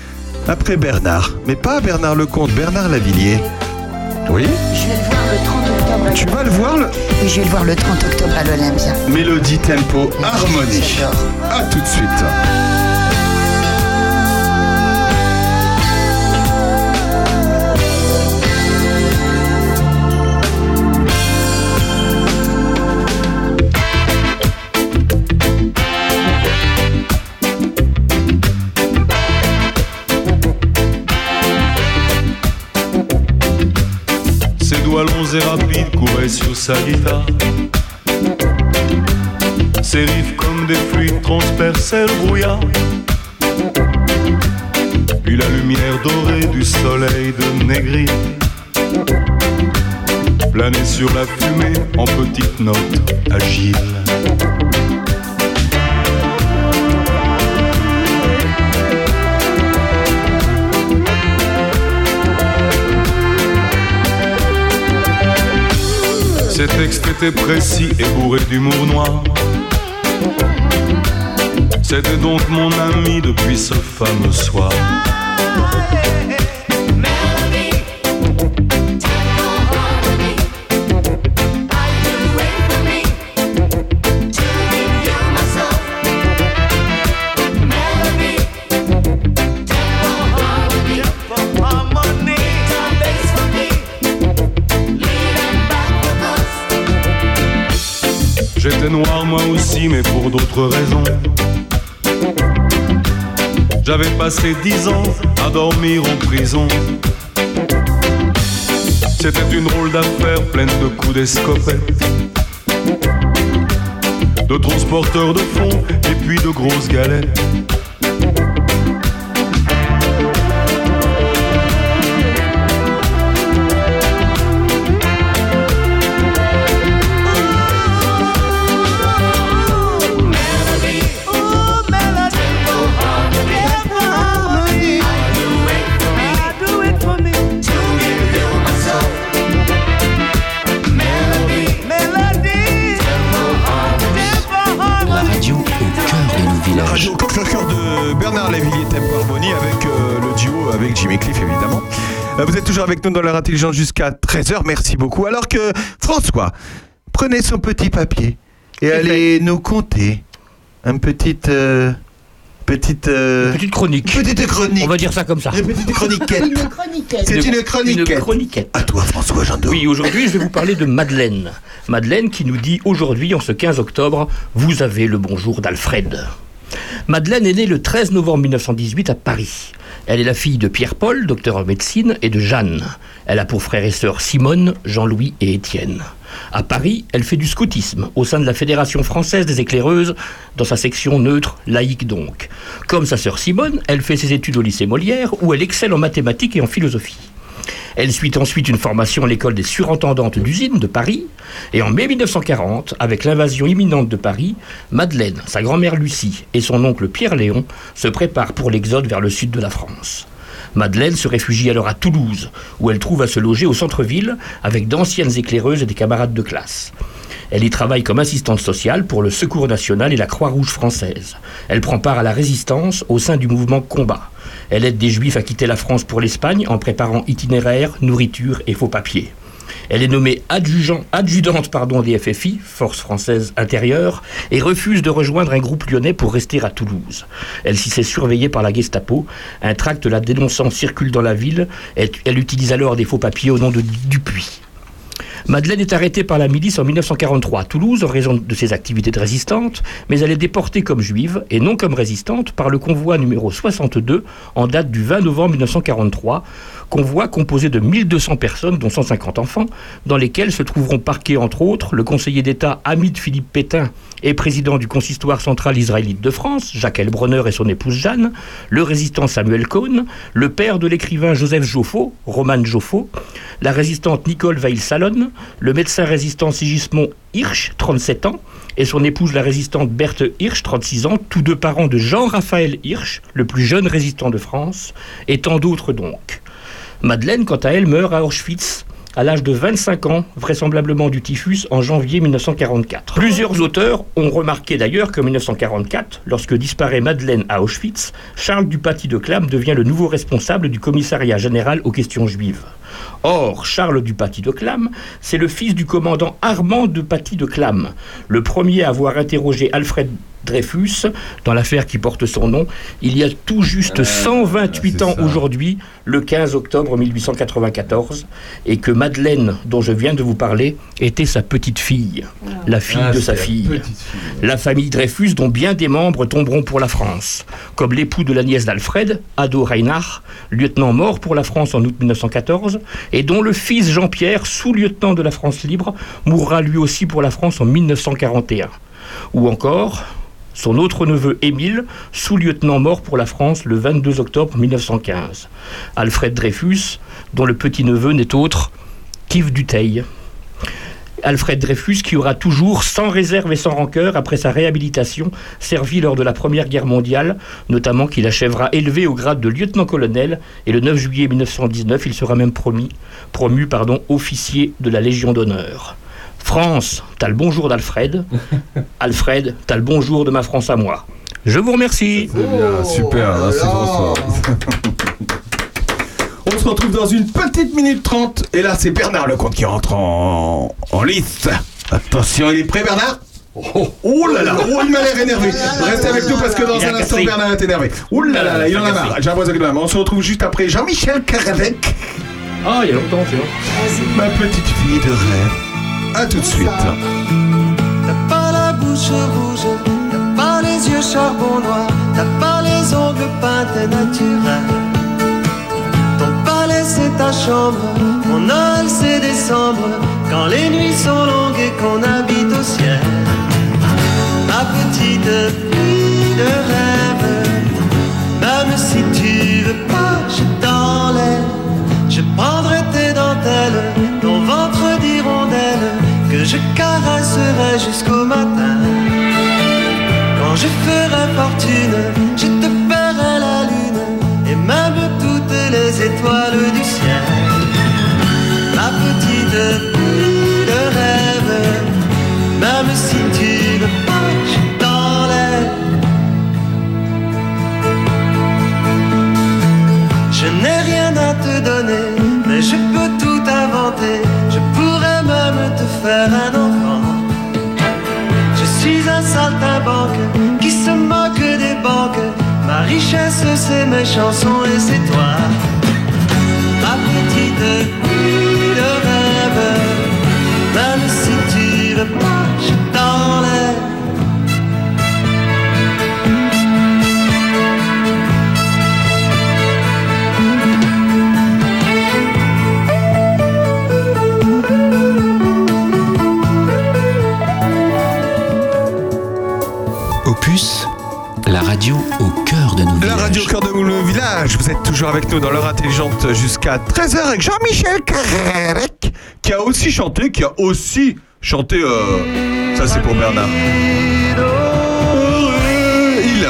après Bernard. Mais pas Bernard Lecomte, Bernard Lavillier. Oui Je vais le voir le 30 octobre. à Tu vas le voir, le... Oui, je vais le voir le 30 octobre à l'Olympia. Mélodie, tempo, harmonie. À tout de suite. Et rapides couraient sur sa guitare. Ses comme des fluides transperçaient le brouillard. Puis la lumière dorée du soleil de Négri planait sur la fumée en petites notes agiles. Ses textes étaient précis et bourrés d'humour noir. C'était donc mon ami depuis ce fameux soir. Noir moi aussi, mais pour d'autres raisons. J'avais passé dix ans à dormir en prison. C'était une drôle d'affaire pleine de coups d'escopette. De transporteurs de fonds et puis de grosses galettes. Vous êtes toujours avec nous dans leur intelligence jusqu'à 13h. Merci beaucoup. Alors que François, prenez son petit papier et allez nous conter une petite. euh, petite. euh, Petite chronique. Petite chronique. On va dire ça comme ça. Une petite chroniquette. C'est une chroniquette. Une chroniquette. À toi, François Jandot. Oui, aujourd'hui, je vais vous parler de Madeleine. Madeleine qui nous dit aujourd'hui, en ce 15 octobre, vous avez le bonjour d'Alfred. Madeleine est née le 13 novembre 1918 à Paris. Elle est la fille de Pierre-Paul, docteur en médecine, et de Jeanne. Elle a pour frères et sœurs Simone, Jean-Louis et Étienne. À Paris, elle fait du scoutisme au sein de la Fédération française des éclaireuses, dans sa section neutre, laïque donc. Comme sa sœur Simone, elle fait ses études au lycée Molière, où elle excelle en mathématiques et en philosophie. Elle suit ensuite une formation à l'école des surintendantes d'usines de Paris. Et en mai 1940, avec l'invasion imminente de Paris, Madeleine, sa grand-mère Lucie et son oncle Pierre-Léon se préparent pour l'exode vers le sud de la France. Madeleine se réfugie alors à Toulouse, où elle trouve à se loger au centre-ville avec d'anciennes éclaireuses et des camarades de classe. Elle y travaille comme assistante sociale pour le Secours national et la Croix-Rouge française. Elle prend part à la résistance au sein du mouvement Combat. Elle aide des Juifs à quitter la France pour l'Espagne en préparant itinéraires, nourriture et faux papiers. Elle est nommée adjudant- adjudante des FFI, Force française intérieure, et refuse de rejoindre un groupe lyonnais pour rester à Toulouse. Elle s'y fait surveiller par la Gestapo. Un tract la dénonçant circule dans la ville. Elle, elle utilise alors des faux papiers au nom de Dupuis. Madeleine est arrêtée par la milice en 1943 à Toulouse en raison de ses activités de résistante, mais elle est déportée comme juive et non comme résistante par le convoi numéro 62 en date du 20 novembre 1943, convoi composé de 1200 personnes, dont 150 enfants, dans lesquels se trouveront parqués entre autres le conseiller d'État Hamid Philippe Pétain et président du consistoire central israélite de France, Jacques Elbronner et son épouse Jeanne, le résistant Samuel Cohn, le père de l'écrivain Joseph Joffo, Roman Joffo, la résistante Nicole Veil-Salon, le médecin résistant Sigismond Hirsch, 37 ans, et son épouse la résistante Berthe Hirsch, 36 ans, tous deux parents de Jean-Raphaël Hirsch, le plus jeune résistant de France, et tant d'autres donc. Madeleine, quant à elle, meurt à Auschwitz à l'âge de 25 ans, vraisemblablement du typhus, en janvier 1944. Plusieurs auteurs ont remarqué d'ailleurs qu'en 1944, lorsque disparaît Madeleine à Auschwitz, Charles Dupaty de Clam devient le nouveau responsable du commissariat général aux questions juives. Or, Charles Dupaty de Clam, c'est le fils du commandant Armand Dupaty de Clam, le premier à avoir interrogé Alfred Dreyfus dans l'affaire qui porte son nom, il y a tout juste 128 ans aujourd'hui, le 15 octobre 1894, et que Madeleine, dont je viens de vous parler, était sa petite fille, la fille Ah, de sa fille. La famille Dreyfus, dont bien des membres tomberont pour la France, comme l'époux de la nièce d'Alfred, Ado Reinhardt, lieutenant mort pour la France en août 1914, et dont le fils Jean-Pierre, sous-lieutenant de la France libre, mourra lui aussi pour la France en 1941. Ou encore son autre neveu Émile, sous-lieutenant mort pour la France le 22 octobre 1915. Alfred Dreyfus, dont le petit-neveu n'est autre qu'Yves Duteil. Alfred Dreyfus, qui aura toujours, sans réserve et sans rancœur, après sa réhabilitation, servi lors de la Première Guerre mondiale, notamment qu'il achèvera élevé au grade de lieutenant-colonel, et le 9 juillet 1919, il sera même promis, promu pardon, officier de la Légion d'honneur. France, t'as le bonjour d'Alfred. Alfred, t'as le bonjour de ma France à moi. Je vous remercie. C'est bien, super, merci François. On se retrouve dans une petite minute trente. Et là, c'est Bernard Lecomte qui rentre en, en lice. Attention, il est prêt, Bernard? Oh, oh là là, oh, il m'a l'air énervé. Restez avec nous parce que dans un instant, cassé. Bernard est énervé. Oh là là, là, il en a marre. J'ai l'impression qu'il en a marre. On se retrouve juste après Jean-Michel Caravec, Ah, il y a longtemps, tu vois. ma petite fille de rêve. A tout de suite. T'as pas la bouche rouge, t'as pas les yeux charbon noir, t'as pas les ongles peintés naturels. C'est ta chambre, mon Noël c'est décembre, quand les nuits sont longues et qu'on habite au ciel. Ma petite fille de rêve, même si tu veux pas, je t'enlève. Je prendrai tes dentelles, ton ventre d'hirondelle, que je caresserai jusqu'au matin. Quand je ferai fortune, je te étoiles du ciel. Ma petite fille de rêve, même si tu veux pas, je t'enlève. Je n'ai rien à te donner, mais je peux tout inventer. Je pourrais même te faire un enfant. Je suis un saltimbanque qui se moque des banques. Ma richesse, c'est mes chansons et c'est toi. De rêve, même si tu veux pas, je t'enlève. Opus, la radio au radio Cœur de Moulin Village, vous êtes toujours avec nous dans l'heure intelligente jusqu'à 13h avec Jean-Michel Carrec qui a aussi chanté, qui a aussi chanté. euh, ça c'est pour Bernard. Il,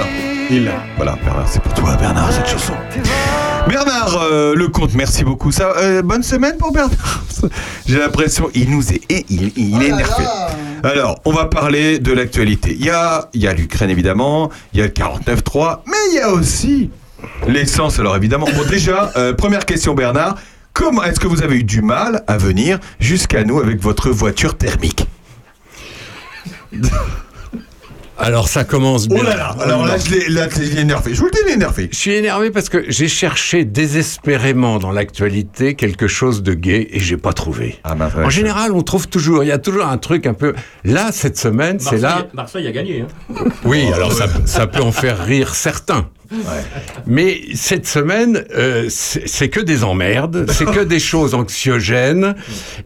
il, voilà Bernard, c'est pour toi Bernard cette chanson. Bernard euh, Lecomte, merci beaucoup. Ça, euh, bonne semaine pour Bernard. J'ai l'impression il nous est, il, il est énervé. Alors, on va parler de l'actualité. Il y a, l'Ukraine évidemment, il y a le 49.3, mais il y a aussi l'essence. Alors évidemment, bon déjà, euh, première question Bernard, comment est-ce que vous avez eu du mal à venir jusqu'à nous avec votre voiture thermique? Alors ça commence bien. Oh là là, alors là, je l'ai là, je l'ai énervé. Je vous le dis, énervé. Je suis énervé parce que j'ai cherché désespérément dans l'actualité quelque chose de gai et j'ai pas trouvé. Ah, bah, en général, on trouve toujours, il y a toujours un truc un peu. Là, cette semaine, c'est là. Marseille, a gagné. hein. Oui, alors ça, ça peut en faire rire certains. Mais cette semaine, euh, c'est que des emmerdes, c'est que des choses anxiogènes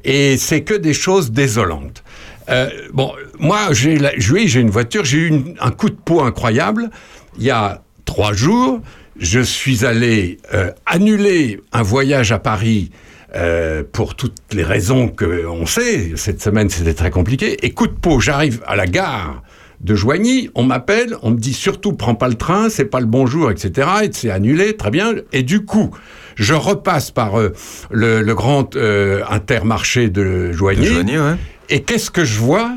et c'est que des choses désolantes. Euh, bon, moi, j'ai oui, j'ai une voiture, j'ai eu un coup de peau incroyable. Il y a trois jours, je suis allé euh, annuler un voyage à Paris euh, pour toutes les raisons qu'on sait. Cette semaine, c'était très compliqué. Et coup de peau, j'arrive à la gare de Joigny, on m'appelle, on me dit surtout prends pas le train, c'est pas le bonjour, etc. Et c'est annulé, très bien. Et du coup, je repasse par euh, le, le grand euh, intermarché de Joigny. De Joigny, ouais. Et qu'est-ce que je vois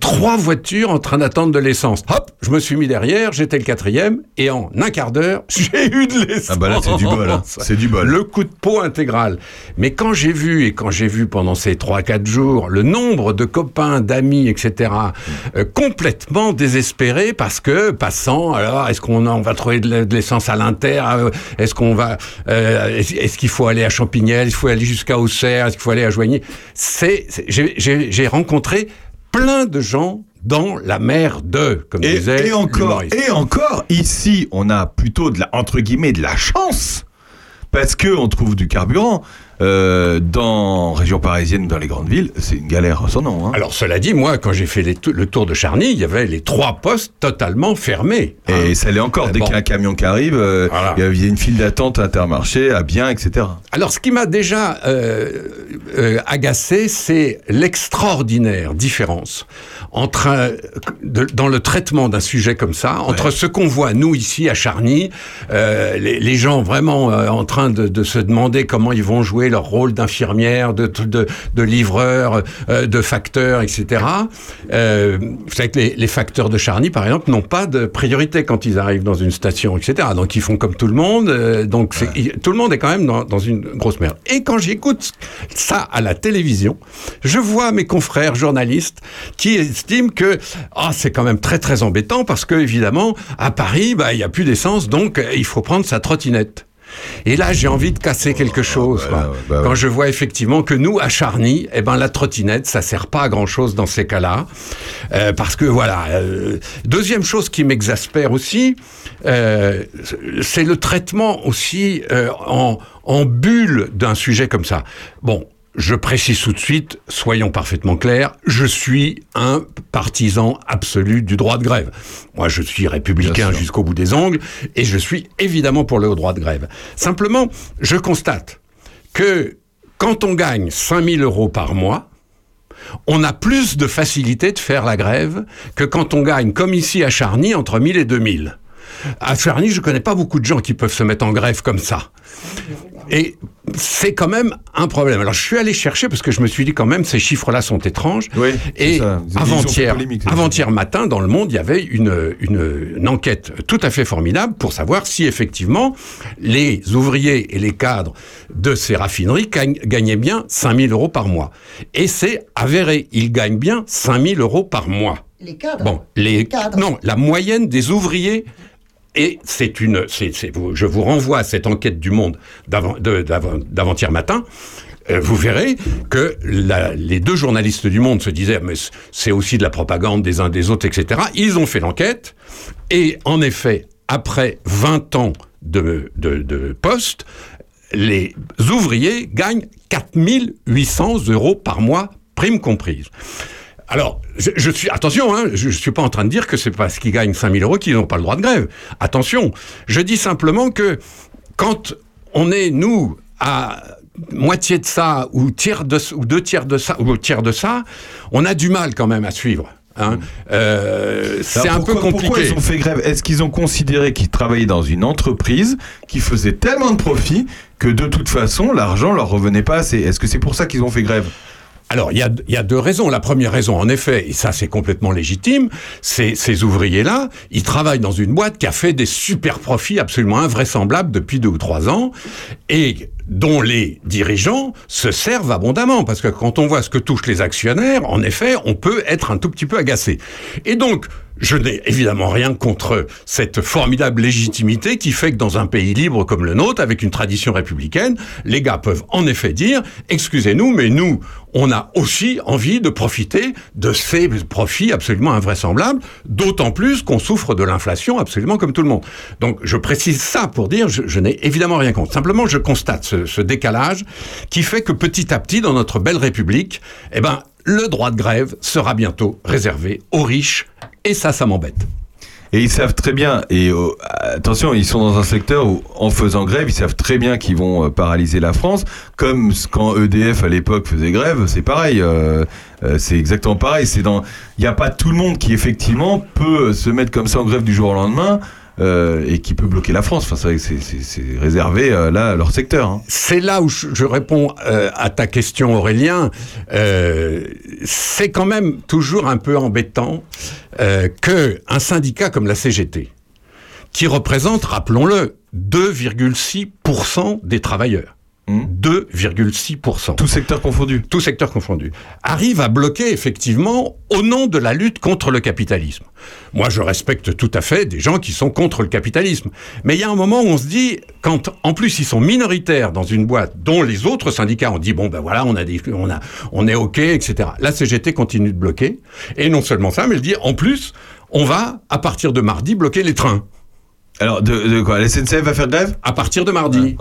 Trois voitures en train d'attendre de l'essence. Hop, je me suis mis derrière, j'étais le quatrième, et en un quart d'heure, j'ai eu de l'essence. Ah bah là, c'est du bol, hein. C'est du bol. Le coup de peau intégral. Mais quand j'ai vu, et quand j'ai vu pendant ces 3-4 jours, le nombre de copains, d'amis, etc., euh, complètement désespérés parce que, passant, alors, est-ce qu'on va trouver de l'essence à l'Inter Euh, Est-ce qu'on va... euh, est-ce qu'il faut aller à Champignelles Est-ce qu'il faut aller jusqu'à Auxerre Est-ce qu'il faut aller à Joigny? C'est... j'ai rencontré plein de gens dans la mer de, comme Et, disait et encore, et encore, ici, on a plutôt de la, entre guillemets, de la chance. Parce que on trouve du carburant. Euh, dans région parisienne ou dans les grandes villes, c'est une galère sans nom. hein. Alors cela dit, moi, quand j'ai fait les le tour de Charny, il y avait les trois postes totalement fermés. Et ça l'est encore. Dès bon. qu'il y a un camion qui arrive, euh, Voilà. il y a- une file d'attente à Intermarché, à bien, etc. Alors, ce qui m'a déjà euh, euh, agacé, c'est l'extraordinaire différence entre un- de- dans le traitement d'un sujet comme ça, entre ce qu'on voit nous ici à Charny, euh, les, les gens vraiment euh, en train de, de se demander comment ils vont jouer leur rôle d'infirmière, de, de, de livreur, euh, de facteur, etc. Euh, vous savez que les, les facteurs de Charny, par exemple, n'ont pas de priorité quand ils arrivent dans une station, etc. Donc ils font comme tout le monde. euh, donc il- tout le monde est quand même dans, dans une grosse merde. Et quand j'écoute ça à la télévision, je vois mes confrères journalistes qui estiment que ah, c'est quand même très très embêtant parce que évidemment à Paris, bah, il n'y a plus d'essence, donc euh, il faut prendre sa trottinette. Et là, j'ai envie de casser quelque chose. quoi. Quand je vois effectivement que nous, à Charny, eh ben, la trottinette, ça sert pas à grand chose dans ces cas-là. Euh, parce que voilà. euh, deuxième chose qui m'exaspère aussi, euh, c'est le traitement aussi en, en bulle d'un sujet comme ça. Bon. Je précise tout de suite, soyons parfaitement clairs, je suis un partisan absolu du droit de grève. Moi, je suis républicain jusqu'au bout des ongles et je suis évidemment pour le droit de grève. Simplement, je constate que quand on gagne 5000 euros par mois, on a plus de facilité de faire la grève que quand on gagne, comme ici à Charny, entre 1000 et 2000. À Charny, je connais pas beaucoup de gens qui peuvent se mettre en grève comme ça. Et c'est quand même un problème. Alors je suis allé chercher parce que je me suis dit quand même ces chiffres-là sont étranges. Et avant-hier, avant-hier matin, dans le Monde, il y avait une, une, une enquête tout à fait formidable pour savoir si effectivement les ouvriers et les cadres de ces raffineries gagnaient bien 5000 euros par mois. Et c'est avéré, ils gagnent bien 5000 euros par mois. Les cadres. Bon, les non, la moyenne des ouvriers. Et c'est une, je vous renvoie à cette enquête du Monde d'avant, de- d'avant- d'avant-hier matin. Euh, vous verrez que les deux journalistes du Monde se disaient, mais c'est aussi de la propagande des uns des autres, etc. Ils ont fait l'enquête, et en effet, après 20 ans de poste, les ouvriers gagnent 4800 euros par mois, prime comprise. Alors, je, je suis attention, hein, je, ne suis pas en train de dire que c'est parce qu'ils gagnent 5000 euros qu'ils n'ont pas le droit de grève. Attention, je dis simplement que quand on est nous à moitié de ça ou tiers de ou deux tiers de ça ou tiers de ça, on a du mal quand même à suivre. hein. Euh, c'est un peu compliqué. Pourquoi ils ont fait grève? Est-ce qu'ils ont considéré qu'ils travaillaient dans une entreprise qui faisait tellement de profit que de toute façon l'argent leur revenait pas assez? Est-ce que c'est pour ça qu'ils ont fait grève? Alors, il y a, y a deux raisons. La première raison, en effet, et ça c'est complètement légitime, c'est ces ouvriers-là, ils travaillent dans une boîte qui a fait des super profits absolument invraisemblables depuis deux ou trois ans, et dont les dirigeants se servent abondamment, parce que quand on voit ce que touchent les actionnaires, en effet, on peut être un tout petit peu agacé. Et donc, je n'ai évidemment rien contre cette formidable légitimité qui fait que dans un pays libre comme le nôtre, avec une tradition républicaine, les gars peuvent en effet dire, excusez-nous, mais nous, on a aussi envie de profiter de ces profits absolument invraisemblables, d'autant plus qu'on souffre de l'inflation absolument comme tout le monde. Donc je précise ça pour dire, je, n'ai évidemment rien contre. Simplement, je constate ce, ce décalage qui fait que petit à petit, dans notre belle République, eh ben, le droit de grève sera bientôt réservé aux riches, et ça, ça m'embête. Et ils savent très bien, et euh, attention, ils sont dans un secteur où, en faisant grève, ils savent très bien qu'ils vont euh, paralyser la France, comme quand EDF à l'époque faisait grève, c'est pareil, euh, c'est exactement pareil. C'est dans, il n'y a pas tout le monde qui effectivement peut se mettre comme ça en grève du jour au lendemain. Euh, et qui peut bloquer la France. Enfin, c'est réservé euh, là à leur secteur. hein. C'est là où je, réponds euh, à ta question, Aurélien. C'est quand même toujours un peu embêtant que un syndicat comme la CGT, qui représente, rappelons-le, 2,6% des travailleurs. 2,6%. Tout secteur confondu. Tout secteur confondu. Arrive à bloquer effectivement au nom de la lutte contre le capitalisme. Moi, je respecte tout à fait des gens qui sont contre le capitalisme. Mais il y a un moment où on se dit, quand en plus ils sont minoritaires dans une boîte dont les autres syndicats ont dit, bon ben voilà, on, a des, on, a, on est OK, etc. La CGT continue de bloquer. Et non seulement ça, mais elle dit, en plus, on va, à partir de mardi, bloquer les trains. Alors, de, de quoi? La SNCF va faire grève? À partir de mardi.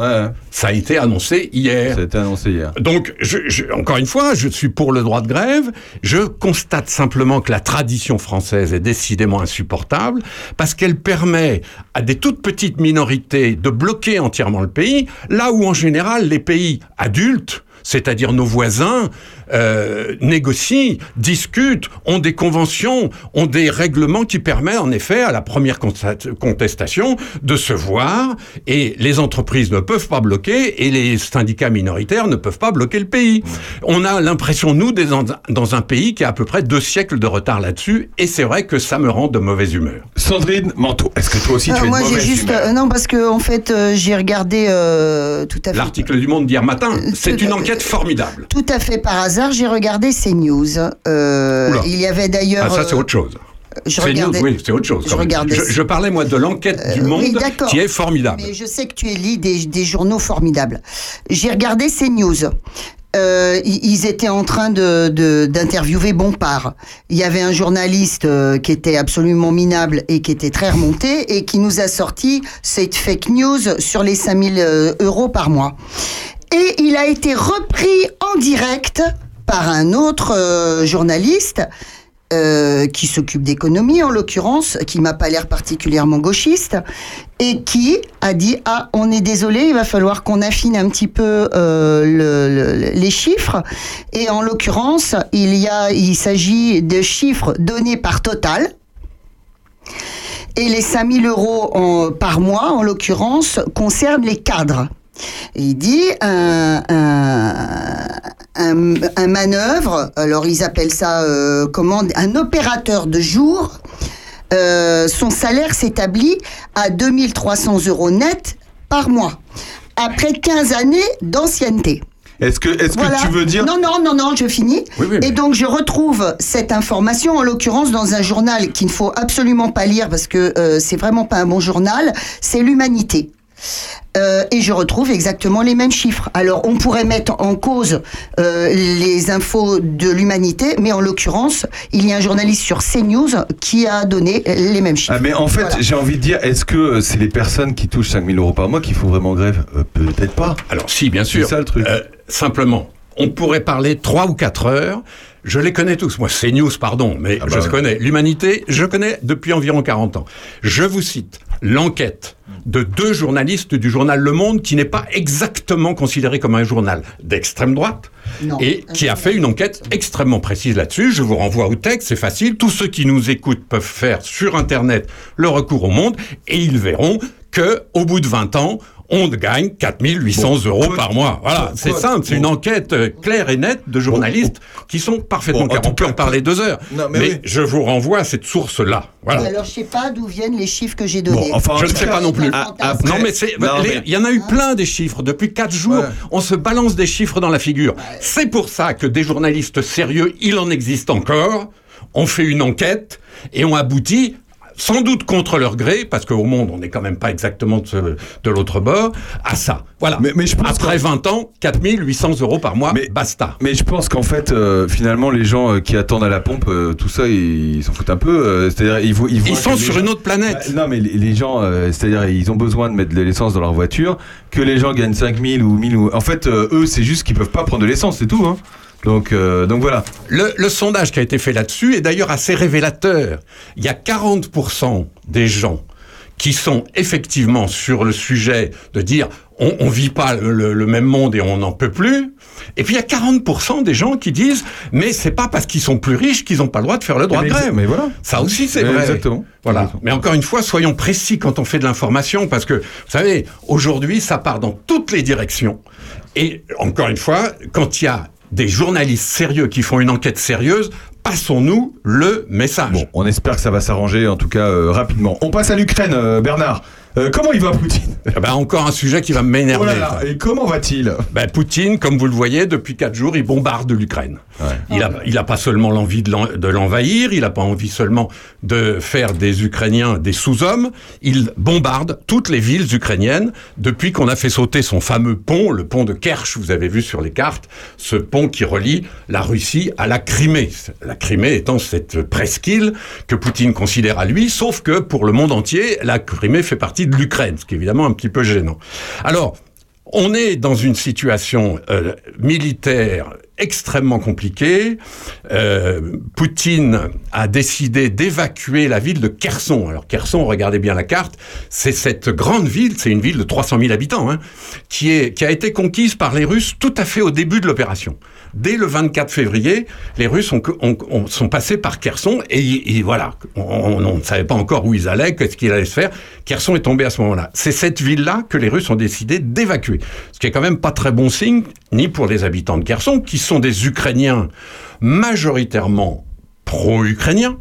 Ça a été annoncé hier. Ça a été annoncé hier. Donc, je, je- encore une fois, je suis pour le droit de grève. Je constate simplement que la tradition française est décidément insupportable parce qu'elle permet à des toutes petites minorités de bloquer entièrement le pays, là où en général les pays adultes c'est-à-dire nos voisins, euh, négocient, discutent, ont des conventions, ont des règlements qui permettent en effet à la première contestation de se voir et les entreprises ne peuvent pas bloquer et les syndicats minoritaires ne peuvent pas bloquer le pays. On a l'impression, nous, d'être dans, un pays qui a à peu près deux siècles de retard là-dessus et c'est vrai que ça me rend de mauvaise humeur. Sandrine Manteau, est-ce que toi aussi Euh, tu es moi, de j'ai mauvaise juste. humeur euh, non, parce que, en fait, euh, j'ai regardé euh, tout à fait. L'article du Monde d'hier matin, c'est une enquête formidable. Tout à fait par hasard, j'ai regardé CNews. Euh, Oula. il y avait d'ailleurs. Ah, ça, c'est euh, autre chose. je C'est news, regardais- oui, c'est autre chose. je regardais- Je, je parlais, moi, de l'enquête du oui, Monde qui est formidable. Mais je sais que tu es lit des, des journaux formidables. J'ai regardé CNews. Euh, ils étaient en train de de- d'interviewer Bompard. Il y avait un journaliste euh, qui était absolument minable et qui était très remonté et qui nous a sorti cette fake news sur les 5000 euh, euros par mois. Et il a été repris en direct par un autre euh, journaliste euh, qui s'occupe d'économie en l'occurrence, qui m'a pas l'air particulièrement gauchiste, et qui a dit ah on est désolé, il va falloir qu'on affine un petit peu euh, le- le- les chiffres. Et en l'occurrence, il s'agit de chiffres donnés par Total. Et les 5000 euros par mois, en l'occurrence, concernent les cadres. Et il dit un, un, un, un manœuvre, alors ils appellent ça euh, comment, un opérateur de jour, euh, son salaire s'établit à 2300 euros net par mois, après 15 années d'ancienneté. Est-ce que, Voilà. que tu veux dire Non, non, non, non, je finis. Et donc, je retrouve cette information, en l'occurrence, dans un journal qu'il ne faut absolument pas lire parce que euh, c'est vraiment pas un bon journal. C'est l'Humanité. Euh, et je retrouve exactement les mêmes chiffres. Alors, on pourrait mettre en cause euh, les infos de l'Humanité, mais en l'occurrence, il y a un journaliste sur CNews qui a donné les mêmes chiffres. Ah, mais en fait, Voilà. j'ai envie de dire, est-ce que euh, c'est les personnes qui touchent 5000 euros par mois qui font vraiment grève Euh, Peut-être pas. Alors si, bien sûr. C'est ça le truc. Euh, simplement, on pourrait parler trois ou quatre heures. Je les connais tous. Moi, c'est news, pardon, mais bah je ouais. connais. L'humanité, je connais depuis environ 40 ans. Je vous cite l'enquête de deux journalistes du journal Le Monde qui n'est pas exactement considéré comme un journal d'extrême droite Non. et qui a fait une enquête extrêmement précise là-dessus. Je vous renvoie au texte, c'est facile. Tous ceux qui nous écoutent peuvent faire sur Internet le recours au Monde et ils verront que au bout de 20 ans, on gagne 4800 euros par mois. Voilà, c'est simple, c'est une enquête euh, claire et nette de journalistes qui sont parfaitement Bon, tout On peut en parler deux heures. Non, mais mais oui. je vous renvoie à cette source-là. Voilà. Alors, je sais pas d'où viennent les chiffres que j'ai donnés. je ne sais pas non plus. Ah, non, mais c'est. non, mais- Il y en a eu plein des chiffres. Depuis quatre jours, on se balance des chiffres dans la figure. C'est pour ça que des journalistes sérieux, il en existe encore, ont fait une enquête et ont abouti. Sans doute contre leur gré, parce qu'au monde, on n'est quand même pas exactement de, de l'autre bord, à ça. Voilà. Mais, mais je pense Après 20 ans, 4800 euros par mois, basta. Mais je pense qu'en fait, euh, finalement, les gens euh, qui attendent à la pompe, euh, tout ça, ils s'en foutent un peu. euh, c'est-à-dire, ils, ils, Ils sont sur gens- une autre planète. Bah, non, mais les, les gens, euh, c'est-à-dire, ils ont besoin de mettre de l'essence dans leur voiture. Que les gens gagnent 5000 ou 1000 ou. En fait, eux, c'est juste qu'ils peuvent pas prendre de l'essence, c'est tout. Hein. Donc, euh, donc voilà. Le, le sondage qui a été fait là-dessus est d'ailleurs assez révélateur. Il y a 40% des gens qui sont effectivement sur le sujet de dire on, on vit pas le, même monde et on n'en peut plus. Et puis il y a 40% des gens qui disent mais c'est pas parce qu'ils sont plus riches qu'ils n'ont pas le droit de faire le droit Mais de grève. mais voilà. Ça aussi c'est vrai. exactement. Voilà. Mais encore une fois, soyons précis quand on fait de l'information parce que vous savez aujourd'hui ça part dans toutes les directions. Et encore une fois, quand il y a des journalistes sérieux qui font une enquête sérieuse, passons-nous le message. Bon, on espère que ça va s'arranger, en tout cas, euh, rapidement. On passe à l'Ukraine, euh, Bernard. Euh, comment il va, Poutine ben, encore un sujet qui va m'énerver. Oh là là, et comment va-t-il Ben, Poutine, comme vous le voyez, depuis quatre jours, il bombarde l'Ukraine. Il a, il a pas seulement l'envie de l'en- de l'envahir, il a pas envie seulement de faire des Ukrainiens des sous-hommes, il bombarde toutes les villes ukrainiennes depuis qu'on a fait sauter son fameux pont, le pont de Kerch, vous avez vu sur les cartes, ce pont qui relie la Russie à la Crimée. La Crimée étant cette presqu'île que Poutine considère à lui, sauf que pour le monde entier, la Crimée fait partie de l'Ukraine, ce qui est évidemment un petit peu gênant. Alors, on est dans une situation euh, militaire extrêmement compliquée. Euh, Poutine a décidé d'évacuer la ville de Kherson. Alors Kherson, regardez bien la carte, c'est cette grande ville, c'est une ville de 300 000 habitants, hein, qui, est, qui a été conquise par les Russes tout à fait au début de l'opération. Dès le 24 février, les Russes ont, ont- ont- sont passés par Kherson et, voilà, on ne savait pas encore où ils allaient, qu'est-ce qu'ils allaient se faire. Kherson est tombé à ce moment-là. C'est cette ville-là que les Russes ont décidé d'évacuer. Ce qui est quand même pas très bon signe, ni pour les habitants de Kherson, qui sont des Ukrainiens majoritairement pro-ukrainiens,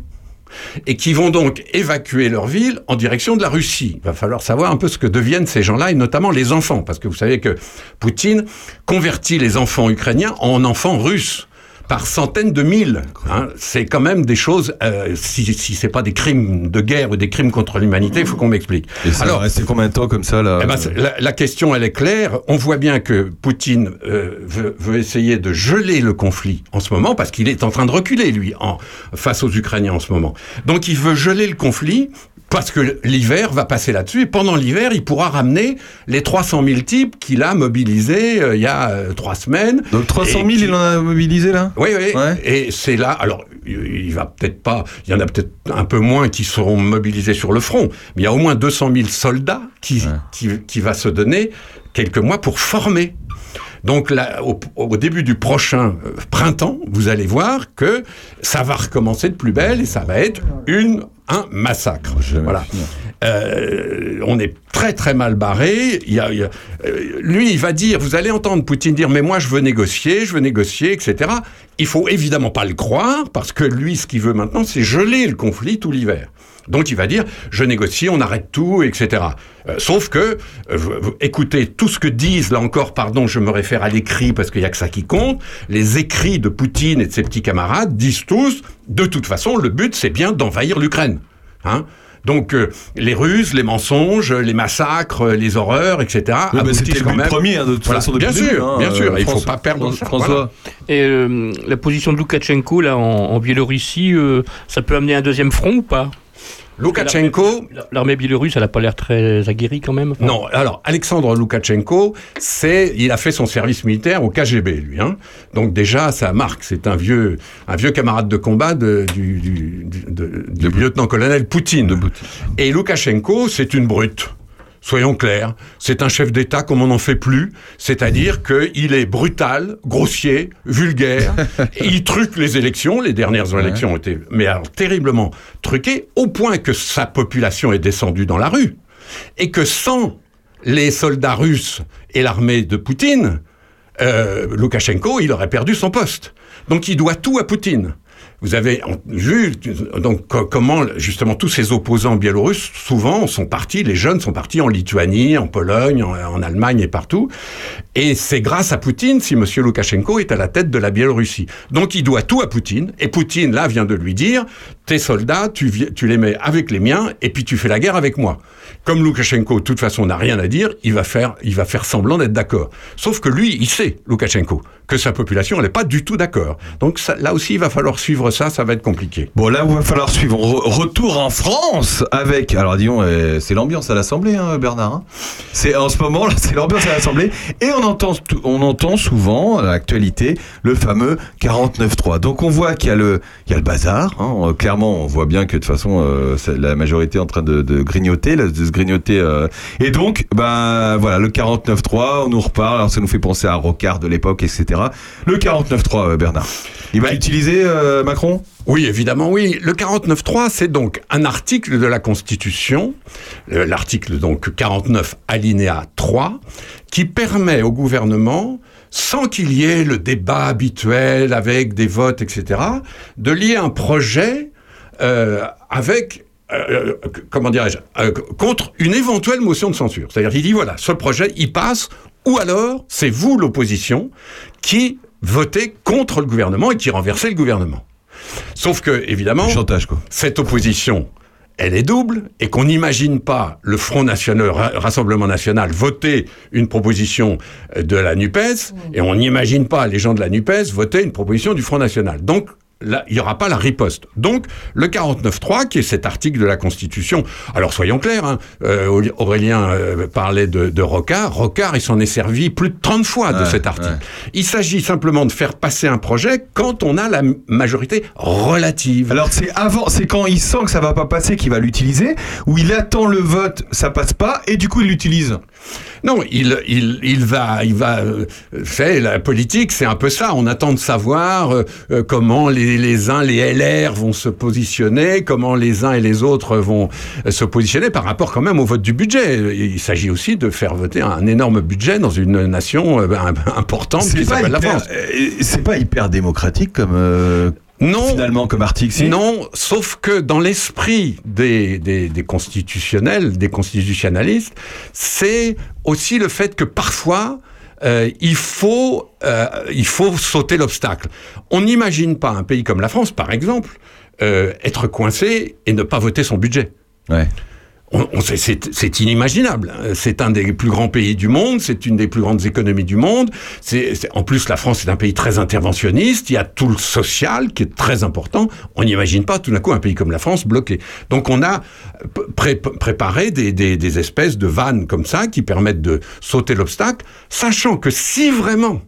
et qui vont donc évacuer leur ville en direction de la Russie. Il va falloir savoir un peu ce que deviennent ces gens-là, et notamment les enfants, parce que vous savez que Poutine convertit les enfants ukrainiens en enfants russes par centaines de mille. hein. C'est quand même des choses, euh, si, si c'est pas des crimes de guerre ou des crimes contre l'humanité, il faut qu'on m'explique. Va rester combien de temps comme ça, là Eh ben, c'est- la, la question, elle est claire. On voit bien que Poutine euh, veut, veut essayer de geler le conflit en ce moment, parce qu'il est en train de reculer, lui, en, face aux Ukrainiens en ce moment. Donc il veut geler le conflit. Parce que l'hiver va passer là-dessus, et pendant l'hiver, il pourra ramener les 300 000 types qu'il a mobilisés euh, il y a euh, trois semaines. Donc 300 000, Et qui- il en a mobilisé, là? Oui, oui. Et c'est là. Alors, il va peut-être pas. Il y en a peut-être un peu moins qui seront mobilisés sur le front, mais il y a au moins 200 000 soldats qui, qui, qui va se donner quelques mois pour former. Donc là, au, au début du prochain euh, printemps, vous allez voir que ça va recommencer de plus belle et ça va être une un massacre. Voilà. Euh, on est très très mal barré. Il y a, il y a- euh, lui, il va dire, vous allez entendre Poutine dire, mais moi je veux négocier, je veux négocier, etc. Il faut évidemment pas le croire parce que lui, ce qu'il veut maintenant, c'est geler le conflit tout l'hiver. Donc il va dire, je négocie, on arrête tout, etc. Euh, sauf que, euh, écoutez, tout ce que disent, là encore, pardon, je me réfère à l'écrit parce qu'il y a que ça qui compte, les écrits de Poutine et de ses petits camarades disent tous, de toute façon, le but c'est bien d'envahir l'Ukraine. Hein donc euh, les ruses, les mensonges, les massacres, les horreurs, etc. Oui, c'était le même- premier, hein, de toute Voilà. façon, Bien début, sûr, hein, bien sûr. euh, Il faut François- pas perdre ça. François. voilà. Et euh, la position de Loukachenko là, en, en Biélorussie, euh, ça peut amener un deuxième front ou pas? Loukachenko. L'armée biélorusse, elle n'a pas l'air très aguerrie quand même. Non, alors Alexandre Loukachenko, c'est, il a fait son service militaire au KGB, lui. Hein. Donc déjà, ça marque. C'est un vieux, un vieux camarade de combat de- du, du, du- lieutenant-colonel Poutine. Et Loukachenko, c'est une brute. Soyons clairs, c'est un chef d'État comme on n'en fait plus, c'est-à-dire qu'il est brutal, grossier, vulgaire, et il truque les élections, les dernières élections ont été, mais alors terriblement truquées, au point que sa population est descendue dans la rue, et que sans les soldats russes et l'armée de Poutine, euh, Loukachenko, il aurait perdu son poste. Donc il doit tout à Poutine. Vous avez vu donc co- comment justement tous ces opposants biélorusses souvent sont partis, les jeunes sont partis en Lituanie, en Pologne, en, Allemagne et partout. Et c'est grâce à Poutine si Monsieur Loukachenko est à la tête de la Biélorussie. Donc il doit tout à Poutine. Et Poutine là vient de lui dire tes soldats, tu, les mets avec les miens et puis tu fais la guerre avec moi. Comme Loukachenko de toute façon n'a rien à dire, il va faire, il va faire semblant d'être d'accord. Sauf que lui, il sait Loukachenko que sa population n'est pas du tout d'accord. Donc là aussi il va falloir suivre ça, ça va être compliqué. Bon, là, il va falloir suivre. Re- retour en France avec. Alors, disons, euh, c'est l'ambiance à l'Assemblée, hein, Bernard. hein. C'est en ce moment, c'est l'ambiance à l'Assemblée. Et on entend, on entend souvent, à l'actualité, le fameux 49.3. Donc, on voit qu'il y a le, il y a le bazar. hein. Euh, Clairement, on voit bien que de toute façon, euh, la majorité est en train de, de grignoter, de se grignoter. euh. Et donc, ben voilà, le 49.3, on nous reparle. Alors, ça nous fait penser à Rocard de l'époque, etc. Le 49.3, euh, Bernard. Il va l'utiliser, euh, Oui, évidemment, oui. Le 49.3, c'est donc un article de la Constitution, l'article donc 49 alinéa 3, qui permet au gouvernement, sans qu'il y ait le débat habituel avec des votes, etc., de lier un projet euh, avec euh, euh, comment dirais-je, contre une éventuelle motion de censure. C'est-à-dire qu'il dit, voilà, ce projet, il passe, ou alors, c'est vous, l'opposition, qui votez contre le gouvernement et qui renversez le gouvernement. Sauf que, évidemment, cette opposition, elle est double, et qu'on n'imagine pas le Front National, Ra- Rassemblement National voter une proposition euh, de la NUPES, et on n'imagine pas les gens de la NUPES voter une proposition du Front National. Donc, Là, il n'y aura pas la riposte. Donc, le 49.3, qui est cet article de la Constitution. Alors, soyons clairs, hein, euh, Auré- Aurélien euh, parlait de, de Rocard. Rocard, il s'en est servi plus de 30 fois de Ouais, cet article. ouais. Il s'agit simplement de faire passer un projet quand on a la majorité relative. Alors c'est avant, c'est quand il sent que ça va pas passer qu'il va l'utiliser, ou il attend le vote, ça passe pas, et du coup il l'utilise. Non, il, il, il va, il va, euh, fait la politique, c'est un peu ça. On attend de savoir euh, euh, comment les, les uns, les LR vont se positionner, comment les uns et les autres vont euh, se positionner par rapport quand même au vote du budget. Il s'agit aussi de faire voter un énorme budget dans une nation euh, importante qui C'est pas, s'appelle la France. euh, c'est pas hyper démocratique comme euh, non, finalement comme article. si Non, sauf que dans l'esprit des, des, des constitutionnels, des constitutionnalistes, c'est aussi le fait que parfois, euh, il, faut, euh, il faut sauter l'obstacle. On n'imagine pas un pays comme la France, par exemple, euh, être coincé et ne pas voter son budget. Ouais. On, on c'est inimaginable. C'est un des plus grands pays du monde, c'est une des plus grandes économies du monde. C'est en plus la France est un pays très interventionniste. Il y a tout le social qui est très important. On n'imagine pas tout d'un coup un pays comme la France bloqué. Donc on a pré- préparé des, des- des espèces de vannes comme ça qui permettent de sauter l'obstacle, sachant que si vraiment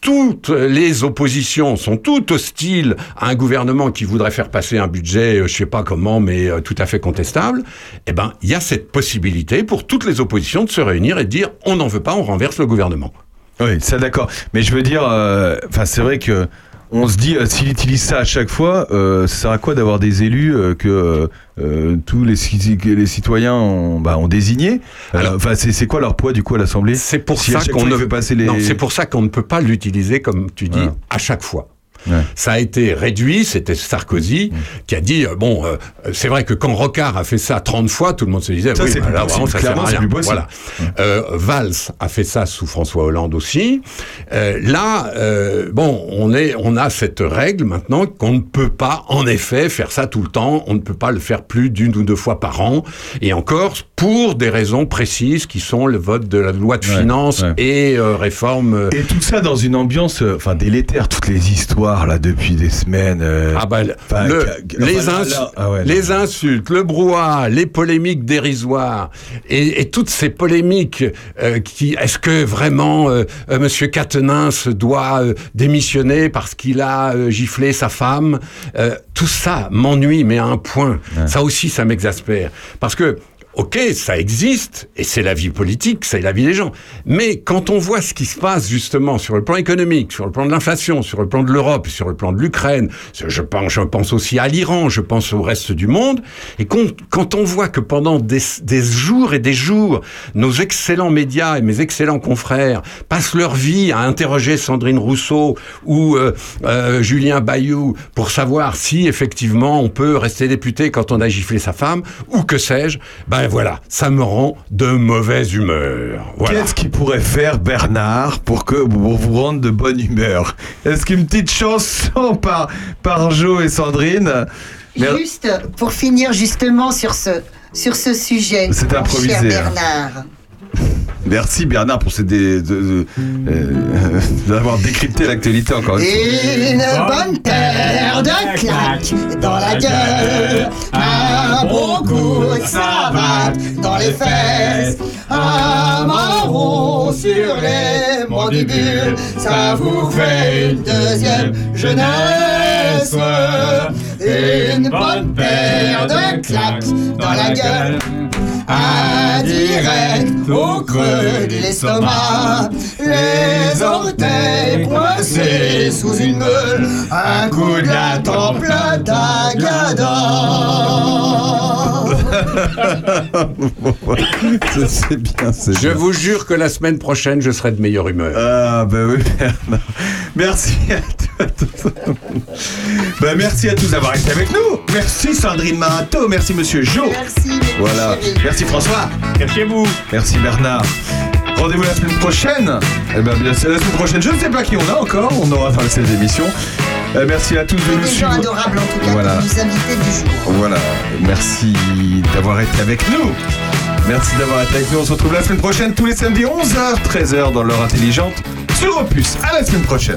toutes les oppositions sont toutes hostiles à un gouvernement qui voudrait faire passer un budget, euh, je sais pas comment, mais euh, tout à fait contestable, eh ben, il y a cette possibilité pour toutes les oppositions de se réunir et de dire on n'en veut pas, on renverse le gouvernement. Oui, ça d'accord. Mais je veux dire, euh, enfin c'est vrai que on se dit euh, s'il utilise ça à chaque fois, euh, ça sert à quoi d'avoir des élus euh, que euh, euh, tous les, les citoyens ont, bah, ont désigné? Euh, Enfin c'est quoi leur poids du coup à l'Assemblée? C'est pour Si ne les. Pour ça qu'on ne peut pas l'utiliser comme tu dis à chaque fois. Ouais. Ça a été réduit, c'était Sarkozy qui a dit euh, bon, euh, c'est vrai que quand Rocard a fait ça 30 fois, tout le monde se disait Ça, oui, bah, là, vraiment, ça sert à rien. Voilà. Euh, Valls a fait ça sous François Hollande aussi. Euh, là, euh, bon, on est, on a cette règle maintenant qu'on ne peut pas, en effet, faire ça tout le temps. On ne peut pas le faire plus d'une ou deux fois par an. Et encore, pour des raisons précises qui sont le vote de la loi de Ouais, finances ouais. et euh, réforme. euh, Et tout ça dans une ambiance, euh, enfin délétère, toutes les histoires là depuis des semaines. euh, Ah bah, le- les, là, insu- là, ah ouais, les insultes, le brouhaha, les polémiques dérisoires et, et toutes ces polémiques euh, qui est-ce que vraiment euh, euh, Monsieur Quatennens doit euh, démissionner parce qu'il a euh, giflé sa femme Euh, Tout ça m'ennuie, mais à un point. Ça aussi, ça m'exaspère parce que. Ok, ça existe, et c'est la vie politique, c'est la vie des gens. Mais quand on voit ce qui se passe justement sur le plan économique, sur le plan de l'inflation, sur le plan de l'Europe, sur le plan de l'Ukraine, je pense, aussi à l'Iran, je pense au reste du monde, et quand on voit que pendant des, jours et des jours, nos excellents médias et mes excellents confrères passent leur vie à interroger Sandrine Rousseau ou euh, euh, Julien Bayou pour savoir si effectivement on peut rester député quand on a giflé sa femme, ou que sais-je, ben voilà, ça me rend de mauvaise humeur. Voilà. Qu'est-ce qu'il pourrait faire Bernard pour que pour vous rendre de bonne humeur? Est-ce qu'une petite chanson par par Jo et Sandrine? Juste pour finir justement sur ce, sur ce sujet. C'est mon improvisé, Cher hein. Merci Bernard pour ces dé- euh, d'avoir décrypté l'actualité encore une fois. Une bonne paire de claques dans la gueule, un bon coup de savate dans les fesses, un marron sur les mandibules, ça vous fait une deuxième jeunesse. Une bonne paire de claques dans la gueule. Indirect au creux de l'estomac, les orteils coincés sous une meule, un coup de la temple d'Agada. c'est bien, c'est Je vous jure que la semaine prochaine, je serai de meilleure humeur. Ah bah oui, Bernard. Merci à tous. bah, merci à tous d'avoir été avec nous. Merci Sandrine Marato, merci Monsieur Jo. Merci. Voilà. Merci François. Merci à vous. Merci Bernard. Rendez-vous la semaine prochaine. Eh ben, bien, c'est la semaine prochaine. Je ne sais pas qui on a encore. On aura dans cette émission. Euh, merci à tous de nous Des gens suivre. adorables en tout cas, Voilà. pour nous inviter du jour. Voilà. Merci d'avoir été avec nous. Merci d'avoir été avec nous. On se retrouve la semaine prochaine tous les samedis 11h, 13h dans l'heure intelligente sur Opus. À la semaine prochaine.